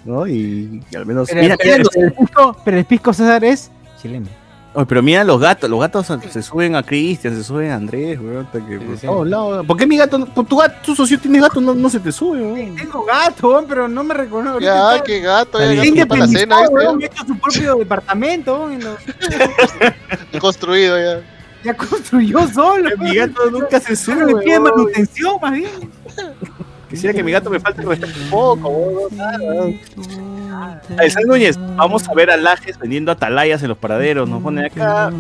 ¿No? Y, y al menos. Pero, mira, pero mira el, pisco, pero el pisco César es chileno. Oye, pero mira los gatos, los gatos se suben a Cristian, se suben a Andrés, weón. hasta que, por sí. todos lados. ¿Por qué mi gato, no- por tu gato, tu socio tiene gato, no, no se te sube, weón? Tengo gato, weón, pero no me reconozco. Ya, qué gato, ya gato para la cena, independizado, weón, hecho su propio departamento, weón, lo- construido ya. ya construyó solo. Mi gato nunca se sube, le pide manutención, más bien. Quisiera que mi gato me falte respeto un poco. Alexander Núñez, vamos a ver a Lajes vendiendo atalayas en los paraderos. Nos ponen acá.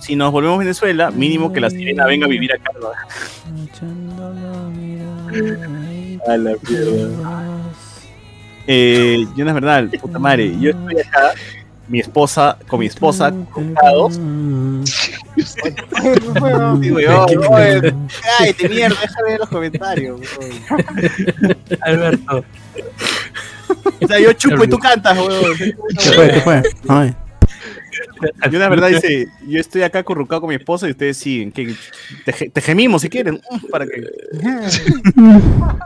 Si nos volvemos a Venezuela, mínimo que la sirena venga a vivir acá. ¿no? A la mierda. Eh, Jonas Bernal, puta madre, yo estoy acá, mi esposa, con mi esposa, juntados. Sí, weón, weón. Cállate, mierda, déjame ver los comentarios. weón. Alberto. O sea, yo chupo y tú cantas, weón. ¿Qué fue? ¿Qué fue? Ay. Y una verdad dice, yo estoy acá acurrucado con mi esposa y ustedes siguen. Que te, te gemimos si quieren. mm, Para que.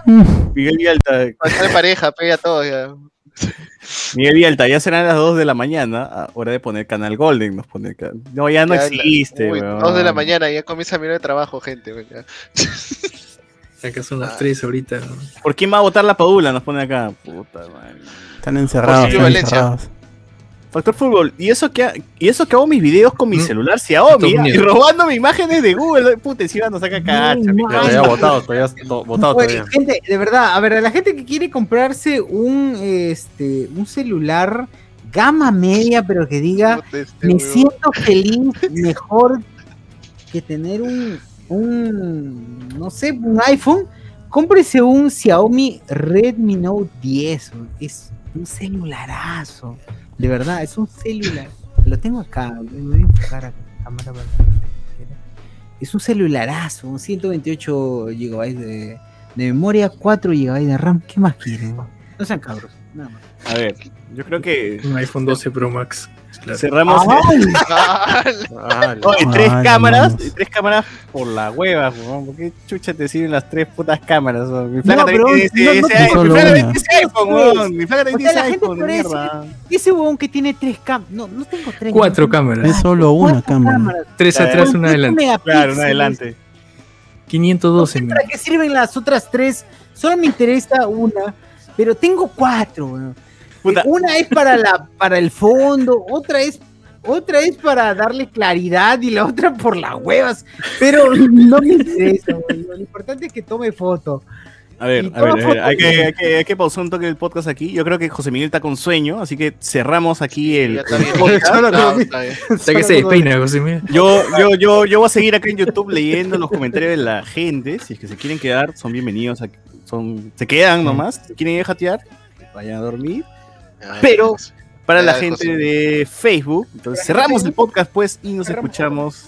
Miguel Vialta, Está de pareja, pega todo ya. Miguel Vialta, ya serán las 2 de la mañana, a hora de poner Canal Golden. Nos pone No, ya no Ya, existe, Uy, weón. dos de la mañana, ya comienza mi hora de trabajo, gente. Acá son las 3 ahorita. ¿Por quién va a votar la padula? Nos pone acá. Puta madre. Están encerrados, están Valencia. encerrados. Factor Fútbol, ¿y eso que, ha- y eso que hago mis videos con mi Mm. celular Xiaomi Top y robándome imágenes de Google? Puta, encima nos saca cacha. no. Todavía votado, todavía to- votado Oye, todavía. gente, de verdad, a ver, a la gente que quiere comprarse un, este, un celular gama media, pero que diga, este me siento feliz, mejor que tener un, un, no sé, un iPhone, cómprese un Xiaomi Redmi Note 10, weón. es un celularazo, de verdad, es un celular, lo tengo acá, me voy a enfocar a cámara para es un celularazo, un 128 GB de, de memoria, 4 GB de RAM, ¿qué más quieren? No sean cabros, nada más. A ver, yo creo que Un iPhone 12 Pro Max. Claro. cerramos. Ah, Oye, tres Ay, cámaras, manos. tres cámaras por la hueva. ¿Por qué chucha te sirven las tres putas cámaras? Mi flaca No, también ese, no- no iPhone. Weón. Mi flaca también gente iPhone, mierda. Ese huevón que tiene tres cámaras, no, no tengo tres. Cuatro no, cámaras. Es solo una cámara. Tres atrás, una adelante. Claro, una adelante. 512 mil. ¿Para qué sirven las otras tres? Solo me interesa una, pero tengo cuatro. weón. Puta. Una es para la para el fondo, otra es otra es para darle claridad y la otra por las huevas. Pero no me interesa. weón. Lo importante es que tome foto. A ver, a ver, a ver, hay, que, bien. hay, que, hay que pausar un toque el podcast aquí. Yo creo que José Miguel está con sueño, así que cerramos aquí el, que se despeina, José Miguel. Yo, yo voy a seguir acá en YouTube leyendo los comentarios de la gente. Si es que se quieren quedar, son bienvenidos. a- son, se quedan nomás. Si quieren ir a jatear, vayan a dormir. Ay, Pero para la gente de Facebook, entonces cerramos el podcast pues y nos escuchamos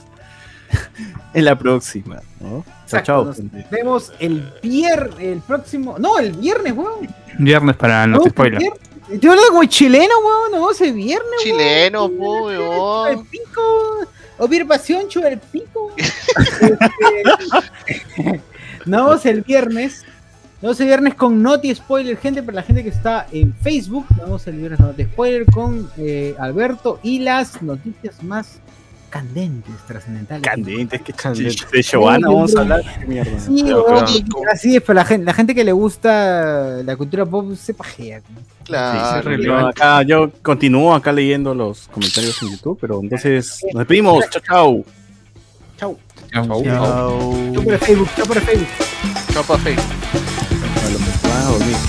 en la próxima. ¿no? Chao, Exacto, chao. nos gente. vemos el viernes, el próximo. No, el viernes, weón. Viernes para no No, te spoiler. Estoy hablando como chileno, weón. No, ese viernes, weón. Chileno, weón. pico. Observación, chupa el pico. Este, Nos vemos el viernes. Nos vemos el viernes con Noti Spoiler, gente, para la gente que está en Facebook. Nos vemos el viernes con Noti Spoiler con eh, Alberto y las noticias más candentes, trascendentales. Candentes, que Candentes. De Giovanna vamos a hablar. Sí, Claro, weón, claro. así es, pero la gente, la gente que le gusta la cultura pop se pajea. Claro. Yo, acá, yo continúo acá leyendo los comentarios en YouTube, pero entonces nos despedimos. Chao, chao. Chau. Chao. Chau por el Facebook, chau por el Facebook. Chao, pa' Facebook. A lo